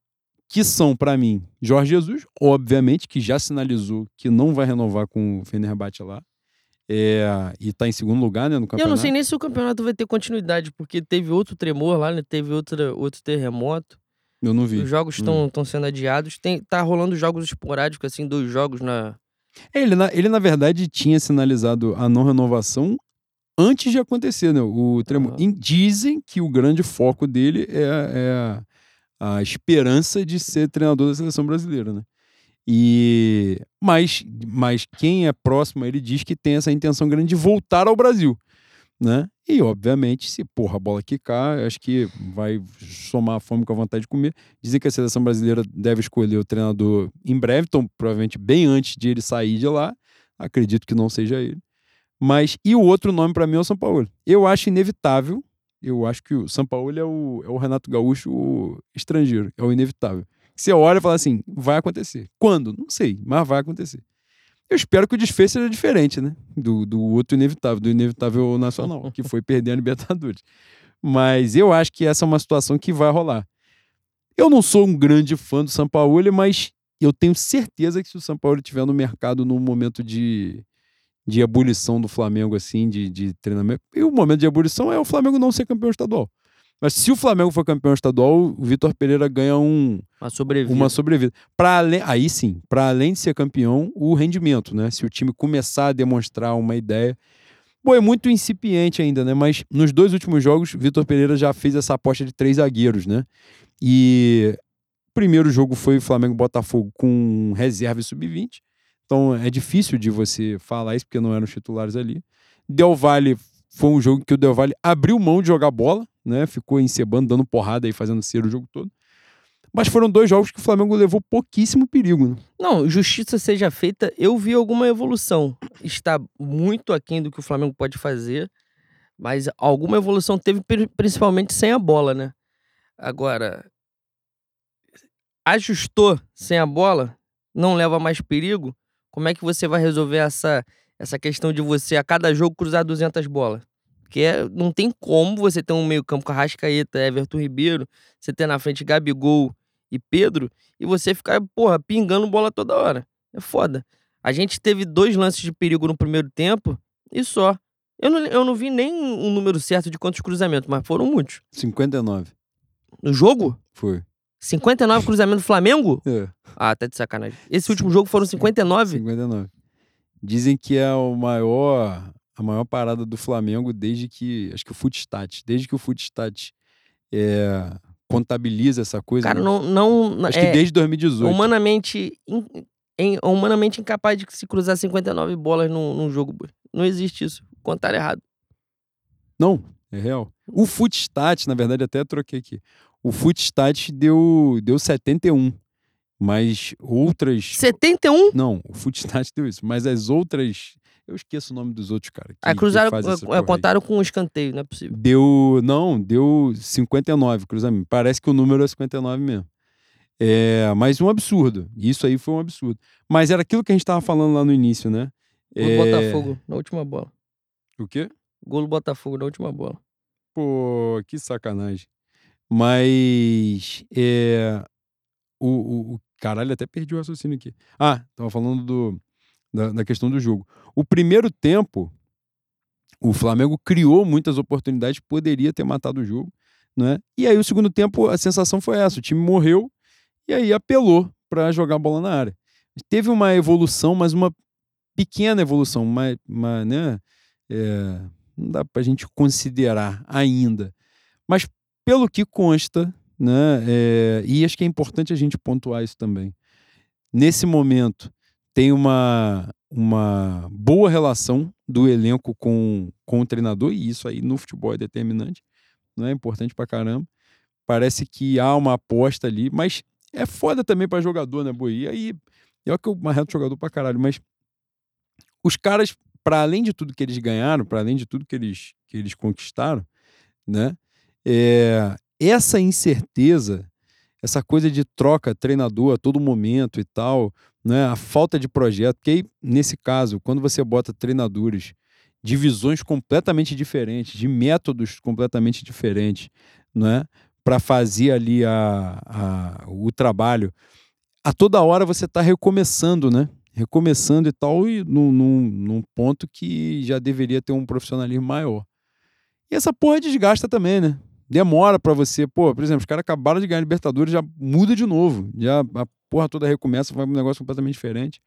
que são pra mim Jorge Jesus, obviamente, que já sinalizou que não vai renovar com o Fenerbahçe lá. É, e tá em segundo lugar, né, no E eu campeonato. não sei nem se o campeonato vai ter continuidade, porque teve outro tremor lá, né? Teve outra, outro terremoto. Eu não vi. Os jogos Hum. estão sendo adiados. Tem, tá rolando jogos esporádicos, assim, dois jogos na. É, Ele na, ele, na verdade, tinha sinalizado a não renovação antes de acontecer, né? O tremor. Dizem que o grande foco dele é, é a esperança de ser treinador da seleção brasileira, né? E mas, mas quem é próximo ele diz que tem essa intenção grande de voltar ao Brasil, né? E obviamente, se porra a bola quicar, acho que vai somar a fome com a vontade de comer. Dizem que a seleção brasileira deve escolher o treinador em breve, então provavelmente bem antes de ele sair de lá. Acredito que não seja ele. Mas e o outro nome para mim é o São Paulo. Eu acho inevitável. Eu acho que o São Paulo é o, é o Renato Gaúcho o estrangeiro, é o inevitável. Você olha e fala assim, vai acontecer. Quando? Não sei, mas vai acontecer. Eu espero que o desfecho seja diferente, né? Do, do outro inevitável, do inevitável nacional, que foi perder a Libertadores. Mas eu acho que essa é uma situação que vai rolar. Eu não sou um grande fã do São Paulo, mas eu tenho certeza que se o São Paulo estiver no mercado num momento de, de ebulição do Flamengo, assim, de, de treinamento. E o momento de ebulição é o Flamengo não ser campeão estadual. Mas se o Flamengo for campeão estadual, o Vitor Pereira ganha um, Uma sobrevida. uma sobrevida. Além, aí sim, para além de ser campeão, o rendimento, né? Se o time começar a demonstrar uma ideia. Pô, é muito incipiente ainda, né? Mas nos dois últimos jogos, Vitor Pereira já fez essa aposta de três zagueiros, né? E o primeiro jogo foi o Flamengo e Botafogo com reserva e sub-20. Então é difícil de você falar isso, porque não eram os titulares ali. Del Valle foi um jogo que o Del Valle abriu mão de jogar bola, né? Ficou encebando, dando porrada aí, fazendo cera o jogo todo. Mas foram dois jogos que o Flamengo levou pouquíssimo perigo, né? Não, justiça seja feita, eu vi alguma evolução. Está muito aquém do que o Flamengo pode fazer, mas alguma evolução teve pri- principalmente sem a bola, né? Agora, ajustou sem a bola, não leva mais perigo, como é que você vai resolver essa, essa questão de você, a cada jogo, cruzar 200 bolas? Porque é, não tem como você ter um meio-campo com Arrascaeta, Everton Ribeiro, você ter na frente Gabigol e Pedro, e você ficar, porra, pingando bola toda hora. É foda. A gente teve dois lances de perigo no primeiro tempo e só. Eu não, eu não vi nem um número certo de quantos cruzamentos, mas foram muitos. 59. No jogo? Foi. 59 cruzamentos do Flamengo? É. Ah, tá de sacanagem. Esse último jogo foram 59? 59. Dizem que é o maior, a maior parada do Flamengo desde que, acho que o Footstat, desde que o Footstat é, contabiliza essa coisa. Cara, né? não. não acho é, que desde 2018. Humanamente, in, in, humanamente incapaz de se cruzar 59 bolas num, num jogo. Não existe isso. Contaram errado. Não, é real. O Footstat, na verdade, até troquei aqui. O Footstat deu, deu 71. Mas outras. 71? Não, o Footstat deu isso. Mas as outras. Eu esqueço o nome dos outros, cara. Que, ah, cruzaram, que é, contaram com um escanteio, não é possível. Deu. Não, deu 59 cruzamento. Parece que o número é 59 mesmo. É, mas um absurdo. Isso aí foi um absurdo. Mas era aquilo que a gente tava falando lá no início, né? Gol É, Botafogo, na última bola. O quê? Gol do Botafogo, na última bola. Pô, que sacanagem. Mas. É, o, o, o- Caralho, até perdi o raciocínio aqui. Ah, tava falando do, da, da questão do jogo. O primeiro tempo, o Flamengo criou muitas oportunidades, poderia ter matado o jogo, né? E aí, o segundo tempo, a sensação foi essa: o time morreu e aí apelou para jogar a bola na área. Teve uma evolução, mas uma pequena evolução, uma, né? É, não dá pra gente considerar ainda. Mas pelo que consta, né? é, e acho que é importante a gente pontuar isso também. Nesse momento, tem uma, uma boa relação do elenco com, com o treinador, e isso aí no futebol é determinante, né? é importante pra caramba. Parece que há uma aposta ali, mas é foda também pra jogador, né, Boi? E aí, eu que eu marreto jogador pra caralho, mas os caras, para além de tudo que eles ganharam, para além de tudo que eles, que eles conquistaram, né? É, essa incerteza, essa coisa de troca treinador a todo momento e tal, né? A falta de projeto, porque aí, nesse caso, quando você bota treinadores de visões completamente diferentes, de métodos completamente diferentes, né? Para fazer ali a, a, o trabalho, a toda hora você está recomeçando, né? Recomeçando e tal, e num, num, num ponto que já deveria ter um profissionalismo maior. E essa porra desgasta também, né? Demora pra você, pô, por exemplo, os caras acabaram de ganhar a Libertadores, já muda de novo, já a porra toda recomeça, vai um negócio completamente diferente.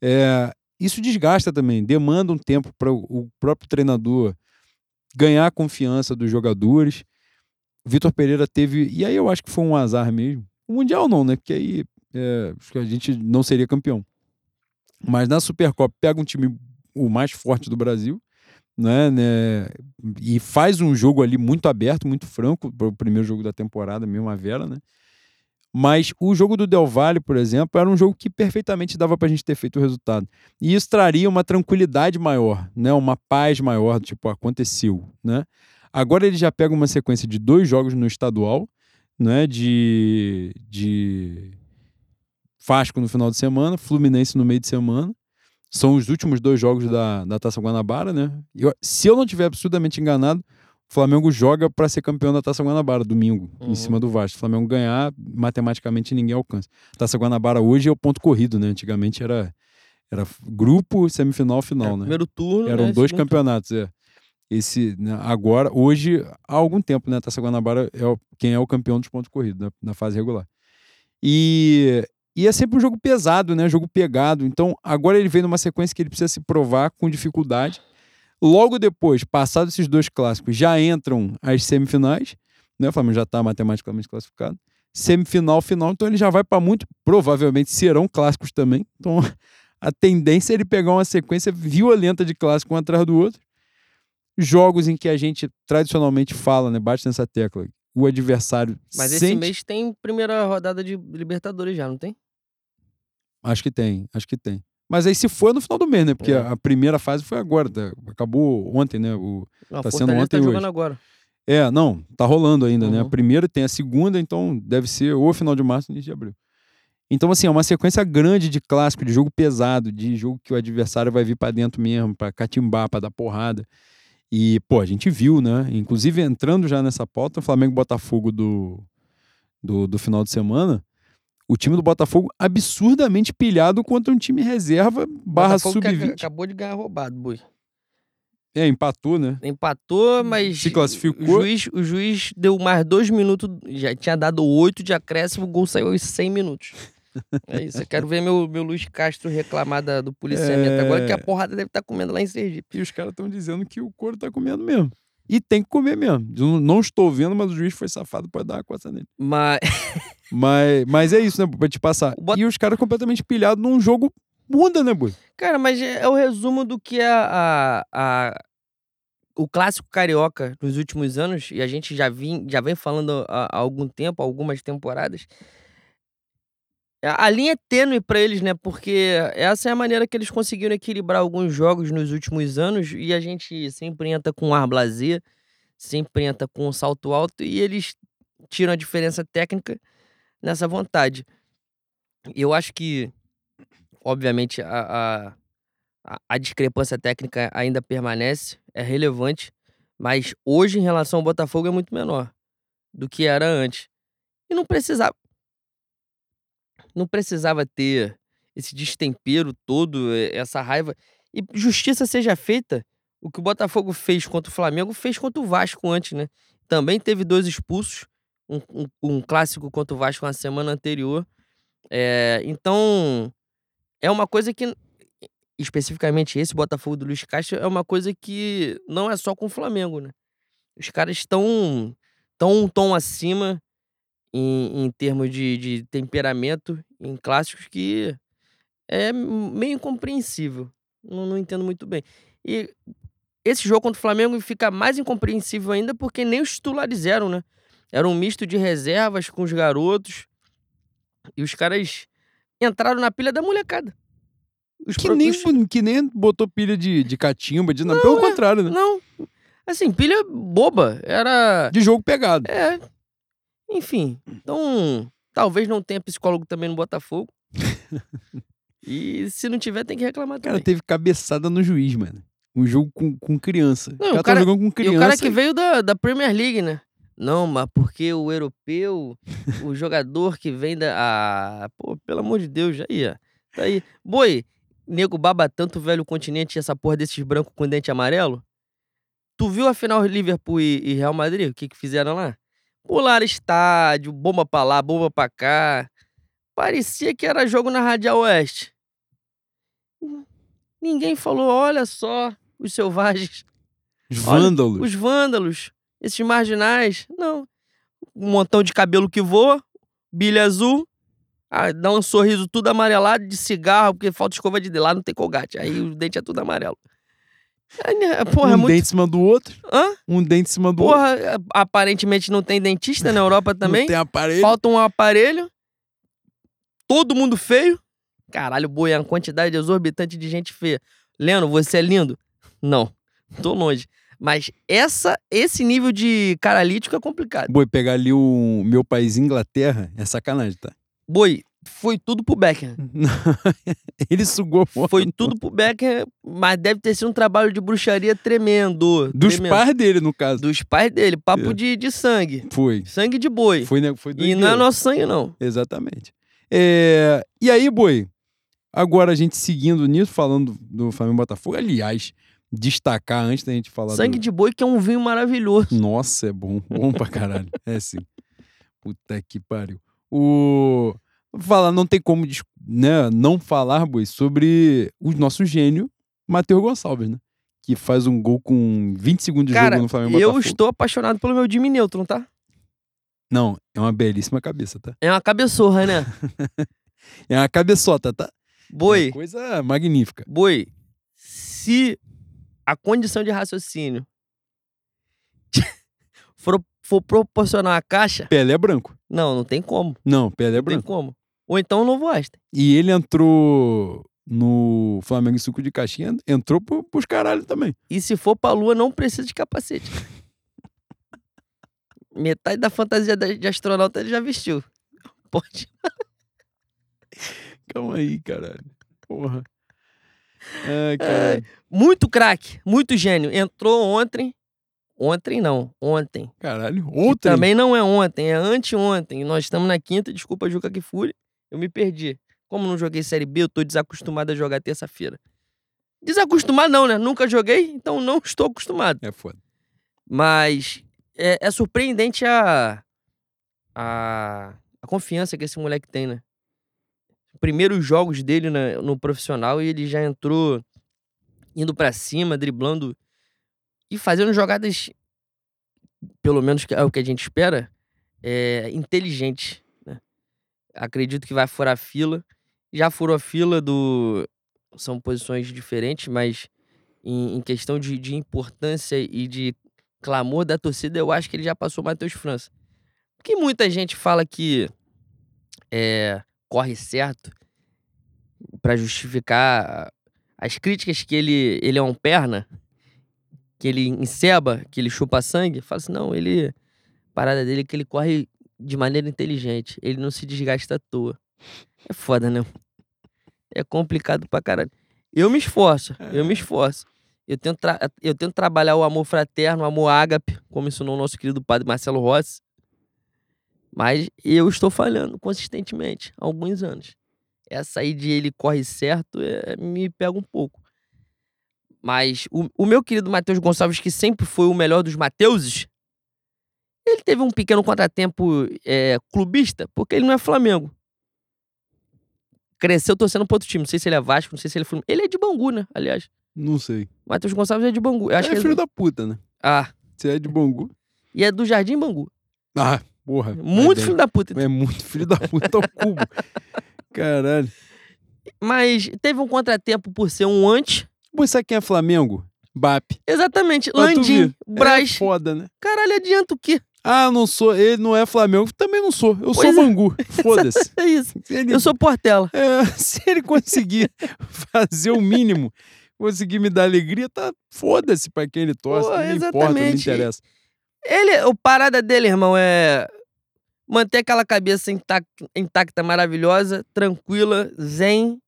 É, isso desgasta também, demanda um tempo para o próprio treinador ganhar a confiança dos jogadores. Vitor Pereira teve, e aí eu acho que foi um azar mesmo. O Mundial não, né? Porque aí é, a gente não seria campeão. Mas na Supercopa pega um time o mais forte do Brasil, né, né, e faz um jogo ali muito aberto, muito franco, para o primeiro jogo da temporada, Primavera, né? Mas o jogo do Del Valle, por exemplo, era um jogo que perfeitamente dava para a gente ter feito o resultado. E isso traria uma tranquilidade maior, né? uma paz maior, tipo, aconteceu. Né? Agora ele já pega uma sequência de dois jogos no estadual, né? de, de Vasco no final de semana, Fluminense no meio de semana. São os últimos dois jogos da, da Taça Guanabara, né? Eu, se eu não estiver absurdamente enganado, o Flamengo joga para ser campeão da Taça Guanabara domingo, Uhum. em cima do Vasco. O Flamengo ganhar, matematicamente ninguém alcança. Taça Guanabara hoje é o ponto corrido, né? Antigamente era, era grupo, semifinal, final, É, né? Primeiro turno. Eram né, dois campeonatos, é. Esse, né, agora, hoje, há algum tempo, né? A Taça Guanabara é o- quem é o campeão dos pontos corridos, né, na fase regular. E, e é sempre um jogo pesado, né? Jogo pegado. Então, agora ele vem numa sequência que ele precisa se provar com dificuldade. Logo depois, passados esses dois clássicos, já entram as semifinais, né? O Flamengo já está matematicamente classificado. Semifinal, final, então ele já vai para muito. Provavelmente serão clássicos também. Então, a tendência é ele pegar uma sequência violenta de clássico um atrás do outro. Jogos em que a gente tradicionalmente fala, né? Bate nessa tecla. O adversário Mas esse sente... mês tem primeira rodada de Libertadores já, não tem? Acho que tem, acho que tem. Mas aí se for é no final do mês, né? Porque É. a primeira fase foi agora, tá? acabou ontem, né? O... Não, Tá sendo ontem tá hoje. agora. É, não, tá rolando ainda, né? A Uhum. primeira tem a segunda, então deve ser ou final de março início de abril. Então, assim, é uma sequência grande de clássico, de jogo pesado, de jogo que o adversário vai vir pra dentro mesmo, pra catimbar, pra dar porrada. E, pô, a gente viu, né? Inclusive, entrando já nessa pauta, o Flamengo Botafogo do, do, do final de semana, o time do Botafogo absurdamente pilhado contra um time reserva barra Botafogo que ac- sub-20. Acabou de ganhar roubado, boi. É, empatou, né? Empatou, mas. Se classificou. O juiz, o juiz deu mais dois minutos, já tinha dado oito de acréscimo, o gol saiu aos 100 minutos. É isso. Eu quero ver meu, meu Luiz Castro reclamar da- do policiamento É. agora, que a porrada deve estar comendo lá em Sergipe. E os caras estão dizendo que o couro tá comendo mesmo. E tem que comer mesmo. Não- não estou vendo, mas o juiz foi safado pra dar uma coça nele. Mas. Mas, mas é isso, né? Pra te passar. E os caras completamente pilhados num jogo muda, né, Boi? Cara, mas é, é o resumo do que é a, a- o clássico carioca nos últimos anos, e a gente já, vim, já vem falando há, há algum tempo, algumas temporadas. A, linha é tênue pra eles, né? Porque essa é a maneira que eles conseguiram equilibrar alguns jogos nos últimos anos, e a gente sempre entra com ar blazer, sempre entra com um salto alto, e eles tiram a diferença técnica nessa vontade. Eu acho que, obviamente, a, a- a discrepância técnica ainda permanece, é relevante, mas hoje, em relação ao Botafogo, é muito menor do que era antes. E não precisava. Não precisava ter esse destempero todo, eh, essa raiva. E justiça seja feita. O que o Botafogo fez contra o Flamengo fez contra o Vasco antes, né? Também teve dois expulsos. Um, um- um clássico contra o Vasco na semana anterior. É, então, é uma coisa que, especificamente esse Botafogo do Luiz Castro, é uma coisa que não é só com o Flamengo, né? Os caras estão tão um tom acima em, em termos de, de temperamento em clássicos que é meio incompreensível. Não, não entendo muito bem. E esse jogo contra o Flamengo fica mais incompreensível ainda porque nem os titulares eram, né? Era um misto de reservas com os garotos. E os caras entraram na pilha da molecada. Os Que nem, que nem botou pilha de, de catimba, de nada. Pelo é. contrário, né? Não. Assim, pilha boba. Era. De jogo pegado. É. Enfim. Então, talvez não tenha psicólogo também no Botafogo. e se não tiver, tem que reclamar O cara também. teve cabeçada no juiz, mano. Um jogo com, com criança. Não, o cara, tá jogando com E criança. o cara que veio da, da Premier League, né? Não, mas porque o europeu, o jogador que vem da. Ah, pô, pelo amor de Deus, aí, ó. Tá aí. Boi, nego baba tanto o velho continente e essa porra desses brancos com dente amarelo? Tu viu a final Liverpool e, e Real Madrid? O que que fizeram lá? Pularam estádio, bomba pra lá, bomba pra cá. Parecia que era jogo na Radial Oeste. Ninguém falou, olha só, os selvagens. Os Olha, vândalos. Os vândalos, esses marginais, não. Um montão de cabelo que voa, bilha azul, ah, dá um sorriso tudo amarelado de cigarro, porque falta escova de lá não tem colgate, aí o dente é tudo amarelo. É, né, porra, é um muito... dente em cima do outro. Hã? Um dente em cima do outro. Porra, é, aparentemente não tem dentista na Europa também. Não tem aparelho. Falta um aparelho. Todo mundo feio. Caralho, boi, é uma quantidade exorbitante de gente feia. Leno, você é lindo? Não, tô longe. Mas essa, esse nível de caralítico é complicado. Boi, pegar ali o meu país, Inglaterra, é sacanagem, tá? Boi, foi tudo pro Beckham. Ele sugou fora. Foi tudo pro Beckham, mas deve ter sido um trabalho de bruxaria tremendo. Dos tremendo. pais dele, no caso. Dos pais dele. Papo É. de, de sangue. Foi. Sangue de boi. Foi, né? Foi e não é nosso sangue, não. Exatamente. É, E aí, Boi, agora a gente seguindo nisso, falando do Flamengo Botafogo, aliás, destacar antes da gente falar Sangue do... de boi que é um vinho maravilhoso. Nossa, é bom. Bom pra caralho. É sim. Puta que pariu. O... Falar, não tem como né, não falar, Boi, sobre o nosso gênio, Matheus Gonçalves, né? Que faz um gol com 20 segundos de Cara, jogo no Flamengo eu Botafogo. estou apaixonado pelo meu Jimmy Neutron, tá? Não, é uma belíssima cabeça, tá? É uma cabeçorra, né? É uma cabeçota, tá? É Boi, uma coisa magnífica. boi, se a condição de raciocínio for, for proporcionar a caixa, Pelé é branco. não, não tem como. Não, Pelé é Não tem branco. como. Ou então o novo Einstein. E ele entrou no Flamengo em Suco de Caixinha, entrou pro, pros caralho também. E se for pra lua, não precisa de capacete. Metade da fantasia de astronauta ele já vestiu. Pode. Tamo aí, caralho. Porra. Ai, caralho. Muito craque, muito gênio. Entrou ontem. Ontem não, ontem. Caralho, Que ontem. Também não é ontem, é anteontem. Nós estamos na quinta, desculpa, Juca que fure. Eu me perdi. Como não joguei Série B, eu tô desacostumado a jogar terça-feira. Desacostumado não, né? Nunca joguei, então não estou acostumado. É foda. Mas é, é surpreendente a, a, a confiança que esse moleque tem, né? Primeiros jogos dele na- no profissional e ele já entrou indo pra cima, driblando e fazendo jogadas, pelo menos é o que a gente espera, é, inteligentes. Acredito que vai furar fila. Já furou fila do. São posições diferentes, mas em, em questão de, de importância e de clamor da torcida, eu acho que ele já passou o Matheus França. Porque muita gente fala que é, corre certo para justificar as críticas que ele, ele é um perna, que ele enceba, que ele chupa sangue. Fala assim, não, ele. A parada dele é que ele corre de maneira inteligente. Ele não se desgasta à toa. É foda, né? É complicado pra caralho. Eu me esforço, eu me esforço. Eu tento, eu tento trabalhar o amor fraterno, o amor ágape, como ensinou o nosso querido padre Marcelo Rossi. Mas eu estou falhando consistentemente há alguns anos. Essa aí de ele corre certo é, me pega um pouco. Mas o, o meu querido Matheus Gonçalves, que sempre foi o melhor dos Mateuses, ele teve um pequeno contratempo é, clubista, porque ele não é Flamengo. Cresceu torcendo pro outro time. Não sei se ele é Vasco, não sei se ele é Fluminense. Ele é de Bangu, né? Aliás. Não sei. Matheus Gonçalves é de Bangu. Eu acho é que ele- filho da puta, né? Ah, Você é de Bangu. e é do Jardim Bangu. Ah, porra. Muito vai filho da puta. É muito filho da puta ao cubo. Caralho. Mas teve um contratempo por ser um antes. Pô, sabe quem é Flamengo? BAP. Exatamente. Pra Landim, ver. Braz. É foda, né? Caralho, adianta o quê? Ah, não sou. Ele não é Flamengo. Também não sou. Eu sou Pois é. Bangu. Foda-se. É isso. Ele- Eu sou Portela. É, se ele conseguir fazer o mínimo, conseguir me dar alegria, tá foda-se pra quem ele torce. Pô, não importa, não me interessa. Ele, o parada dele, irmão, é manter aquela cabeça intacta, intacta, maravilhosa, tranquila, zen,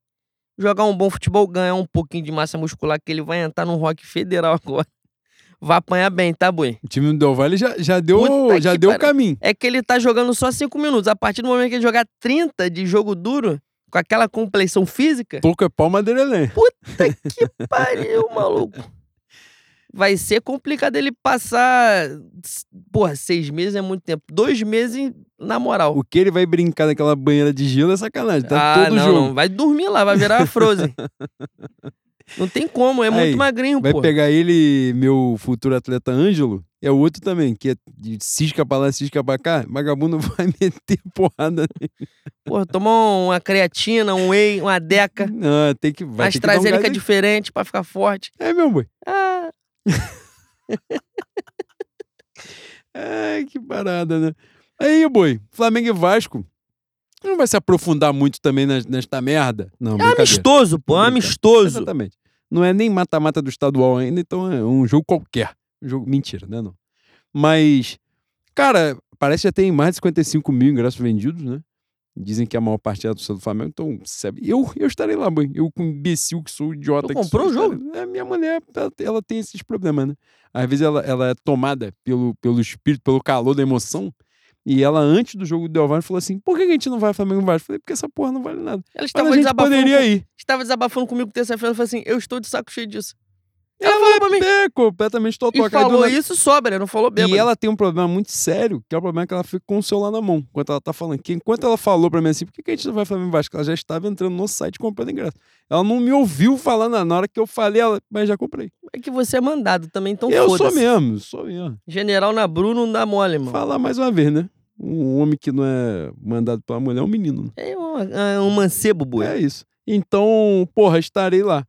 jogar um bom futebol, ganhar um pouquinho de massa muscular, que ele vai entrar num rock federal agora. Vai apanhar bem, tá, Bui? O time do Del Valle já, já deu, Puta já deu o caminho. É que ele tá jogando só cinco minutos. A partir do momento que ele jogar 30 de jogo duro, com aquela compleição física, Toco é pau madeirense. que pariu, maluco. Vai ser complicado ele passar. Porra, seis meses é muito tempo. Dois meses, na moral. O que ele vai brincar naquela banheira de gelo é sacanagem. Tá ah, todo não, jogo. não. Vai dormir lá, vai virar a Frozen. não tem como, é muito Aí, magrinho, Vai pô. pegar ele, meu futuro atleta Ângelo, é o outro também, que é de cisca pra lá, cisca pra cá. Vagabundo vai meter porrada nele. Porra, tomar uma creatina, um whey, uma deca. Não, tem que. Vai Mas que um trazerica gás aí. diferente pra ficar forte. É, meu boi. Ah, Ai, que parada, né? Aí, boi, Flamengo e Vasco. Não vai se aprofundar muito também nesta merda. Não, é amistoso, pô, é amistoso. Exatamente. Não é nem mata-mata do estadual ainda, então é um jogo qualquer. Um jogo... Mentira, né? Não. Mas, cara, parece que já tem mais de 55 mil ingressos vendidos, né? Dizem que a maior parte é do do Flamengo, então, sabe? Eu, eu estarei lá, mãe. Eu, com imbecil que sou, idiota Tu que comprou sou. o jogo? É, minha mulher, ela, ela tem esses problemas, né? Às vezes ela, ela é tomada pelo, pelo espírito, pelo calor da emoção. E ela, antes do jogo do Del Valle, falou assim: por que a gente não vai Flamengo Vasco? Eu falei, porque essa porra não vale nada. Ela Mas estava a gente desabafando, poderia com- ir. estava desabafando comigo terça-feira. Eu falei assim: eu estou de saco cheio disso. Ela Ela é completamente E totó. cai do falou nada. isso sobra, não falou bêbado. E ela tem um problema muito sério, que é o problema que ela fica com o celular na mão, enquanto ela tá falando. Que enquanto ela falou pra mim assim, por que, que a gente não vai Flamengo e Vasco? Ela já estava entrando no site comprando ingresso. Ela não me ouviu falando na hora que eu falei, ela, mas já comprei. É que você é mandado também, então eu sou mesmo, sou mesmo. General na Bruno não dá mole, irmão. Falar mais uma vez, né? Um homem que não é mandado pela mulher é um menino. né? É um, é um mancebo, boi. É isso. Então, porra, estarei lá.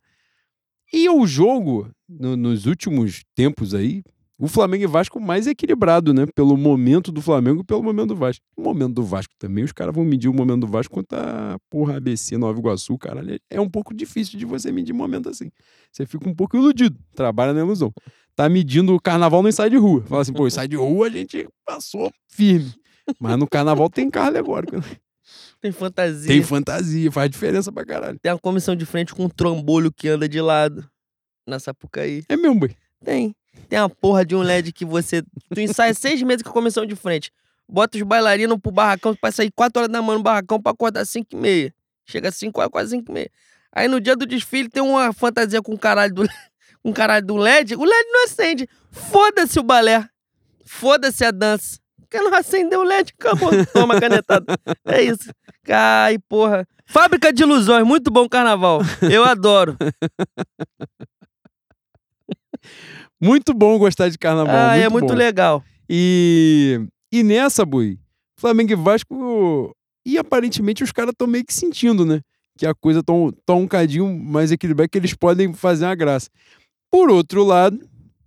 E o jogo, no- nos últimos tempos aí, o Flamengo e Vasco mais equilibrado, né? Pelo momento do Flamengo e pelo momento do Vasco. O momento do Vasco também, os caras vão medir o momento do Vasco quanto a porra ABC Nova Iguaçu, caralho. É um pouco difícil de você medir momento assim. Você fica um pouco iludido, trabalha na ilusão. Tá medindo o carnaval no ensaio de rua. Fala assim, pô, ensaio de rua a gente passou firme. Mas no carnaval tem carro alegórico. Tem fantasia. Tem fantasia, faz diferença pra caralho. Tem uma comissão de frente com um trombolho que anda de lado na Sapucaí. É mesmo, boy. Tem. Tem a porra de um LED que você. Tu ensaia seis meses com a comissão de frente. Bota os bailarinos pro barracão pra sair 4 horas da manhã no barracão pra acordar 5 e meia. Chega 5 horas, quase 5 e meia. Aí no dia do desfile tem uma fantasia com caralho do, com caralho do LED. O LED não acende. Foda-se o balé. Foda-se a dança. Porque não acendeu o LED, acabou. Toma canetada. É isso. Ai, porra. Fábrica de ilusões, muito bom carnaval. Eu adoro. Muito bom gostar de carnaval. ah, muito é muito bom. legal. E, e nessa, Bui, Flamengo e Vasco. E aparentemente os caras estão meio que sentindo, né? Que a coisa tá um, tá um cadinho mais equilibrada, que eles podem fazer uma graça. Por outro lado,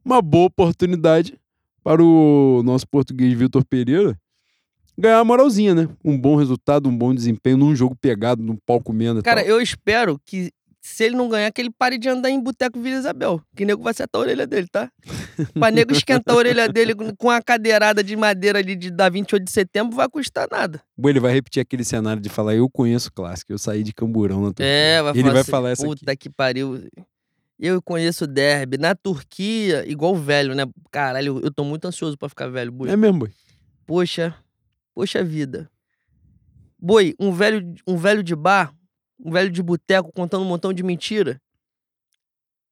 uma boa oportunidade para o nosso português Vitor Pereira ganhar uma moralzinha, né? Um bom resultado, um bom desempenho num jogo pegado, num palco menos. Cara, tal. eu espero que se ele não ganhar, que ele pare de andar em boteco Vila Isabel. Que nego vai acertar a orelha dele, tá? pra nego esquentar a orelha dele com- a cadeirada de madeira ali de, da 28 de setembro, vai custar nada. Bom, ele vai repetir aquele cenário de falar: Eu conheço o clássico, eu saí de camburão na Turquia. É, vai Ele falar vai assim, falar essa aqui. Puta que pariu. Eu conheço o derby. Na Turquia, igual velho, né? Caralho, eu tô muito ansioso pra ficar velho, Boi. É mesmo, Bui. Poxa, poxa vida. Boi, um velho, um velho de bar, um velho de boteco contando um montão de mentira.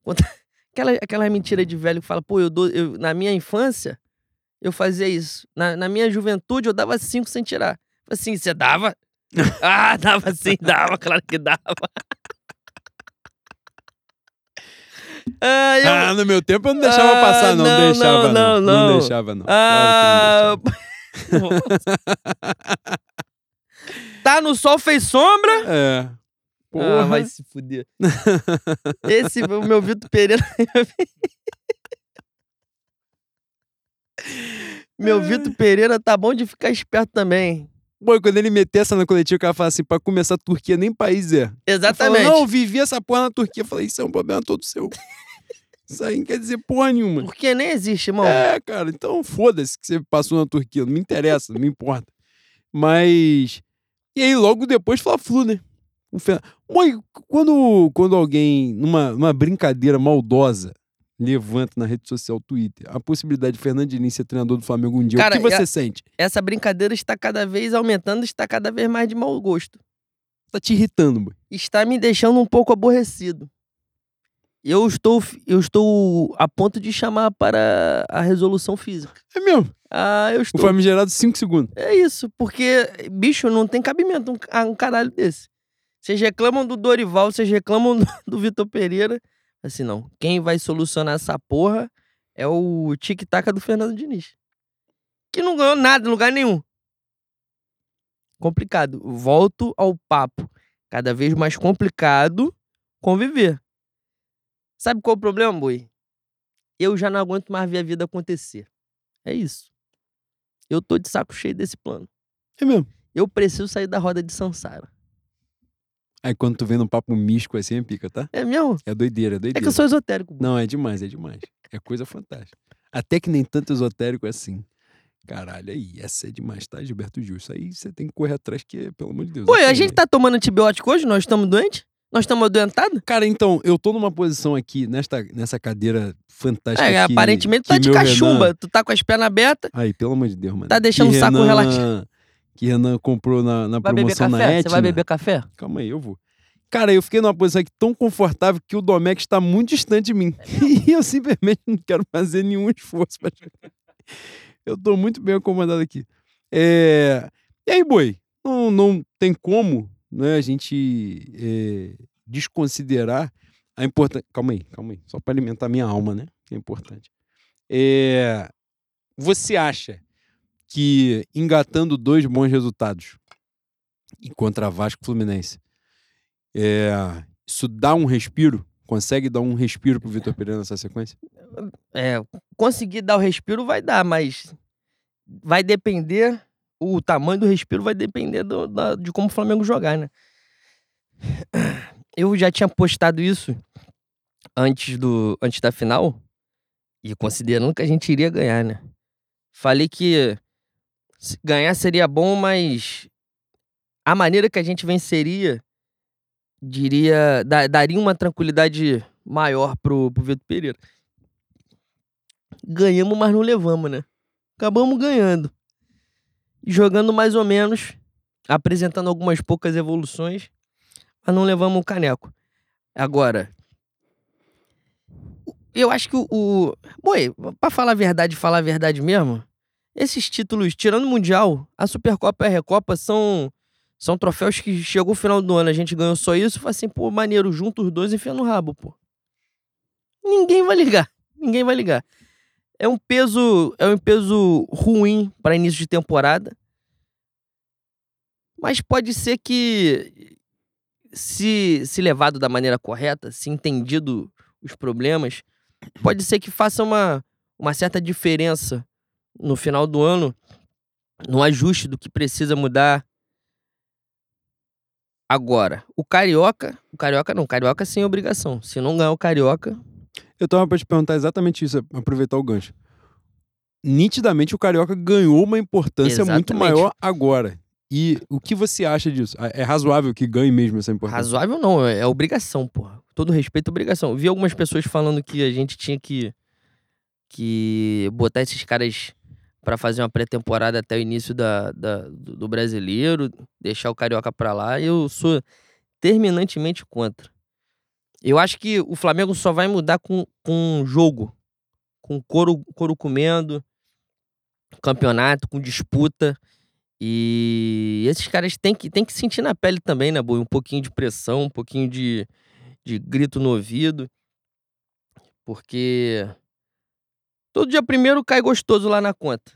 Conta- Aquela, aquela mentira de velho que fala, pô, eu dou, eu, na minha infância, eu fazia isso. Na, na minha juventude, eu dava cinco sem tirar. Assim, você dava? ah, dava sim, dava, claro que dava. Ah, eu, Ah, no meu tempo eu não deixava Ah, passar, não. não, deixava, não, não. não, não. deixava, não. Ah, Claro não deixava. tá no sol, fez sombra? É. Porra. Ah, vai se fuder. Esse, o meu Vitor Pereira. meu Vitor Pereira tá bom de ficar esperto também. Bom, quando ele meter essa na coletiva, o cara fala assim: pra começar, a Turquia nem país é. Exatamente. Falou, não, vivi essa porra na Turquia. Eu falei: Isso é um problema todo seu. Isso aí não quer dizer porra nenhuma. Porque nem existe, irmão. É, cara, então foda-se que você passou na Turquia. Não me interessa, não me importa. Mas. E aí, logo depois, Fla-Flu, né? Um Mãe, quando, quando alguém, numa, numa brincadeira maldosa, levanta na rede social Twitter a possibilidade de Fernando Diniz ser treinador do Flamengo um dia, Cara, o que você é- sente? Essa brincadeira está cada vez aumentando, está cada vez mais de mau gosto. Tá te irritando, mãe. Está me deixando um pouco aborrecido. Eu estou, eu estou a ponto de chamar para a resolução física. É mesmo. Ah, eu O estou. famigerado 5 segundos. É isso, porque, bicho, não tem cabimento um, um caralho desse. Vocês reclamam do Dorival, vocês reclamam do, do Vitor Pereira. Assim, não. Quem vai solucionar essa porra é o tic-tac do Fernando Diniz. Que não ganhou nada em lugar nenhum. Complicado. Volto ao papo. Cada vez mais complicado conviver. Sabe qual é o problema, boi? Eu já não aguento mais ver a vida acontecer. É isso. Eu tô de saco cheio desse plano. É mesmo. Eu preciso sair da roda de Sansara. Aí quando tu vê num papo místico assim, é pica, tá? É mesmo? É doideira, é É doideira. que eu sou esotérico. boi. Não, é demais, é demais. É coisa fantástica. Até que nem tanto esotérico assim. Caralho, aí, essa é demais, tá, Gilberto Gil? Isso aí você tem que correr atrás, que, pelo amor de Deus. Pô, a assim, gente tá tomando antibiótico hoje? Nós estamos doentes? Nós estamos adoentados? Cara, então, eu tô numa posição aqui, nesta, nessa cadeira fantástica É, que, aparentemente tu tá de cachumba. Renan- Tu tá com as pernas abertas. Aí, pelo amor de Deus, mano. Tá deixando Que o saco Renan- relaxado. Que Renan comprou na, na Vai beber promoção na café? Etna. Você vai beber café? Calma aí, eu vou. Cara, eu fiquei numa posição aqui tão confortável que o Domex está muito distante de mim. E eu simplesmente não quero fazer nenhum esforço pra chegar. Eu tô muito bem acomodado aqui. É... E aí, boi? Não, não tem como né, a gente é, desconsiderar a importância. Calma aí, calma aí. Só para alimentar minha alma, né? Que é importante. É... Você acha que engatando dois bons resultados contra Vasco Fluminense, é, isso dá um respiro? Consegue dar um respiro pro Vitor Pereira nessa sequência? É, conseguir dar o respiro vai dar, mas vai depender. O tamanho do respiro vai depender do- da- de como o Flamengo jogar, né? Eu já tinha postado isso antes, do, antes da final, e considerando que a gente iria ganhar, né? Falei que ganhar seria bom, mas a maneira que a gente venceria, diria, da- daria uma tranquilidade maior pro, pro Vitor Pereira. Ganhamos, mas não levamos, né? Acabamos ganhando. Jogando mais ou menos, apresentando algumas poucas evoluções, mas não levamos o caneco. Agora, eu acho que o. o... Boi, pra falar a verdade, falar a verdade mesmo, esses títulos, tirando o Mundial, a Supercopa e a Recopa são, são troféus que chegou o final do ano, a gente ganhou só isso, foi assim, pô, maneiro, junto os dois e enfia no rabo, pô. Ninguém vai ligar. Ninguém vai ligar. É um peso, é um peso ruim para início de temporada. Mas pode ser que se, se levado da maneira correta, se entendido os problemas, pode ser que faça uma, uma certa diferença no final do ano, no ajuste do que precisa mudar. Agora, o Carioca, o Carioca não, o Carioca sem obrigação. Se não ganhar o Carioca, Eu tava pra te perguntar exatamente isso, aproveitar o gancho. Nitidamente o Carioca ganhou uma importância muito Exatamente. maior agora. E o que você acha disso? É razoável que ganhe mesmo essa importância? razoável não, é é obrigação, porra. Todo respeito, é obrigação. Eu vi algumas pessoas falando que a gente tinha que, que botar esses caras pra fazer uma pré-temporada até o início da, da- do, do brasileiro, deixar o Carioca pra lá. Eu sou terminantemente contra. Eu acho que o Flamengo só vai mudar com, com jogo, com couro, couro comendo, campeonato, com disputa. E esses caras têm que, têm que sentir na pele também, né, Boi? Um pouquinho de pressão, um pouquinho de, de grito no ouvido. Porque todo dia primeiro cai gostoso lá na conta.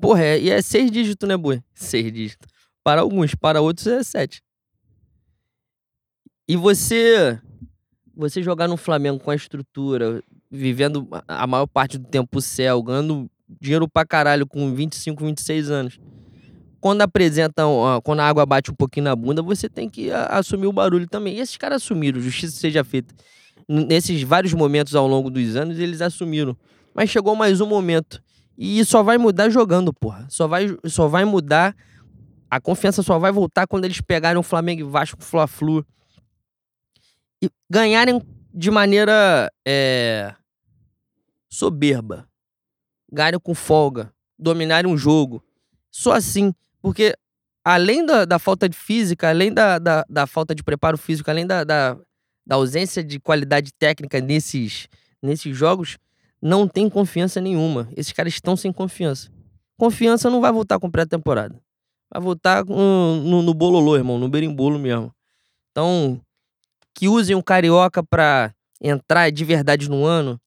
Porra, é, e é seis dígitos, né, Boi? Seis dígitos. Para alguns, para outros é sete. E você você jogar no Flamengo com a estrutura, vivendo a maior parte do tempo o céu, ganhando dinheiro pra caralho com 25, 26 anos. Quando apresentam, ó, quando a água bate um pouquinho na bunda, você tem que a- assumir o barulho também. E esses caras assumiram, justiça seja feita. Nesses vários momentos ao longo dos anos, eles assumiram. Mas chegou mais um momento. E só vai mudar jogando, porra. Só vai, só vai mudar. A confiança só vai voltar quando eles pegarem o Flamengo e Vasco Fla-Flu. Ganharem de maneira é, soberba. Ganharem com folga. Dominarem um jogo. Só assim. Porque além da, da falta de física, além da, da, da falta de preparo físico, além da, da, da ausência de qualidade técnica nesses, nesses jogos, não tem confiança nenhuma. Esses caras estão sem confiança. Confiança não vai voltar com pré-temporada. Vai voltar com- no, no bololô, irmão, no berimbolo mesmo. Então, que usem o Carioca pra entrar de verdade no ano,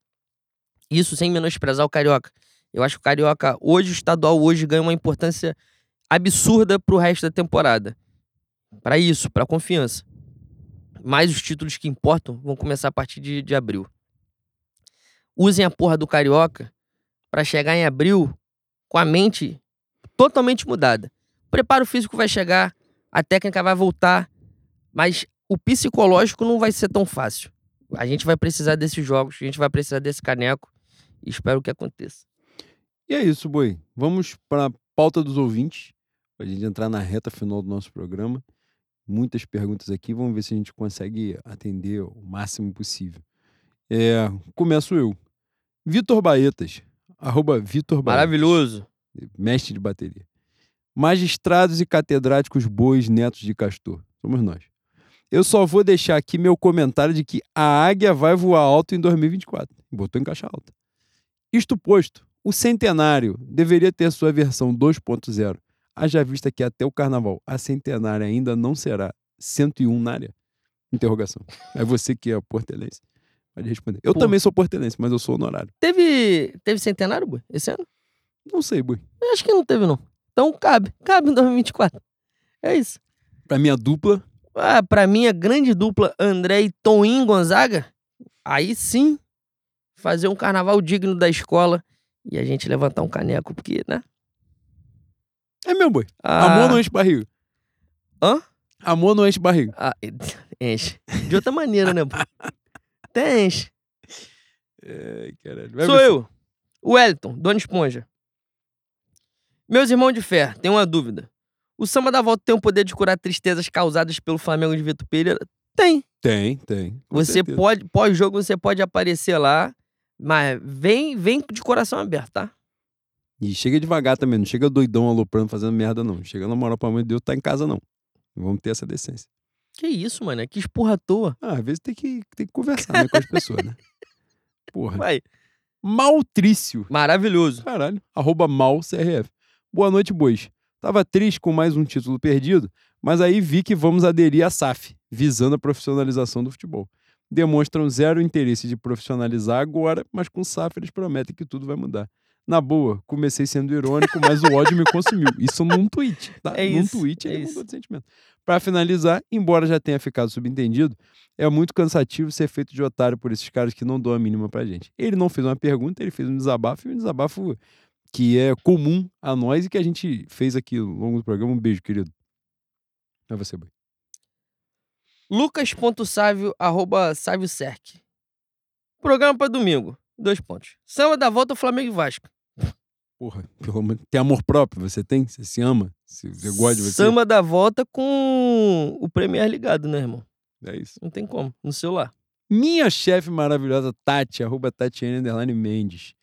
isso sem menosprezar o Carioca. Eu acho que o Carioca, hoje, o estadual hoje ganha uma importância absurda pro resto da temporada. Pra isso, pra confiança. Mas os títulos que importam vão começar a partir de, de abril. Usem a porra do Carioca pra chegar em abril com a mente totalmente mudada. O preparo físico vai chegar, a técnica vai voltar, mas o psicológico não vai ser tão fácil. A gente vai precisar desses jogos, a gente vai precisar desse caneco e espero que aconteça. E é isso, Boi. Vamos para a pauta dos ouvintes, para a gente entrar na reta final do nosso programa. Muitas perguntas aqui, vamos ver se a gente consegue atender o máximo possível. É, começo eu. Vitor Baetas, arroba Vitor Baetas, Maravilhoso. mestre de bateria. Magistrados e catedráticos bois netos de Castor. Somos nós. Eu só vou deixar aqui meu comentário de que a águia vai voar alto em 2024. Botou em caixa alta. Isto posto, o centenário deveria ter sua versão 2.0. Haja vista que até o carnaval a centenária ainda não será 101 na área? Interrogação. É você que é portelense. Pode responder. Eu Pô. também sou portelense, mas eu sou honorário. Teve, teve centenário, Bui, esse ano? Não sei, Bui. Eu acho que não teve, não. Então cabe. Cabe em 2024. É isso. Pra minha dupla, Ah, pra mim, a grande dupla André e Toninho Gonzaga, aí sim, fazer um carnaval digno da escola e a gente levantar um caneco, porque, né? é meu, Boi. Ah, Amor não enche barriga. Hã? Amor não enche barriga. ah, enche. De outra maneira, né? Até enche. Sou eu, o Wellington, Dona Esponja. Meus irmãos de fé, tem uma dúvida. O samba da volta tem o poder de curar tristezas causadas pelo Flamengo de Vitor Pereira? Tem. Tem, tem. Você certeza. pode, pós-jogo, você pode aparecer lá, mas vem, vem de coração aberto, tá? E chega devagar também, não chega doidão aloprando, fazendo merda, não. Chega na moral, pelo amor de Deus, tá em casa, não. Vamos ter essa decência. Que isso, mano? Que esporra à toa. Ah, às vezes tem que, tem que conversar né, com as pessoas, né? Porra. Vai. Maltrício. Maravilhoso. Caralho. Arroba mal CRF. Boa noite, bois. Tava triste com mais um título perdido, mas aí vi que vamos aderir à SAF, visando a profissionalização do futebol. Demonstram zero interesse de profissionalizar agora, mas com SAF eles prometem que tudo vai mudar. Na boa, comecei sendo irônico, mas o ódio me consumiu. Isso num tweet, tá? É num isso, tweet é ele isso. mudou de sentimento. Para finalizar, embora já tenha ficado subentendido, é muito cansativo ser feito de otário por esses caras que não dão a mínima pra gente. Ele não fez uma pergunta, ele fez um desabafo, e um desabafo que é comum a nós e que a gente fez aqui ao longo do programa. Um beijo, querido. É você, boy. Lucas.sávio, arroba Sávio Serk. Programa pra domingo. Dois pontos. Samba da volta, Flamengo e Vasco. Porra, pelo amor... tem amor próprio? Você tem? Você se ama? Você você gosta de você? Samba da volta com o Premier ligado, né, irmão? É isso. Não tem como. No celular. Minha chefe maravilhosa, Tati, arroba Tatiane Mendes.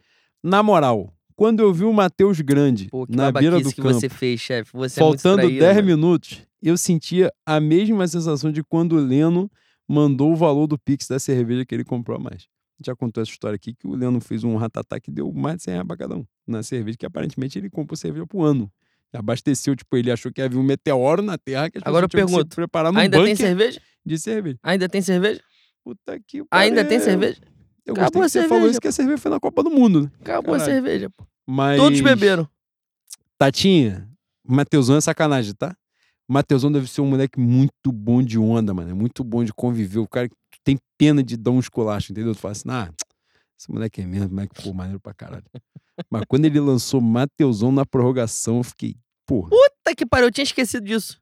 Na moral, quando eu vi o Matheus Grande Pô, que na beira do que campo, você fez, chefe. Você faltando é muito 10 traíra, mano. minutos, eu sentia a mesma sensação de quando o Leno mandou o valor do Pix da cerveja que ele comprou a mais. Já contou essa história aqui que o Leno fez um ratatá que deu mais de 100 reais pra cada um na cerveja, que aparentemente ele comprou cerveja pro ano. Abasteceu, tipo, ele achou que havia um meteoro na Terra que as Agora eu pergunto, preparar no Ainda tem cerveja? de cerveja. Ainda tem cerveja? Puta que Ainda tem pariu. cerveja? Eu Acabou gostei a que você falou cerveja, isso que a cerveja foi na Copa do Mundo. né? Acabou a Caralho. cerveja, pô. Mas... Todos beberam. Tatinha, Mateusão é sacanagem, tá? Mateusão deve ser um moleque muito bom de onda, mano. É muito bom de conviver. O cara que tem pena de dar um esculacho, entendeu? Tu fala assim, ah, esse moleque é mesmo, moleque, pô, maneiro pra caralho. Mas quando ele lançou Mateusão na prorrogação, eu fiquei, porra. Puta que pariu, eu tinha esquecido disso.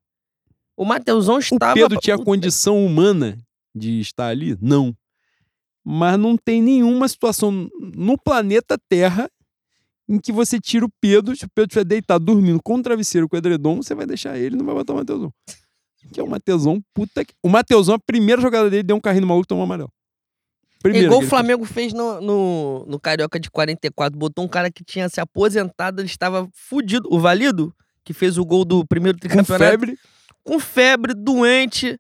O Mateusão O estava. Pedro tinha Puta- condição humana de estar ali? Não. Mas não tem nenhuma situação no planeta Terra em que você tira o Pedro, se o Pedro estiver deitado dormindo com o travesseiro com o edredom, você vai deixar ele e não vai botar o Mateusão. Que é o Mateusão, puta que... O Mateusão, a primeira jogada dele, deu um carrinho no maluco e tomou amarelo. Primeiro Igual o Flamengo fez no, no, no Carioca de 44. Botou um cara que tinha se aposentado, ele estava fudido. O Valido, que fez o gol do primeiro fez. Com tricampeonato. febre, com febre, doente,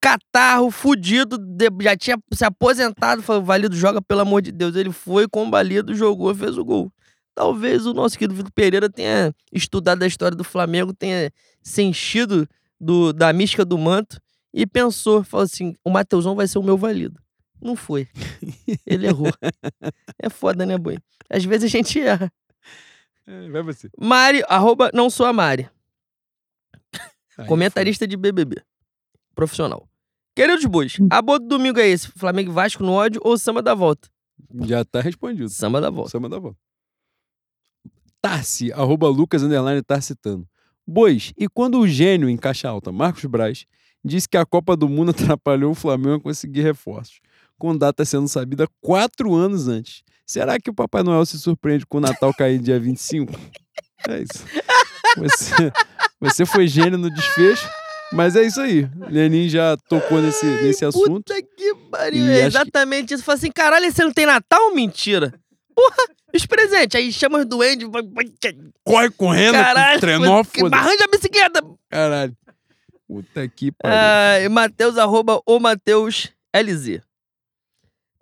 catarro, fudido, já tinha se aposentado. Falou, Valido, joga pelo amor de Deus. Ele foi com o Valido, jogou, fez o gol. Talvez o nosso querido Vitor Pereira tenha estudado a história do Flamengo, tenha se enchido do, da mística do manto e pensou, falou assim, o Mateusão vai ser o meu Valido. Não foi. Ele errou. É foda, né, boi? Às vezes a gente erra. é, vai você. Mari, arroba, não sou a Mari. Aí, Comentarista de BBB. Profissional. Queridos bois, a boa do domingo é esse: Flamengo e Vasco no ódio ou samba da volta? Já tá respondido. Samba da volta. Samba da volta. Tarsi, arroba Lucas, underline Tarsitano. Bois, e quando o gênio em caixa alta, Marcos Braz, disse que a Copa do Mundo atrapalhou o Flamengo a conseguir reforços, com data sendo sabida quatro anos antes. Será que o Papai Noel se surpreende com o Natal cair dia 25? É isso. Você, você foi gênio no desfecho, mas é isso aí. Lenin já tocou nesse, nesse assunto. Puta que pariu. É acho que- exatamente isso. Fala assim: caralho, esse não tem Natal? Mentira. Porra, os presentes. Aí chama os duendes. Corre correndo, Caralho, trenó, foda arranja a bicicleta. Caralho. Puta que pariu. Ah, Matheus, arroba o Matheus LZ.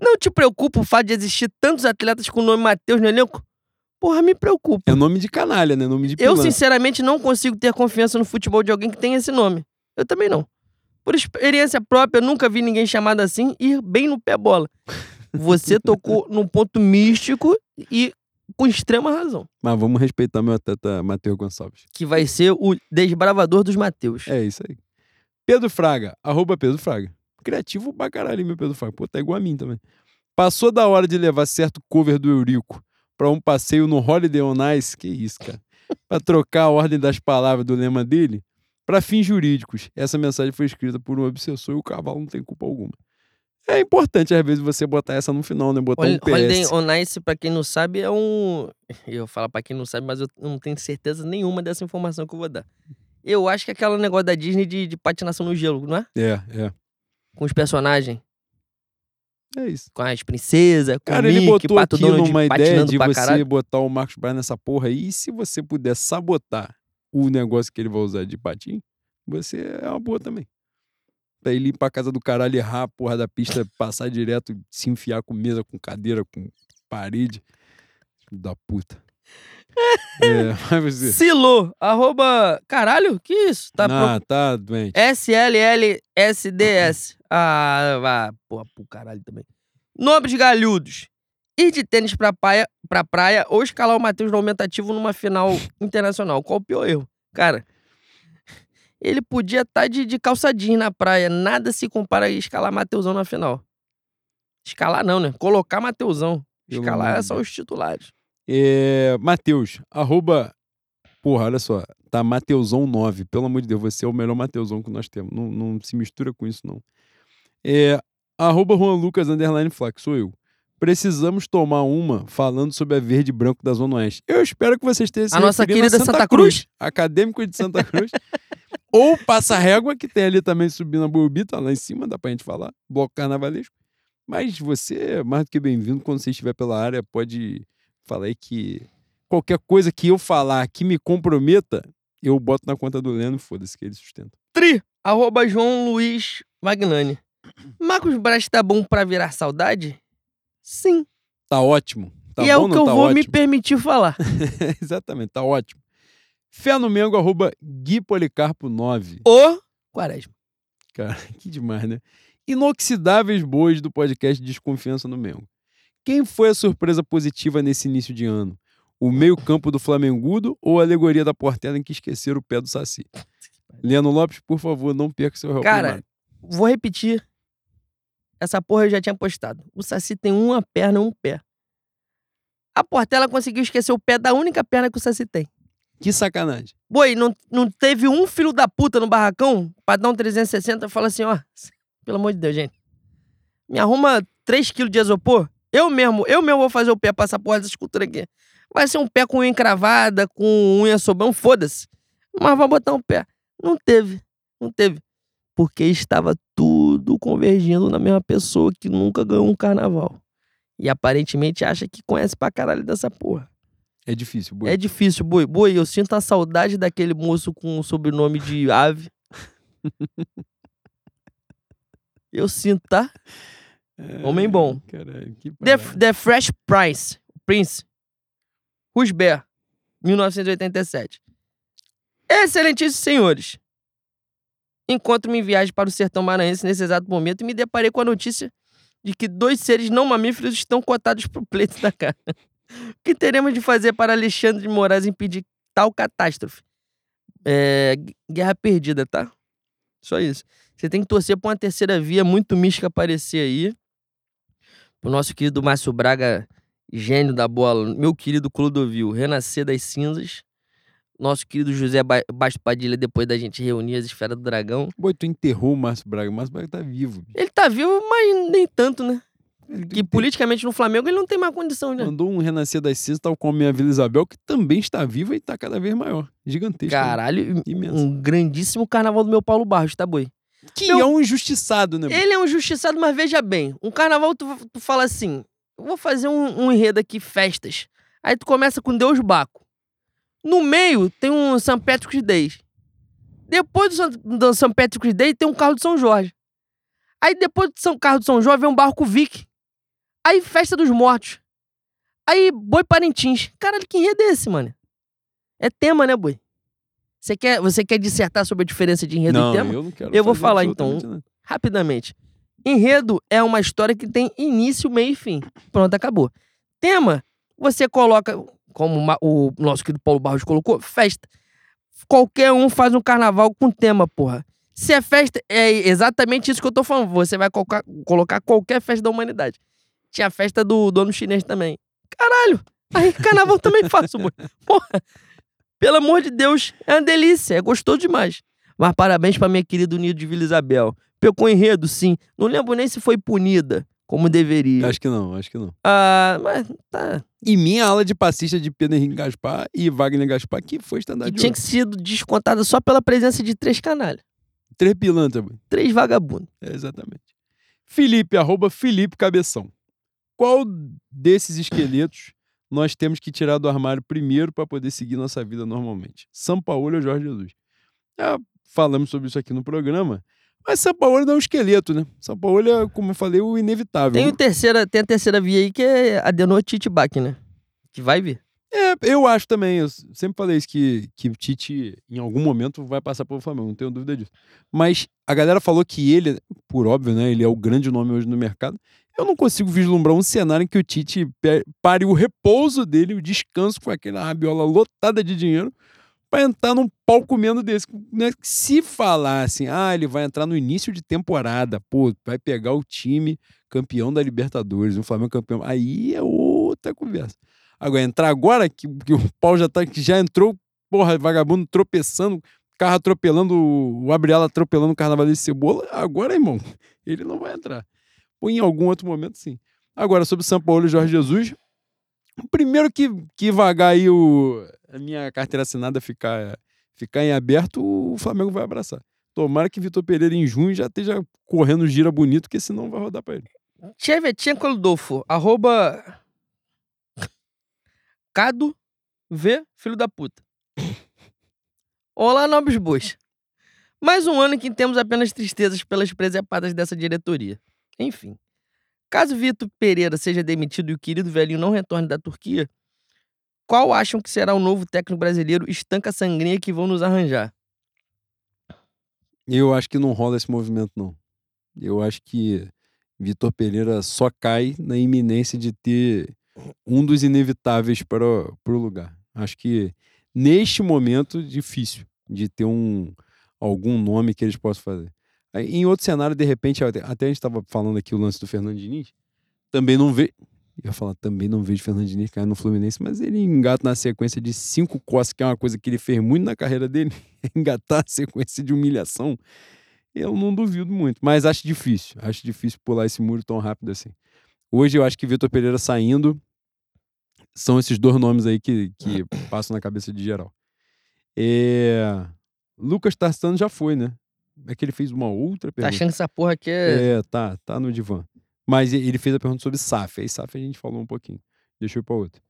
Não te preocupa o fato de existir tantos atletas com o nome Matheus no elenco? Porra, me preocupa. É nome de canalha, né? Nome de Eu, pilantra. sinceramente, não consigo ter confiança no futebol de alguém que tem esse nome. Eu também não. Por experiência própria, eu nunca vi ninguém chamado assim ir bem no pé bola. Você tocou num ponto místico e com extrema razão. Mas vamos respeitar meu atleta Matheus Gonçalves. Que vai ser o desbravador dos Mateus. É isso aí. Pedro Fraga, arroba Pedro Fraga. Criativo pra caralho, meu Pedro Fraga. Pô, tá igual a mim também. Passou da hora de levar certo cover do Eurico pra um passeio no Holiday on Ice. Que isso, cara. pra trocar a ordem das palavras do lema dele pra fins jurídicos. Essa mensagem foi escrita por um obsessor e o cavalo não tem culpa alguma. É importante, às vezes, você botar essa no final, né? Botar um Hol- Holiday PS. on Ice, pra quem não sabe, é um. Eu falo pra quem não sabe, mas eu não tenho certeza nenhuma dessa informação que eu vou dar. Eu acho que é aquele negócio da Disney de, de patinação no gelo, não é? É, é. Com os personagens. É isso. Com as princesas, com Cara, o ele Mickey, botou Pato aqui Donald numa ideia de você caralho. botar o Marcos Braz nessa porra aí. E se você puder sabotar o negócio que ele vai usar de patim, você é uma boa também. Pra ele ir pra casa do caralho, errar a porra da pista, passar direto, se enfiar com mesa, com cadeira, com parede. Filho da puta. é, mas você. Silo, arroba... Caralho, que isso? Tá pro- ah, tá doente. SLLSDS. Ah, vá, porra, pro caralho também. Nobres galhudos. Ir de tênis pra praia, pra praia ou escalar o Matheus no aumentativo numa final internacional. Qual o pior erro? Cara, ele podia estar de, de calça jeans na praia. Nada se compara a escalar Mateusão na final. Escalar não, né? Colocar Mateusão. Pelo Escalar é de só os titulares. É, Matheus, arroba. Porra, olha só. Tá Mateusão 9. Pelo amor de Deus, você é o melhor Mateusão que nós temos. Não, não se mistura com isso, não. É, arroba Juan Lucas, underline Flac, sou eu. Precisamos tomar uma falando sobre a verde e branco da Zona Oeste. Eu espero que você esteja se A nossa querida Santa Cruz. Acadêmico de Santa Cruz. Ou Passa Régua, que tem ali também subindo a Burbi, tá lá em cima, dá pra gente falar. Bloco carnavalesco. Mas você é mais do que bem-vindo quando você estiver pela área. Pode falar aí que qualquer coisa que eu falar que me comprometa, eu boto na conta do Leno e foda-se que ele sustenta. Tri, arroba João Luiz Magnani. Marcos Braz tá bom pra virar saudade? Sim. Tá ótimo. Tá e é bom, o que eu tá vou ótimo? me permitir falar. Exatamente, tá ótimo. Fé no Mengo, arroba Gui Policarpo 9. O Quaresma. Cara, que demais, né? Inoxidáveis boas do podcast Desconfiança no Mengo. Quem foi a surpresa positiva nesse início de ano? O meio-campo do Flamengudo ou a alegoria da Portela em que esqueceram o pé do Saci? Leandro Lopes, por favor, não perca seu Cara. Vou repetir. Essa porra eu já tinha postado. O Saci tem uma perna e um pé. A Portela conseguiu esquecer o pé da única perna que o Saci tem. Que sacanagem. Boi, não, não teve um filho da puta no barracão pra dar um 360 e falar assim, ó, pelo amor de Deus, gente. Me arruma 3 quilos de isopor. Eu mesmo, eu mesmo vou fazer o pé pra essa porra dessa escultura aqui. Vai ser um pé com unha encravada, com unha sobrão, foda-se. Mas vai botar um pé. Não teve, não teve. Porque estava tudo convergindo na mesma pessoa que nunca ganhou um carnaval. E aparentemente acha que conhece pra caralho dessa porra. É difícil, Boi. É difícil, Boi. Boi, eu sinto a saudade daquele moço com o sobrenome de ave. eu sinto, tá? Homem bom. Caralho, que The, parada. The Fresh Prince. Prince. Rusber. 1987. Excelentíssimos senhores. Encontro-me em viagem para o sertão maranhense nesse exato momento e me deparei com a notícia de que dois seres não mamíferos estão cotados para o pleito da cara. O que teremos de fazer para Alexandre de Moraes impedir tal catástrofe? É, gu- guerra perdida, tá? Só isso. Você tem que torcer pra uma terceira via muito mística aparecer aí. Pro nosso querido Márcio Braga, gênio da bola. Meu querido Clodovil, renascer das cinzas. Nosso querido José ba Basto Padilha, depois da gente reunir as esferas do dragão. Boi, tu enterrou o Márcio Braga. O Márcio Braga tá vivo. bicho. Ele tá vivo, mas nem tanto, né? Ele Que politicamente no Flamengo ele não tem mais condição, né? Mandou um renascer das cinzas, tal como a minha Vila Isabel, que também está viva e está cada vez maior. Gigantesca. Caralho, Imenso. um grandíssimo carnaval do meu Paulo Barros, tá, boi? Que Meu- é um injustiçado, né? Boi? Ele é um justiçado, mas veja bem, um carnaval tu, tu fala assim, eu vou fazer um, um enredo aqui, festas. Aí tu começa com Deus Baco. No meio tem um St. Patrick's Day. Depois do, St. Patrick's Day tem um carro de São Jorge. Aí depois do São carro de São Jorge vem um barco Vic. Aí festa dos mortos. Aí boi Parintins. Caralho, que enredo é esse, mano? É tema, né, boi? Você quer, você quer dissertar sobre a diferença de enredo não, e tema? eu não quero Eu vou falar, então. nada. rapidamente. Enredo é uma história que tem início, meio e fim. Pronto, acabou. Tema, você coloca, como o nosso querido Paulo Barros colocou, festa. Qualquer um faz um carnaval com tema, porra. Se é festa, é exatamente isso que eu tô falando. Você vai colocar, colocar qualquer festa da humanidade. Tinha a festa do dono chinês também. Caralho! Aí carnaval também faço. Porra! Pelo amor de Deus, é uma delícia, é gostoso demais. Mas parabéns pra minha querida Unido de Vila Isabel. Pecou enredo, sim. Não lembro nem se foi punida. Como deveria. Acho que não, acho que não. Ah, mas tá. E minha aula de passista de Pedro Henrique Gaspar e Wagner Gaspar, que foi Que stand-up de tinha que sido descontada só pela presença de três canalhas. Três pilantras. Três vagabundos. É, exatamente. Felipe, arroba Felipe Cabeção. Qual desses esqueletos nós temos que tirar do armário primeiro para poder seguir nossa vida normalmente? São Paulo ou Jorge Jesus? Já falamos sobre isso aqui no programa, mas São Paulo não é um esqueleto, né? São Paulo é, como eu falei, o inevitável. Tem, o terceira, tem a terceira via aí que é Adenor Titibach, né? Que vai vir. É, eu acho também. Eu sempre falei isso, que, que o Tite, em algum momento, vai passar pelo Flamengo, não tenho dúvida disso. Mas a galera falou que ele, por óbvio, né? Ele é o grande nome hoje no mercado. Eu não consigo vislumbrar um cenário em que o Tite pare o repouso dele, o descanso com aquela rabiola lotada de dinheiro, para entrar num pau comendo desse. Né? Se falar assim, ah, ele vai entrar no início de temporada, pô, vai pegar o time campeão da Libertadores, o Flamengo campeão, aí é outra conversa. Agora, entrar agora, que, que o pau já tá, que já entrou, porra, vagabundo tropeçando, carro atropelando, o Gabriel atropelando o carnaval de cebola, agora, irmão, ele não vai entrar. Ou em algum outro momento, sim. Agora, sobre São Paulo e Jorge Jesus, primeiro que, que vagar aí o, a minha carteira assinada ficar, ficar em aberto, o Flamengo vai abraçar. Tomara que Vitor Pereira em junho já esteja correndo gira bonito, porque senão vai rodar pra ele. Chevetinha Rodolfo, arroba. Cado V, filho da puta. Olá, nobres bois. Mais um ano em que temos apenas tristezas pelas presepadas dessa diretoria. Enfim. Caso Vitor Pereira seja demitido e o querido velhinho não retorne da Turquia, qual acham que será o novo técnico brasileiro estanca sangrinha que vão nos arranjar? Eu acho que não rola esse movimento, não. Eu acho que Vitor Pereira só cai na iminência de ter um dos inevitáveis para, para o lugar. Acho que neste momento, difícil de ter um, algum nome que eles possam fazer. Aí, Em outro cenário, de repente, até, até a gente estava falando aqui o lance do Fernando Diniz, também não vê. Eu ia falar, também não vejo Fernando Diniz cair no Fluminense, mas ele engata na sequência de cinco costas, que é uma coisa que ele fez muito na carreira dele, engatar a sequência de humilhação. Eu não duvido muito, mas acho difícil. Acho difícil pular esse muro tão rápido assim. Hoje eu acho que Vitor Pereira saindo são esses dois nomes aí que, que passam na cabeça de geral. É... Lucas Tarsano já foi, né? É que ele fez uma outra Tá pergunta. achando que essa porra aqui é. É, tá, tá no divã. Mas ele fez a pergunta sobre SAF. Aí SAF a gente falou um pouquinho. Deixa eu ir pra outra.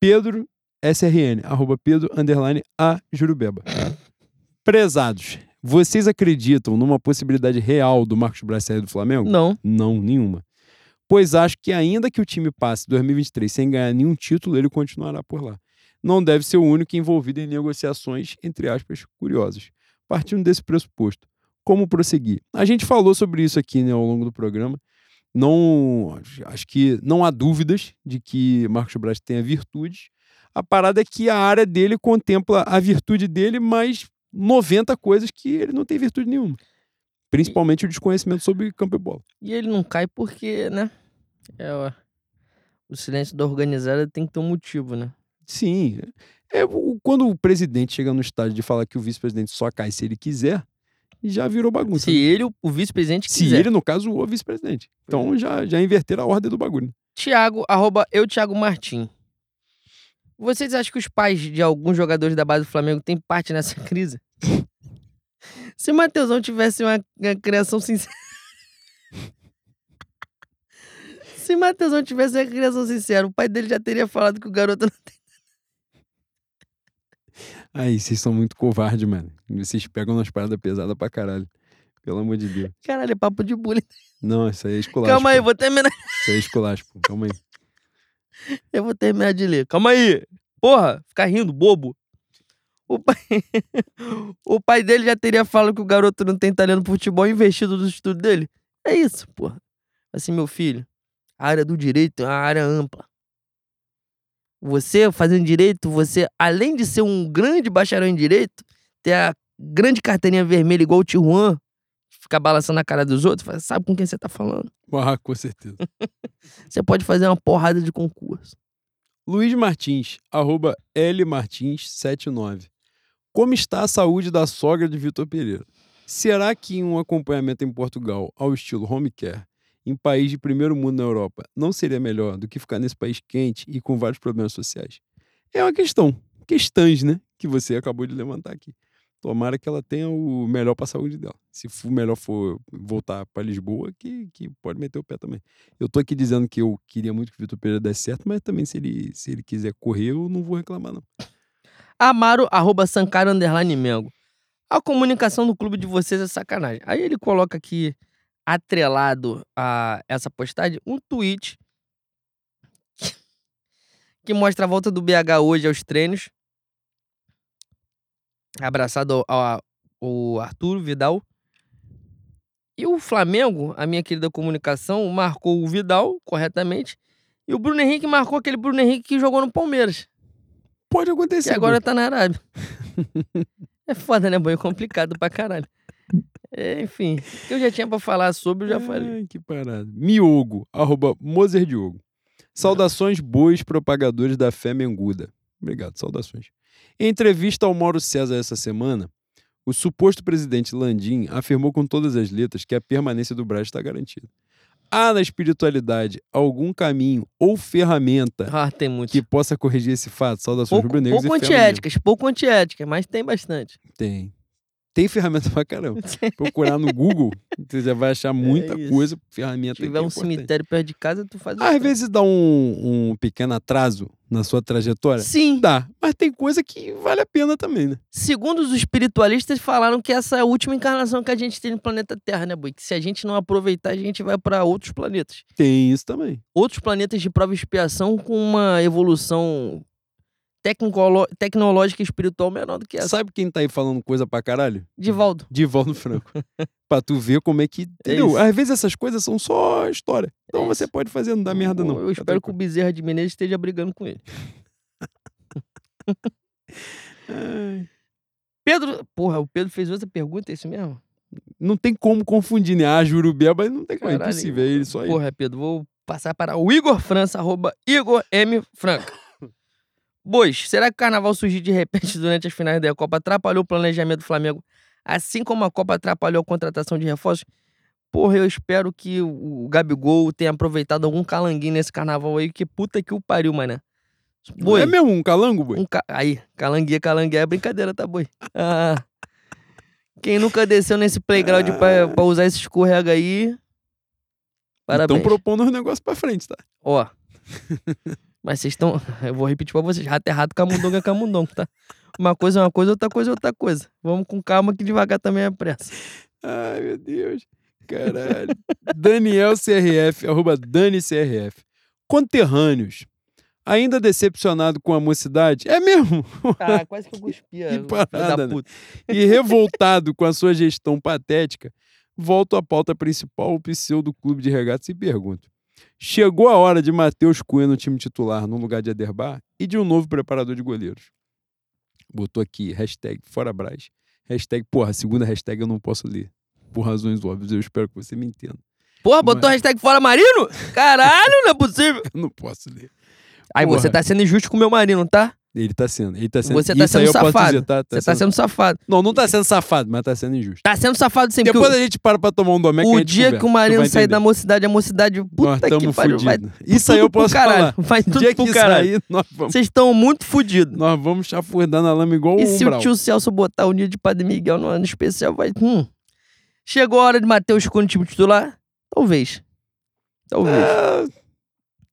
Pedro SRN, arroba Pedro, underline, a Jurubeba. Prezados, vocês acreditam numa possibilidade real do Marcos Braz sair do Flamengo? Não. Não, nenhuma. Pois acho que ainda que o time passe 2023 sem ganhar nenhum título, ele continuará por lá. Não deve ser o único envolvido em negociações, entre aspas, curiosas. Partindo desse pressuposto, como prosseguir? A gente falou sobre isso aqui né, ao longo do programa. Não, acho que não há dúvidas de que Marcos Braz tenha virtudes. A parada é que a área dele contempla a virtude dele, mais 90 coisas que ele não tem virtude nenhuma. Principalmente o desconhecimento sobre campo e bola. E ele não cai porque, né? É, ó, o silêncio da organizada tem que ter um motivo, né? Sim. É, o- quando o presidente chega no estádio de falar que o vice-presidente só cai se ele quiser, já virou bagunça. Se ele, o- o vice-presidente, Se quiser. ele, no caso, o vice-presidente. Então já, já inverteram a ordem do bagulho. Tiago, arroba eu, Thiago Martim. Vocês acham que os pais de alguns jogadores da base do Flamengo têm parte nessa crise? Se Matheusão tivesse uma, uma criação sincera. Se Matheusão tivesse uma criação sincera, o pai dele já teria falado que o garoto não tem. Aí, vocês são muito covardes, mano. Vocês pegam nas paradas pesadas pra caralho. Pelo amor de Deus. Caralho, é papo de bullying. Não, isso aí é esculacho. Calma aí, pô. vou terminar. Isso aí é esculacho, pô. Calma aí. Eu vou terminar de ler. Calma aí. Porra, ficar rindo, bobo. O pai... o pai dele já teria falado que o garoto não tem talento pro futebol investido no estudo dele. É isso, porra. Assim, meu filho, a área do direito é uma área ampla. Você, fazendo direito, você, além de ser um grande bacharel em direito, ter a grande carteirinha vermelha igual o Tijuan, ficar balançando a cara dos outros, sabe com quem você tá falando. Ah, com certeza. Você pode fazer uma porrada de concurso. Luiz Martins, arroba lmartins79. Como está a saúde da sogra de Vitor Pereira? Será que um acompanhamento em Portugal ao estilo home care em país de primeiro mundo na Europa não seria melhor do que ficar nesse país quente e com vários problemas sociais? É uma questão, questões, né? Que você acabou de levantar aqui. Tomara que ela tenha o melhor para a saúde dela. Se o melhor for voltar para Lisboa, que, que pode meter o pé também. Eu tô aqui dizendo que eu queria muito que o Vitor Pereira desse certo, mas também se ele, se ele quiser correr, eu não vou reclamar, não. Amaro, arroba Sankara, underline Mengo. A comunicação do clube de vocês é sacanagem. Aí ele coloca aqui, atrelado a essa postagem, um tweet que mostra a volta do BH hoje aos treinos. Abraçado ao, ao, ao Arthur Vidal. E o Flamengo, a minha querida comunicação, marcou o Vidal corretamente. E o Bruno Henrique marcou aquele Bruno Henrique que jogou no Palmeiras. Pode acontecer. Que agora tá na Arábia. é foda, né, boy? É complicado pra caralho. É, enfim, o que eu já tinha pra falar sobre, eu já falei. Ai, que parada. Miogo, arroba Moser Diogo. Saudações boas propagadores da fé menguda. Obrigado, saudações. Em entrevista ao Mauro César essa semana, o suposto presidente Landim afirmou com todas as letras que a permanência do Braz está garantida. Há na espiritualidade algum caminho ou ferramenta Ah, que possa corrigir esse fato? Saudações pouco rubro-negras pouco antiéticas, pouco antiéticas, mas tem bastante. Tem. Tem ferramenta pra caramba. Procurar no Google, você já vai achar muita isso. coisa, ferramenta Se tiver é um importante. cemitério perto de casa, tu faz Às vezes dá um, um pequeno atraso na sua trajetória. Sim. Dá, mas tem coisa que vale a pena também, né? Segundo os espiritualistas, falaram que essa é a última encarnação que a gente tem no planeta Terra, né, Boi? Que se a gente não aproveitar, a gente vai pra outros planetas. Tem isso também. Outros planetas de prova e expiação com uma evolução tecnicolo- tecnológica e espiritual menor do que essa. Sabe quem tá aí falando coisa pra caralho? Divaldo. Divaldo Franco. pra tu ver como é que. Entendeu? isso. Às vezes essas coisas são só história. Então É você isso. pode fazer, não dá merda, não. Eu espero que o Bezerra de Menezes esteja brigando com ele. Pedro. Porra, o Pedro fez outra pergunta, é isso mesmo? Não tem como confundir, né? Ah, Jurubeba não tem como. É impossível. É ele só ele. Porra, Pedro, vou passar para o Igor França, arroba Igor M. Franca. Bois, será que o carnaval surgiu de repente durante as finais da Copa atrapalhou o planejamento do Flamengo, assim como a Copa atrapalhou a contratação de reforços? Porra, eu espero que o Gabigol tenha aproveitado algum calanguinho nesse carnaval aí, que puta que o pariu, mané. Boi, É mesmo um calango, boi? um ca... Aí, calanguia, calanguia é brincadeira, tá, boi? Ah, quem nunca desceu nesse playground pra, pra usar esse escorrega aí, parabéns. Estão propondo os negócios pra frente, tá? Ó. Mas vocês estão. Eu vou repetir pra vocês. Rato é rato, camundongo é camundongo, tá? Uma coisa é uma coisa, outra coisa é outra coisa. Vamos com calma que devagar também é pressa. Ai, meu Deus. Caralho. Daniel CRF, arroba Dani CRF. Conterrâneos. Ainda decepcionado com a mocidade? É mesmo? Ah, quase que eu cuspia. Que parada, da né? puta. E revoltado com a sua gestão patética, volto à pauta principal, o pseudo clube de regatas e pergunto. Chegou a hora de Matheus Cunha no time titular no lugar de Aderbar e de um novo preparador de goleiros. Botou aqui, hashtag fora Brás. Hashtag, porra, a segunda hashtag eu não posso ler. Por razões óbvias, eu espero que você me entenda. Porra, botou hashtag fora marino? Caralho, não é possível. Eu não posso ler. Aí Porra. você tá sendo injusto com o meu marino, tá? Ele tá sendo, ele tá sendo. Você tá isso sendo safado. dizer, tá? Você tá sendo safado. Não, não tá sendo safado, mas tá sendo injusto. Tá sendo safado sempre. Depois que a gente para pra tomar um domé que a o dia conversa, que o vai sair da mocidade, a mocidade, Nós puta que estamos pariu, vai. Isso aí eu posso falar. Vai O tudo dia que pro isso caralho. aí, nós vamos, Vocês estão muito fudidos. nós vamos chafurdar na lama igual E o se o tio Celso botar o Nido de Padre Miguel no ano especial, vai. Hum. Chegou a hora de Matheus Cunha no time titular? Talvez. Talvez. Ah,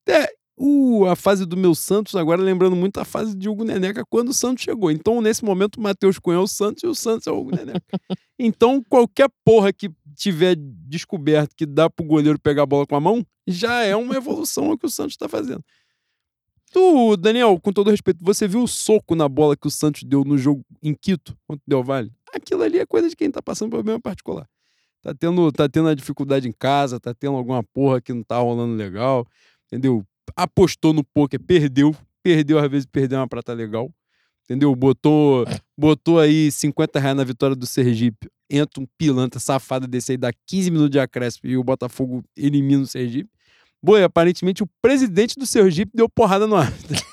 é, uh, a fase do meu Santos agora lembrando muito a fase de Hugo Neneca quando o Santos chegou. Então, nesse momento, o Matheus Cunha é o Santos e o Santos é o Hugo Neneca. então, qualquer porra que tiver descoberto que dá pro goleiro pegar a bola com a mão, já é uma evolução ao que o Santos tá fazendo. Tu, Daniel, com todo respeito, você viu o soco na bola que o Santos deu no jogo em Quito contra o Del Valle? Aquilo ali é coisa de quem tá passando problema particular. Tá tendo, tá tendo a dificuldade em casa, tá tendo alguma porra que não tá rolando legal, entendeu? Apostou no poker, perdeu, perdeu, às vezes perdeu uma prata legal, entendeu? Botou, botou aí 50 reais na vitória do Sergipe, entra um pilantra safado desse aí, dá 15 minutos de acréscimo e o Botafogo elimina o Sergipe. Boi, aparentemente o presidente do Sergipe deu porrada no árbitro.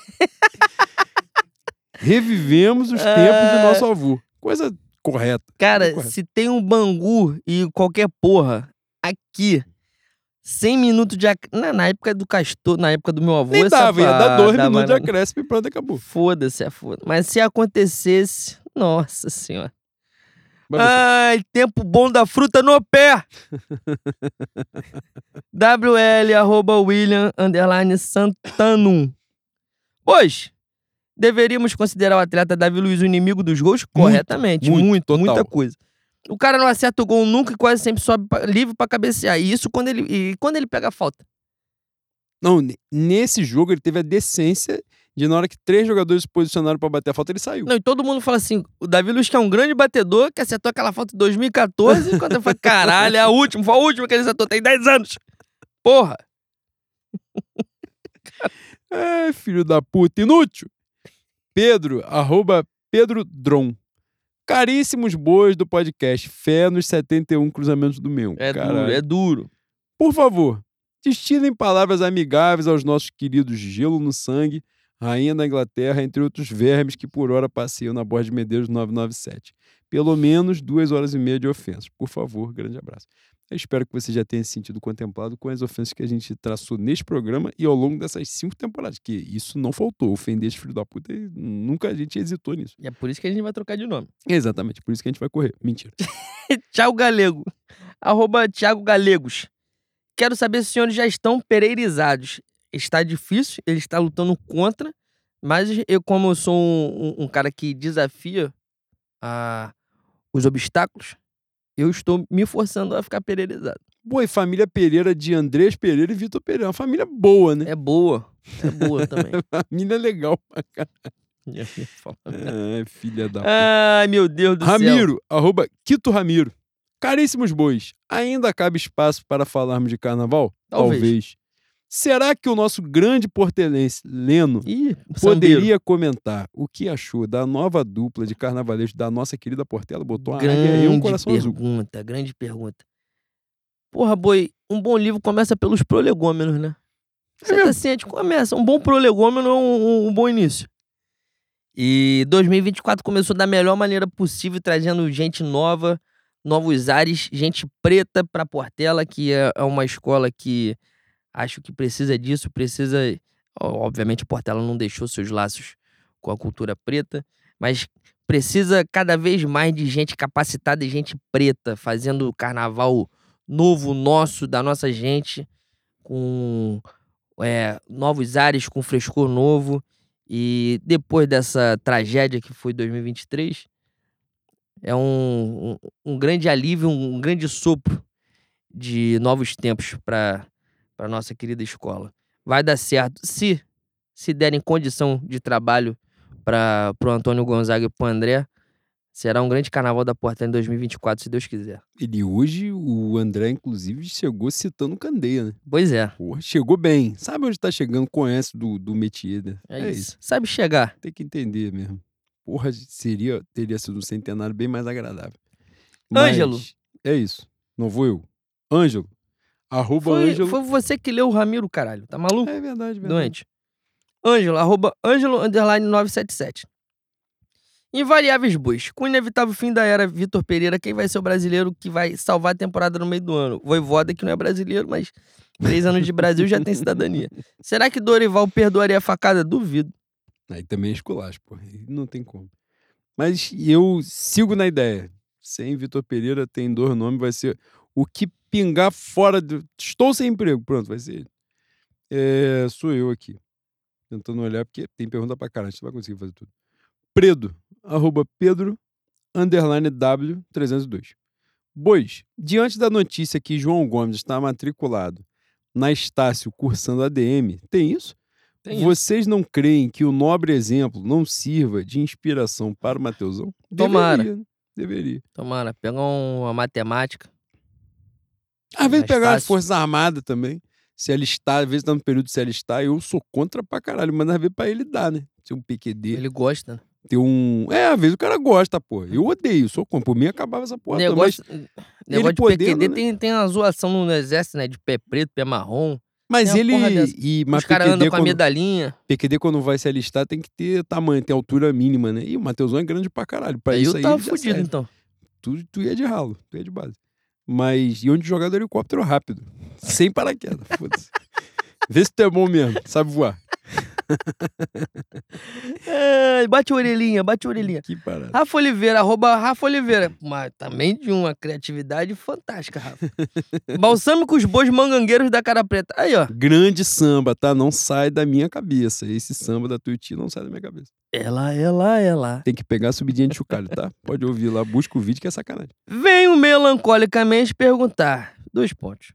Revivemos os tempos de Ah. nosso avô. Coisa correta. Cara, correto. se tem um Bangu e qualquer porra aqui 100 minutos de ac... na, na época do Castor, na época do meu avô, Nem dava, ia dar pá- dois dava minutos de na- acréscimo e pronto, acabou. Foda-se, é foda. Mas se acontecesse, nossa senhora. Mas você- Ai, tempo bom da fruta no pé. WL, arroba William, underline Santano. Pois, deveríamos considerar o atleta Davi Luiz o inimigo dos gols? Corretamente, muito, muito, muita coisa. O cara não acerta o gol nunca e quase sempre sobe pra- livre pra cabecear. E isso quando ele, e quando ele pega a falta. Não, ne- nesse jogo ele teve a decência de na hora que três jogadores se posicionaram pra bater a falta, ele saiu. Não, e todo mundo fala assim: o Davi Luiz, que é um grande batedor, que acertou aquela falta em 2014, quando eu falei, caralho, é a última, foi a última que ele acertou, tem 10 anos. Porra! É, filho da puta, inútil. Pedro, arroba Pedro Dron. Caríssimos bois do podcast, fé nos 71 cruzamentos do meu. É Caralho. duro, é duro. Por favor, destilem palavras amigáveis aos nossos queridos Gelo no Sangue, Rainha da Inglaterra, entre outros vermes que por hora passeiam na Borda de Medeiros 997. Pelo menos duas horas e meia de ofensas. Por favor, grande abraço. Eu espero que você já tenha se sentido contemplado com as ofensas que a gente traçou neste programa e ao longo dessas cinco temporadas, que isso não faltou. Ofender esse filho da puta, nunca a gente hesitou nisso. E é por isso que a gente vai trocar de nome. Exatamente, por isso que a gente vai correr. Mentira. Thiago Galego. Arroba Thiago Galegos. Quero saber se os senhores já estão pereirizados. Está difícil, ele está lutando contra, mas eu, como eu sou um, um- um cara que desafia ah, os obstáculos, eu estou me forçando a ficar pereirizado. Boa, e família Pereira de Andrés Pereira e Vitor Pereira. Uma família boa, né? É boa, é boa também. Família legal pra caralho. Ia falar. Ai, filha da puta. Ai, meu Deus do céu. Ramiro, arroba Quito Ramiro. Caríssimos bois, ainda cabe espaço para falarmos de carnaval? Talvez. Será que o nosso grande portelense, Leno, Ih, poderia comentar o que achou da nova dupla de carnavalescos da nossa querida Portela? Botou uma águia e um Grande coração azul. pergunta, grande pergunta. Porra, boi, um bom livro começa pelos prolegômenos, né? Você mesmo? tá a gente começa. Um bom prolegômeno é um, um- um bom início. E 2024 começou da melhor maneira possível, trazendo gente nova, novos ares, gente preta pra Portela, que é, é uma escola que acho que precisa disso, precisa. Obviamente, Portela não deixou seus laços com a cultura preta, mas precisa cada vez mais de gente capacitada e gente preta fazendo o carnaval novo nosso, da nossa gente, com é, novos ares, com frescor novo. E depois dessa tragédia que foi 2023, é um, um, um grande alívio, um, grande sopro de novos tempos para a nossa querida escola. Vai dar certo se se derem condição de trabalho para o Antônio Gonzaga e para o André. Será um grande carnaval da Porta em 2024, se Deus quiser. Ele hoje, o André, inclusive, chegou citando Candeia, né? Pois é, Porra, chegou bem. Sabe onde tá chegando, conhece do, do métier, né? é, isso. Sabe chegar. Tem que entender mesmo. Porra, seria, teria sido um centenário bem mais agradável. Ângelo. É isso. Não vou eu. Ângelo. Arroba Foi, Ângelo. foi você que leu o Ramiro, caralho. Tá maluco? É verdade, verdade. Doente. Ângelo, arroba Ângelo, underline 977. Invariáveis Bois. Com o inevitável fim da era Vitor Pereira, quem vai ser o brasileiro que vai salvar a temporada no meio do ano? Voivoda, que não é brasileiro, mas três anos de Brasil já tem cidadania. Será que Dorival perdoaria a facada? Duvido. Aí também é esculacho. Aí Não tem como. Mas eu sigo na ideia. Sem Vitor Pereira tem dois nomes, vai ser o que pingar fora do. Estou sem emprego. Pronto, vai ser ele. É, sou eu aqui. Tentando olhar, porque tem pergunta pra caralho. Você vai conseguir fazer tudo. Predo, arroba Pedro, underline W, 302. Bois, diante da notícia que João Gomes está matriculado na Estácio cursando ADM, tem isso? Tem isso. Vocês não creem que o nobre exemplo não sirva de inspiração para o Mateusão? Tomara. Deveria. né? Deveria. Tomara, pega um, uma matemática. Às vezes pegar as Estácio. Forças Armadas também. Se alistar, às vezes tá no período de se alistar, eu sou contra pra caralho, mas às vezes pra ele dá, né? Ser um PQD, Ele gosta. né? ter um. É, às vezes o cara gosta, pô. Eu odeio, sou contra. Por mim acabava essa porra. toda, mas- negócio negócio de podendo, PQD né? tem, tem uma zoação no exército, né? De pé preto, pé marrom. Mas, ele. E, mas Os caras andam com a quando, medalhinha. PQD, quando vai se alistar, tem que ter tamanho, tem altura mínima, né? E o Mateusão é grande pra caralho. Pra Aí isso eu aí tava fudido, serve. então. tu, tu ia de ralo, tu ia de base. Mas, e onde jogar do helicóptero rápido. Sem paraquedas, foda-se. Vê se tu é bom mesmo, sabe voar. Ai, bate a orelhinha, bate a orelhinha. Que parada. Rafa Oliveira, arroba Rafa Oliveira. Mas também de uma criatividade fantástica, Rafa. Balsâmicos bois mangangueiros da cara preta. Aí, ó. Grande samba, tá? Não sai da minha cabeça. Esse samba da Tuiuti não sai da minha cabeça. Ela, ela, ela. Tem que pegar a subidinha de chocalho, tá? Pode ouvir lá, busca o vídeo que é sacanagem. Venho melancolicamente perguntar. Dois pontos.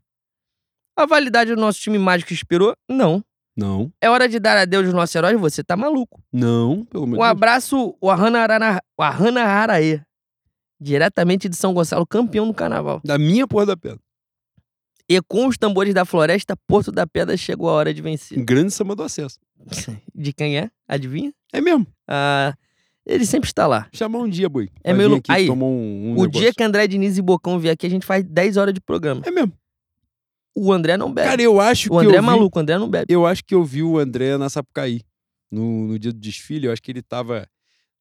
A validade do nosso time mágico expirou? Não. Não, É hora de dar adeus aos nossos heróis? Você tá maluco. não, pelo amor Um abraço, o Ahana Haraê. Diretamente de São Gonçalo, campeão do carnaval. Da minha porra da pedra. E com os tambores da floresta, Porto da Pedra chegou a hora de vencer. Grande samba do acesso. De quem é? Adivinha? É mesmo. Ah, ele sempre está lá. Chamar um dia, boi. É Vai meu vir lu- aqui aí, um, um o negócio. dia que André Diniz e Bocão vier aqui, a gente faz 10 horas de programa. É mesmo. O André não bebe. Cara, eu acho o que André eu é vi... maluco, o André não bebe. Eu acho que eu vi o André na Sapucaí. No, no dia do desfile, eu acho que ele tava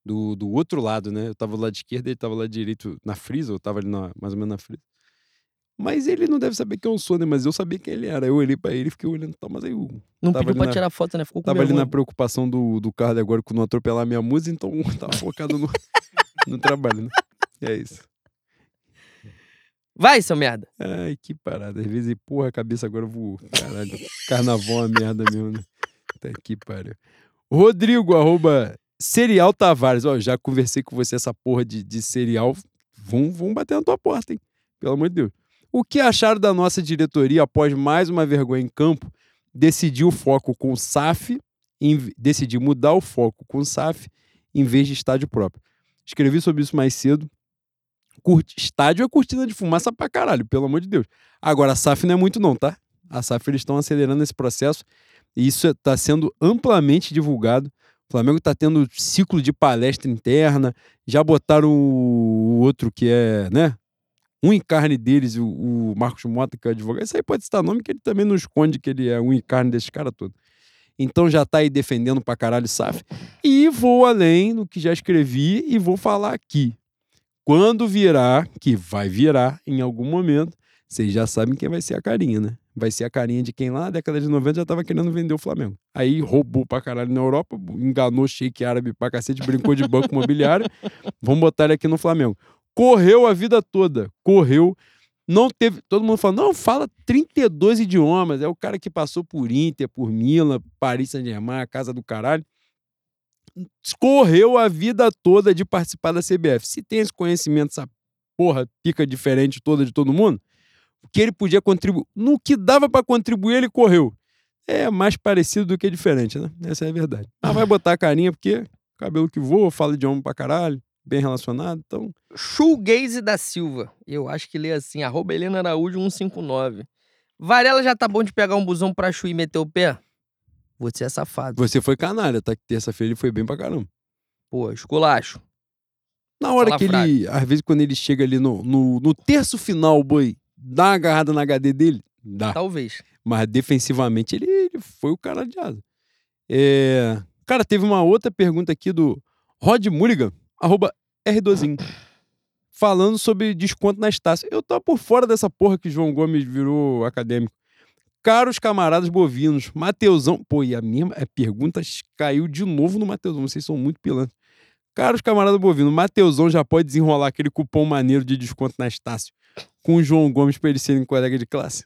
do, do outro lado, né? Eu tava do lado esquerdo, ele tava lá direito na frisa, eu tava ali na- mais ou menos na frisa. Mas ele não deve saber quem eu sou, né? Mas eu sabia quem ele era. Eu olhei pra ele e fiquei olhando, tá, mas aí o Não tava pediu pra na- tirar foto, né? Ficou com Tava ali na preocupação do, do carro de agora com não atropelar a minha música, então tava focado no, no trabalho, né? É isso. Vai, seu merda. Ai, que parada. Às vezes, porra, a cabeça agora voou. Caralho. Carnaval é uma merda mesmo, né? Tá que pariu. Rodrigo, arroba Serial Tavares. Ó, já conversei com você essa porra de, de cereal. Vão, vão bater na tua porta, hein? Pelo amor de Deus. O que acharam da nossa diretoria após mais uma vergonha em campo? Decidiu o foco com o SAF, em, mudar o foco com o SAF em vez de estádio próprio. Escrevi sobre isso mais cedo. Curti, estádio é cortina de fumaça pra caralho, pelo amor de Deus. Agora, a SAF não é muito, não, tá? A SAF eles estão acelerando esse processo e isso está sendo amplamente divulgado. O Flamengo está tendo ciclo de palestra interna, já botaram o, outro que é, né? Um encarne deles, o, Marcos Mota, que é advogado. Isso aí pode citar nome, que ele também não esconde que ele é um encarne desses caras todos. Então já tá aí defendendo pra caralho SAF. E vou além do que já escrevi e vou falar aqui. Quando virar, que vai virar em algum momento, vocês já sabem quem vai ser a carinha, né? Vai ser a carinha de quem lá na década de 90 já tava querendo vender o Flamengo. Aí roubou pra caralho na Europa, enganou shake árabe pra cacete, brincou de banco imobiliário. Vamos botar ele aqui no Flamengo. Correu a vida toda, correu. Não teve. Todo mundo fala, não, fala 32 idiomas. É o cara que passou por Inter, por Milan, Paris Saint-Germain, a casa do caralho correu a vida toda de participar da CBF. Se tem esse conhecimento, essa porra pica diferente toda de todo mundo, o que ele podia contribuir, no que dava pra contribuir, ele correu. É mais parecido do que diferente, né? Essa é a verdade. Mas vai botar a carinha porque cabelo que voa, fala idioma pra caralho, bem relacionado, então. Shoegaze da Silva. Eu acho que lê assim, arroba Helena Araújo 159. Varela já tá bom de pegar um busão pra Chu e meter o pé? Você é safado. Você foi canalha, tá? Que terça-feira ele foi bem pra caramba. Pô, esculacho. Na hora Fala que ele, às vezes, quando ele chega ali no, no, no terço final, boi, dá uma agarrada na HD dele, dá. Talvez. Mas defensivamente ele, ele foi o cara de asa. É... Cara, teve uma outra pergunta aqui do Rod Mulligan, arroba R2. Falando sobre desconto na Estácio. Eu tô por fora dessa porra que João Gomes virou acadêmico. Caros camaradas bovinos, Mateusão. Pô, e a minha pergunta caiu de novo no Mateusão. Vocês são muito pilantras. Caros camaradas bovinos, Mateusão já pode desenrolar aquele cupom maneiro de desconto na Estácio com o João Gomes pra eles serem colega de classe?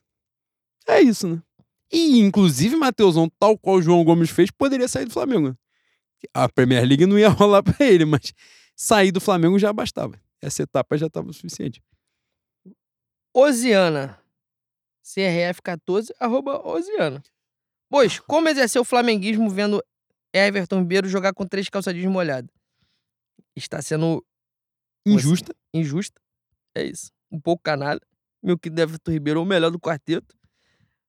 É isso, né? E, inclusive, Mateusão, tal qual o João Gomes fez, poderia sair do Flamengo. né? A Premier League não ia rolar pra ele, mas sair do Flamengo já bastava. Essa etapa já estava o suficiente. Osiana. CRF14, arroba Osiana. Pois, como exercer o flamenguismo vendo Everton Ribeiro jogar com três calçadinhos molhados? Está sendo Injusta. injusta. É isso. Um pouco canalha. Meu querido Everton Ribeiro é o melhor do quarteto.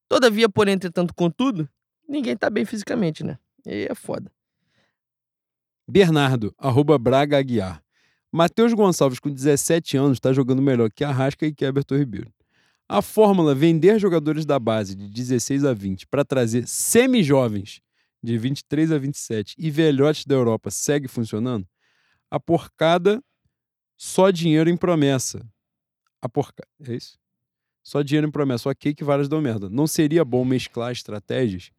Todavia, porém, entretanto, contudo, ninguém tá bem fisicamente, né? E aí é foda. Bernardo, arroba Braga Aguiar. Matheus Gonçalves, com 17 anos, está jogando melhor que Arrasca e que Everton Ribeiro. A fórmula vender jogadores da base de 16 a 20 para trazer semi-jovens de 23 a 27 e velhotes da Europa segue funcionando? A porcada, só dinheiro em promessa. A porca... É isso? Só dinheiro em promessa. Ok que várias dão merda. Não seria bom mesclar estratégias?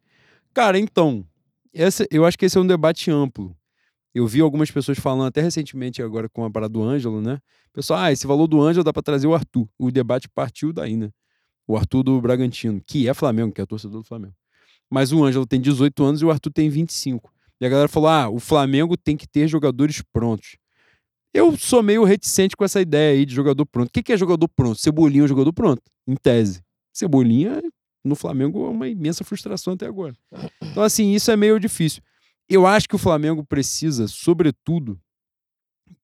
Cara, então, essa, eu acho que esse é um debate amplo. Eu vi algumas pessoas falando até recentemente agora com a parada do Ângelo, né? Pessoal, ah, esse valor do Ângelo dá para trazer o Arthur. O debate partiu daí, né? O Arthur do Bragantino, que é Flamengo, que é torcedor do Flamengo. Mas o Ângelo tem 18 anos e o Arthur tem 25. E a galera falou: ah, o Flamengo tem que ter jogadores prontos. Eu sou meio reticente com essa ideia aí de jogador pronto. O que é jogador pronto? Cebolinha é um jogador pronto, em tese. Cebolinha no Flamengo é uma imensa frustração até agora. Então, assim, isso é meio difícil. Eu acho que o Flamengo precisa, sobretudo,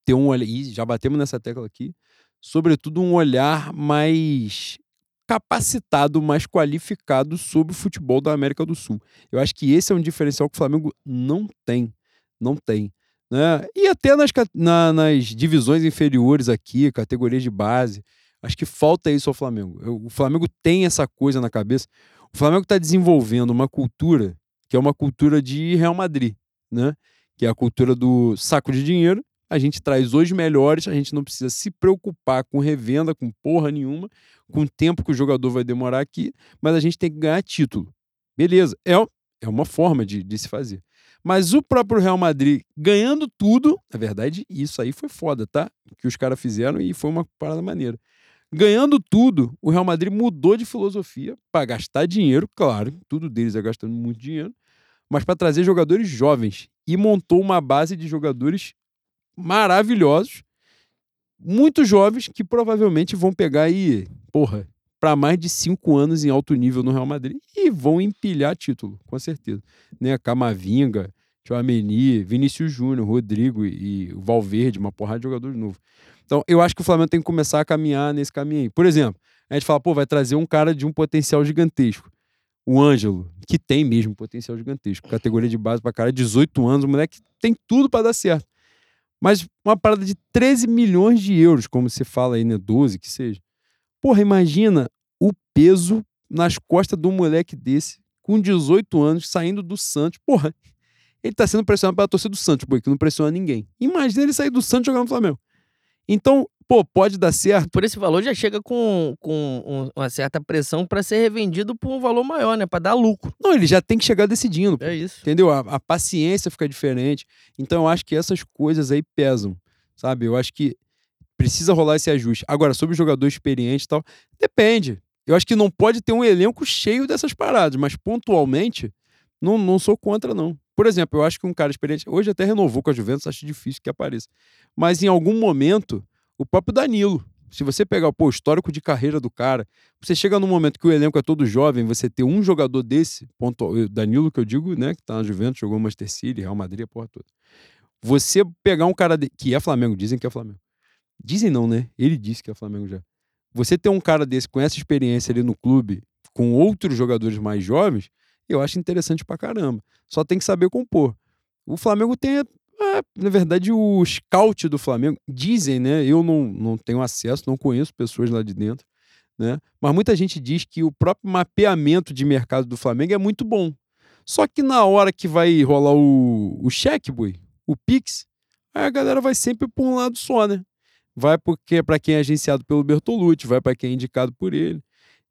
ter um olhar, e já batemos nessa tecla aqui, sobretudo um olhar mais capacitado, mais qualificado sobre o futebol da América do Sul. Eu acho que esse é um diferencial que o Flamengo não tem. Não tem. Né? E até nas, na, nas divisões inferiores aqui, categorias de base, acho que falta isso ao Flamengo. O Flamengo tem essa coisa na cabeça. O Flamengo está desenvolvendo uma cultura que é uma cultura de Real Madrid, né? Que é a cultura do saco de dinheiro. A gente traz os melhores, a gente não precisa se preocupar com revenda, com porra nenhuma, com o tempo que o jogador vai demorar aqui, mas a gente tem que ganhar título. Beleza, é, é uma forma de, de se fazer. Mas o próprio Real Madrid ganhando tudo, na verdade, isso aí foi foda, tá? Que os caras fizeram e foi uma parada maneira. Ganhando tudo, o Real Madrid mudou de filosofia para gastar dinheiro, claro, tudo deles é gastando muito dinheiro, mas para trazer jogadores jovens e montou uma base de jogadores maravilhosos, muito jovens que provavelmente vão pegar aí, porra, para mais de cinco anos em alto nível no Real Madrid e vão empilhar título, com certeza. Né? Camavinga, Chouameni, Vinícius Júnior, Rodrigo e o Valverde, uma porrada de jogadores novos. Então, eu acho que o Flamengo tem que começar a caminhar nesse caminho aí. Por exemplo, a gente fala, pô, vai trazer um cara de um potencial gigantesco. O Ângelo, que tem mesmo potencial gigantesco. Categoria de base para cara, 18 anos, o moleque tem tudo para dar certo. Mas uma parada de 13 milhões de euros, como você fala aí, né? 12 que seja. Porra, imagina o peso nas costas de um moleque desse, com 18 anos, saindo do Santos. Porra, ele tá sendo pressionado pela torcida do Santos, porque não pressiona ninguém. Imagina ele sair do Santos jogando no Flamengo. Então, pô, pode dar certo. Por esse valor já chega com, com uma certa pressão para ser revendido por um valor maior, né? Para dar lucro. Não, ele já tem que chegar decidindo. Pô. É isso. Entendeu? A, a, paciência fica diferente. Então, eu acho que essas coisas aí pesam, sabe? Eu acho que precisa rolar esse ajuste. Agora, sobre o jogador experiente e tal, depende. Eu acho que não pode ter um elenco cheio dessas paradas, mas pontualmente, não, não sou contra, não. Por exemplo, eu acho que um cara experiente, hoje até renovou com a Juventus, acho difícil que apareça. Mas em algum momento, o próprio Danilo, se você pegar pô, o histórico de carreira do cara, você chega num momento que o elenco é todo jovem, você ter um jogador desse, ponto, Danilo que eu digo, né, que tá na Juventus, jogou Manchester City, Real Madrid, a porra toda. Você pegar um cara de, que é Flamengo, dizem que é Flamengo. Dizem não, né? Ele disse que é Flamengo já. Você ter um cara desse com essa experiência ali no clube, com outros jogadores mais jovens, eu acho interessante pra caramba. Só tem que saber compor. O Flamengo tem, é, na verdade, o scout do Flamengo, dizem, né? Eu não, não tenho acesso, não conheço pessoas lá de dentro, né? Mas muita gente diz que o próprio mapeamento de mercado do Flamengo é muito bom. Só que na hora que vai rolar o, o cheque, o Pix, aí a galera vai sempre por um lado só, né? Vai porque para quem é agenciado pelo Bertolucci, vai para quem é indicado por ele.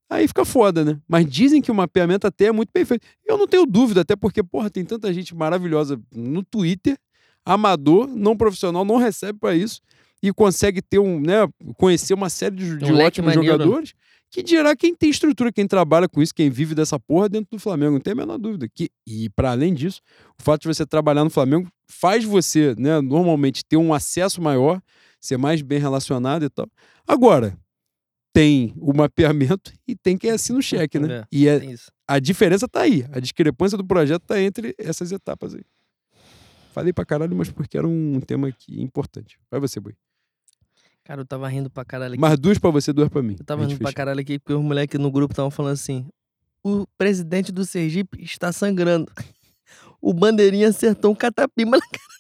Aí fica foda, né? Mas dizem que o mapeamento até é muito bem feito. Eu não tenho dúvida, até porque, porra, tem tanta gente maravilhosa no Twitter, amador, não profissional, não recebe para isso e consegue ter um, né, conhecer uma série de, de um ótimos jogadores. Que dirá quem tem estrutura, quem trabalha com isso, quem vive dessa porra dentro do Flamengo, não tem a menor dúvida. Que, e para além disso, o fato de você trabalhar no Flamengo faz você, né, normalmente ter um acesso maior, ser mais bem relacionado e tal. Agora, tem o mapeamento e tem quem assina o cheque, né? É, e é, a diferença tá aí. A discrepância do projeto tá entre essas etapas aí. Falei pra caralho, mas porque era um tema aqui importante. Vai você, Boi. Cara, eu tava rindo pra caralho aqui. Mas duas pra você, duas pra mim. Eu tava rindo fecha. pra caralho aqui porque os moleques no grupo estavam falando assim: o presidente do Sergipe está sangrando. O bandeirinha acertou um catapima na cara.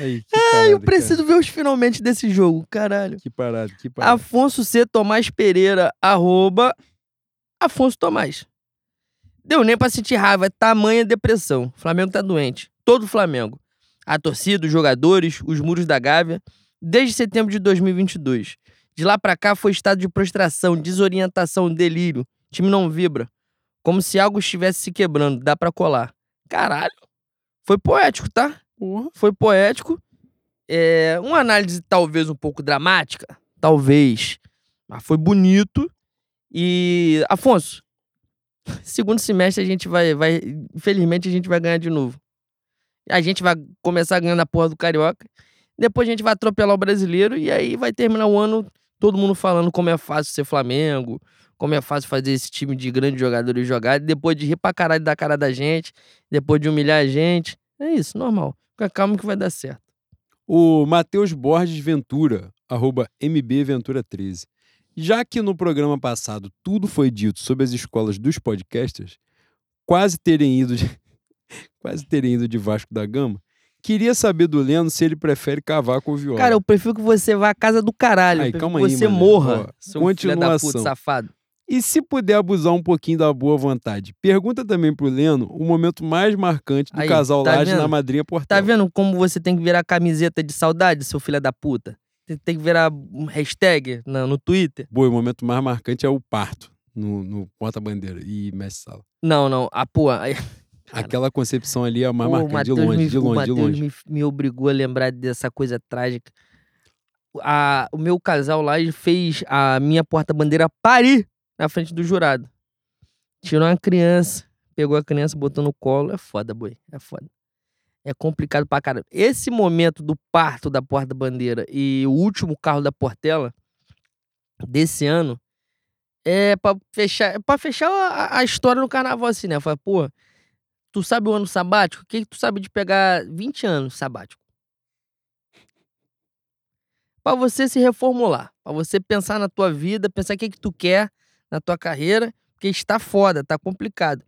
Aí, parada, eu preciso cara. ver os finalmente desse jogo, caralho. Que parada, que parada. Afonso C. Tomás Pereira, arroba Afonso Tomás. Deu nem pra sentir raiva, é tamanha depressão. O Flamengo tá doente. Todo o Flamengo. A torcida, os jogadores, os muros da Gávea, desde setembro de 2022. De lá pra cá foi estado de prostração, desorientação, delírio. O time não vibra. Como se algo estivesse se quebrando. Dá pra colar. Caralho. Foi poético, tá? Porra. Foi poético. É, uma análise talvez um pouco dramática. Talvez. Mas foi bonito. E, Afonso, segundo semestre a gente vai, vai. Infelizmente a gente vai ganhar de novo. A gente vai começar ganhando a porra do Carioca. Depois a gente vai atropelar o brasileiro. E aí vai terminar o ano todo mundo falando como é fácil ser Flamengo. Como é fácil fazer esse time de grandes jogadores jogar. Depois de rir pra caralho da cara da gente. Depois de humilhar a gente. É isso, normal. Fica calmo que vai dar certo. O Matheus Borges Ventura, arroba mbventura13. Já que no programa passado tudo foi dito sobre as escolas dos podcasters, quase terem ido de, quase terem ido de Vasco da Gama, queria saber do Leno se ele prefere cavaco ou viola. Cara, eu prefiro que você vá à casa do caralho. Aí, calma que aí, você mané. morra, Ó, seu filho da puta, continuação. safado. E se puder abusar um pouquinho da boa vontade, pergunta também pro Leno o momento mais marcante do Aí, casal tá Laje na madrinha Tá Portela. vendo como você tem que virar camiseta de saudade, seu filho da puta? Tem- que virar hashtag na- no Twitter? Boa, o momento mais marcante é o parto no, no porta-bandeira e mestre sala. Não, não. A porra. Cara, Aquela concepção ali é a mais marcante, de longe, me, de longe, de longe. Me, me obrigou a lembrar dessa coisa trágica. A, o meu casal lá fez a minha porta-bandeira parir na frente do jurado. Tirou uma criança, pegou a criança, botou no colo. É foda, boi. É foda. É complicado pra caramba. Esse momento do parto da porta-bandeira e o último carro da Portela desse ano é pra fechar, é pra fechar a, a história no carnaval assim, né? Fala, pô, tu sabe o ano sabático? O que, que tu sabe de pegar 20 anos sabático? Pra você se reformular, pra você pensar na tua vida, pensar o que, que tu quer na tua carreira, porque está foda, tá complicado.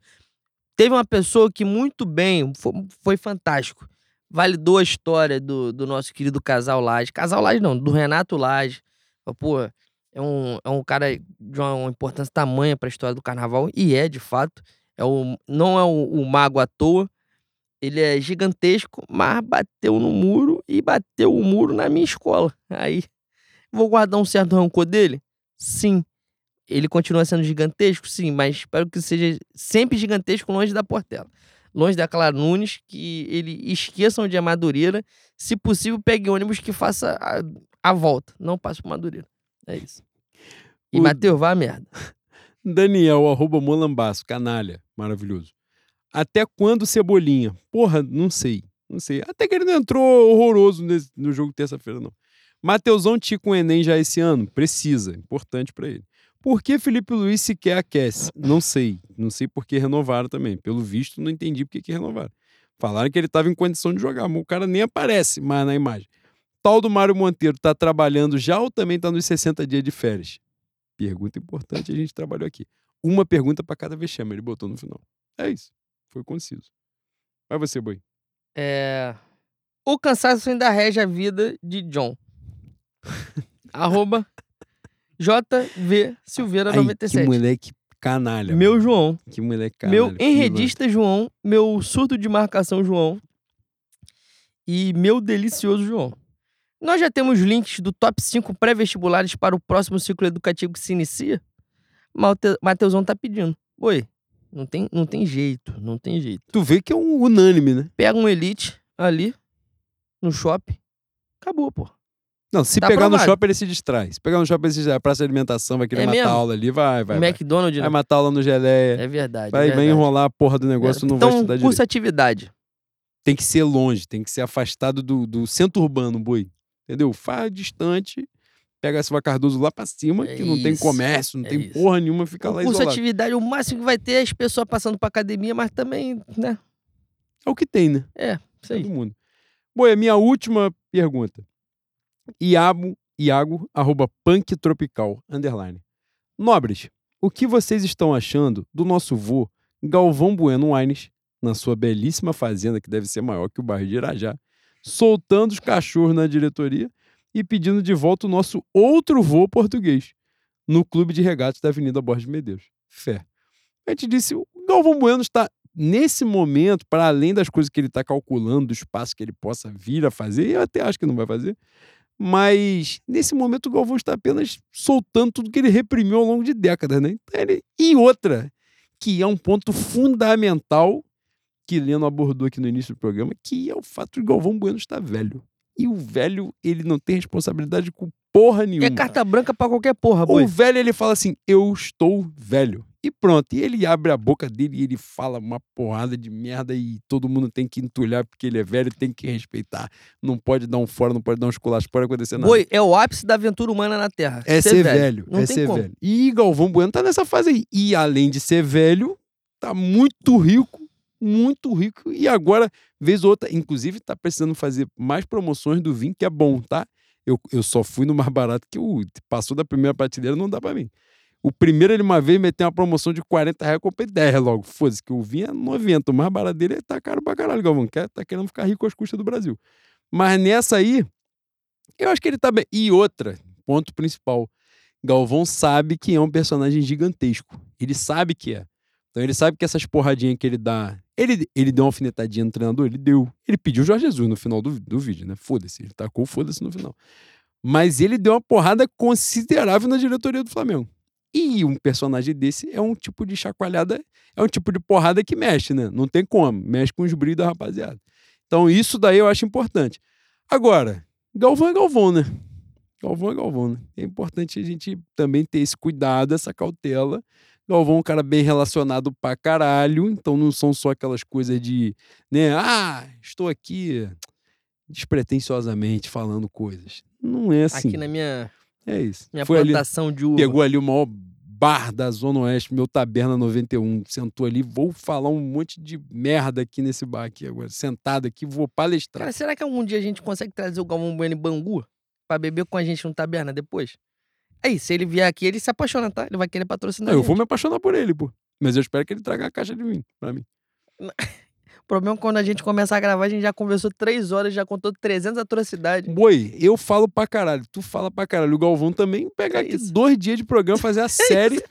Teve uma pessoa que muito bem, foi, foi fantástico, validou a história do, do nosso querido casal Laje. Casal Laje não, do Renato Laje. Pô, é um, é um cara de uma, uma importância tamanha pra história do carnaval, e é, de fato. É o, não é o, o mago à toa. Ele é gigantesco, mas bateu no muro e bateu o muro na minha escola. Aí, vou guardar um certo rancor dele? Sim. Ele continua sendo gigantesco? Sim, mas espero que seja sempre gigantesco longe da Portela. Longe da Clara Nunes, que ele esqueçam de Madureira. Se possível, pegue ônibus que faça a, a volta. Não passe por Madureira. É isso. E, O- Matheus, vá a merda. Daniel, arroba Molambaço, canalha, maravilhoso. Até quando Cebolinha? Porra, não sei, não sei. Até que ele não entrou horroroso nesse- no jogo terça-feira, não. Mateusão Tico Enem já esse ano? Precisa, importante pra ele. Por que Felipe Luiz sequer aquece? Não sei. Não sei por que renovaram também. Pelo visto, não entendi por que que renovaram. Falaram que ele estava em condição de jogar, mas o cara nem aparece mais na imagem. Tal do Mário Monteiro tá trabalhando já ou também tá nos 60 dias de férias? Pergunta importante, a gente trabalhou aqui. Uma pergunta para cada vexame, ele botou no final. É isso. Foi conciso. Vai você, boi. É... O cansaço ainda rege a vida de John. Arroba JV Silveira Ai, que 97. moleque canalha. Meu mano. João. Que moleque canalha. Meu enredista João. Meu surdo de marcação João. E meu delicioso João. Nós já temos links do top 5 pré-vestibulares para o próximo ciclo educativo que se inicia. Mateusão tá pedindo. Oi, não tem, não tem jeito, não tem jeito. Tu vê que é um unânime, né? Pega um Elite ali, no shopping. Acabou, pô. Não, se Tá pegar no shopping, ele se distrai. Se pegar no shopping, ele se distrai. Praça de alimentação, vai querer É matar mesmo? a aula ali, vai, vai. Vai, McDonald's, vai né? matar a aula no geleia. É verdade. vai, é vai verdade. enrolar a porra do negócio, não então, vai estudar direito. cursa atividade. Tem que ser longe, tem que ser afastado do, do centro urbano, boi. Entendeu? Faz distante, pega a Silva Cardoso lá pra cima, É que não tem comércio, não é tem isso. porra nenhuma, fica O lá curso isolado. atividade, o máximo que vai ter é as pessoas passando pra academia, mas também, né? É o que tem, né? Isso aí. Todo mundo. Boi, a minha última pergunta. Iago, Iago, arroba punk tropical, underline. Nobres, o que vocês estão achando do nosso vô Galvão Bueno Wines, na sua belíssima fazenda, que deve ser maior que o bairro de Irajá, soltando os cachorros na diretoria e pedindo de volta o nosso outro vô português, no clube de regatas da Avenida Borges de Medeiros. Fé. A gente disse, o Galvão Bueno está, nesse momento, para além das coisas que ele está calculando, do espaço que ele possa vir a fazer, e eu até acho que não vai fazer, Mas nesse momento o Galvão está apenas soltando tudo que ele reprimiu ao longo de décadas, né? Então, ele- E outra, que é um ponto fundamental que Leno abordou aqui no início do programa, que é o fato de Galvão Bueno estar velho. E o velho, ele não tem responsabilidade com porra nenhuma. É carta branca pra qualquer porra, boi. O velho, ele fala assim: Eu estou velho. E pronto. E ele abre a boca dele e ele fala uma porrada de merda e todo mundo tem que entulhar porque ele é velho, tem que respeitar. Não pode dar um fora, não pode dar um esculacho, pode acontecer nada. Boi, é o ápice da aventura humana na Terra. É ser, velho. Não é tem ser como. velho. E Galvão Bueno tá nessa fase aí. E além de ser velho, tá muito rico, muito rico. E agora, vez ou outra, inclusive, tá precisando fazer mais promoções do vinho, que é bom, tá? Eu, eu só fui no mais barato que o passou da primeira prateleira, não dá pra mim. O primeiro, ele uma vez meteu uma promoção de 40 reais, eu comprei 10 logo. Foda-se, que o vinho é 90. O mais barato dele tá caro pra caralho, Galvão. Quer, tá querendo ficar rico às custas do Brasil. Mas nessa aí, eu acho que ele tá bem. E outra, ponto principal. Galvão sabe que é um personagem gigantesco. Ele sabe que é. Então ele sabe que essas porradinhas que ele dá. Ele, ele deu uma alfinetadinha no treinador? Ele deu. Ele pediu o Jorge Jesus no final do, do vídeo, né? Foda-se. Ele tacou foda-se no final. Mas ele deu uma porrada considerável na diretoria do Flamengo. E um personagem desse é um tipo de chacoalhada, é um tipo de porrada que mexe, né? Não tem como. Mexe com os brilhos da rapaziada. Então isso daí eu acho importante. Agora, Galvão é Galvão, né? Galvão é Galvão, né? É importante a gente também ter esse cuidado, essa cautela. Galvão é um cara bem relacionado pra caralho, então não são só aquelas coisas de, né? Ah, estou aqui despretensiosamente falando coisas. Não é assim. Aqui na minha, É isso. minha Foi ali, plantação de uva. pegou ali o maior bar da Zona Oeste, meu Taberna 91, sentou ali, vou falar um monte de merda aqui nesse bar aqui agora, sentado aqui, vou palestrar. Cara, será que algum dia a gente consegue trazer o Galvão Bueno em Bangu pra beber com a gente no Taberna depois? Aí, se ele vier aqui, ele se apaixona, tá? Ele vai querer patrocinar Não, eu vou me apaixonar por ele, pô. Mas eu espero que ele traga a caixa de vinho pra mim. O problema é quando a gente começar a gravar, a gente já conversou três horas, já contou 300 atrocidades. Boi, eu falo pra caralho, tu fala pra caralho. O Galvão também pegar É aqui isso. dois dias de programa, fazer a série.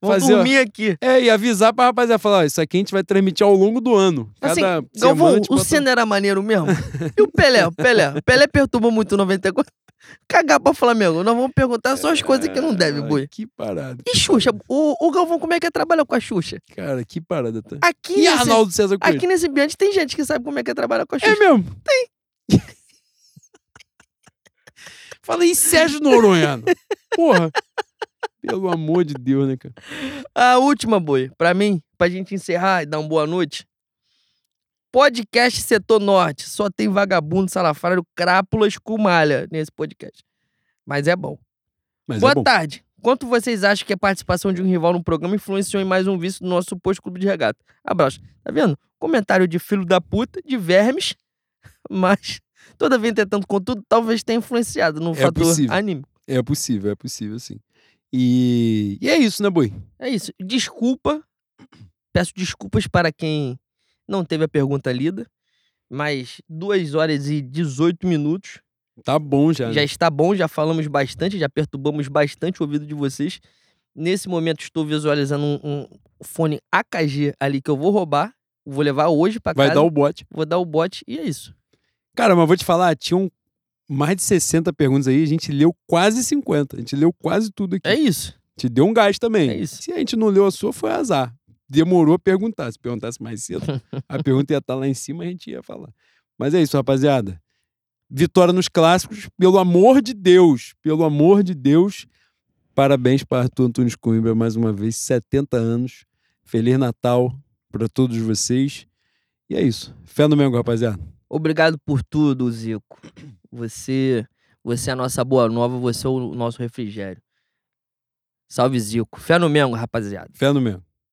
Vamos Fazer, ó, dormir aqui. É, e avisar pra rapaziada, falar, ó, isso aqui a gente vai transmitir ao longo do ano. Assim, Cada semana Galvão, a gente o Senna era maneiro mesmo? E o Pelé? O Pelé? O Pelé perturbou muito o 94. Cagar pra Flamengo. Nós vamos perguntar só as coisas que não deve, boi. Que parada. E Xuxa? O, o Galvão, como é que é trabalhar com a Xuxa? Cara, que parada. Tá? Aqui, E nesse, Arnaldo César Coelho? aqui nesse ambiente tem gente que sabe como é que é trabalhar com a Xuxa. É mesmo? Tem. Fala aí, Sérgio Noronha. Porra. Pelo amor de Deus, né, cara? A última, boi, pra mim, pra gente encerrar e dar uma boa noite. Podcast Setor Norte. Só tem vagabundo, salafrário, crápulas com malha nesse podcast. Mas é bom. Mas boa é bom. tarde. Quanto vocês acham que a participação de um rival no programa influenciou em mais um vício do nosso suposto clube de regata? Abraço. Tá vendo? Comentário de filho da puta, de vermes, mas toda vez tentando contudo, talvez tenha influenciado no É fator possível. anime. É possível, é possível, sim. E, e é isso, né, Boi? É isso. Desculpa. Peço desculpas para quem não teve a pergunta lida. Mas 2 horas e 18 minutos. Tá bom já. Já né? está bom, já falamos bastante, já perturbamos bastante o ouvido de vocês. Nesse momento estou visualizando um, um fone AKG ali que eu vou roubar. Vou levar hoje para Vai casa. dar o bote. Vou dar o bote e é isso. Cara, mas vou te falar, tinham mais de 60 perguntas aí, a gente leu quase 50. A gente leu quase tudo aqui. É isso. Te deu um gás também. É isso. Se a gente não leu a sua, foi azar. Demorou a perguntar. Se perguntasse mais cedo, a pergunta ia estar lá em cima, a gente ia falar. Mas é isso, rapaziada. Vitória nos clássicos, pelo amor de Deus, pelo amor de Deus. Parabéns para Arthur Antunes Coimbra mais uma vez, 70 anos. Feliz Natal para todos vocês. E é isso. Fé no Mengo, rapaziada. Obrigado por tudo, Zico. Você, você é a nossa boa nova, você é o nosso refrigério. Salve, Zico. Fé no Mengo, rapaziada. Fé no Mengo.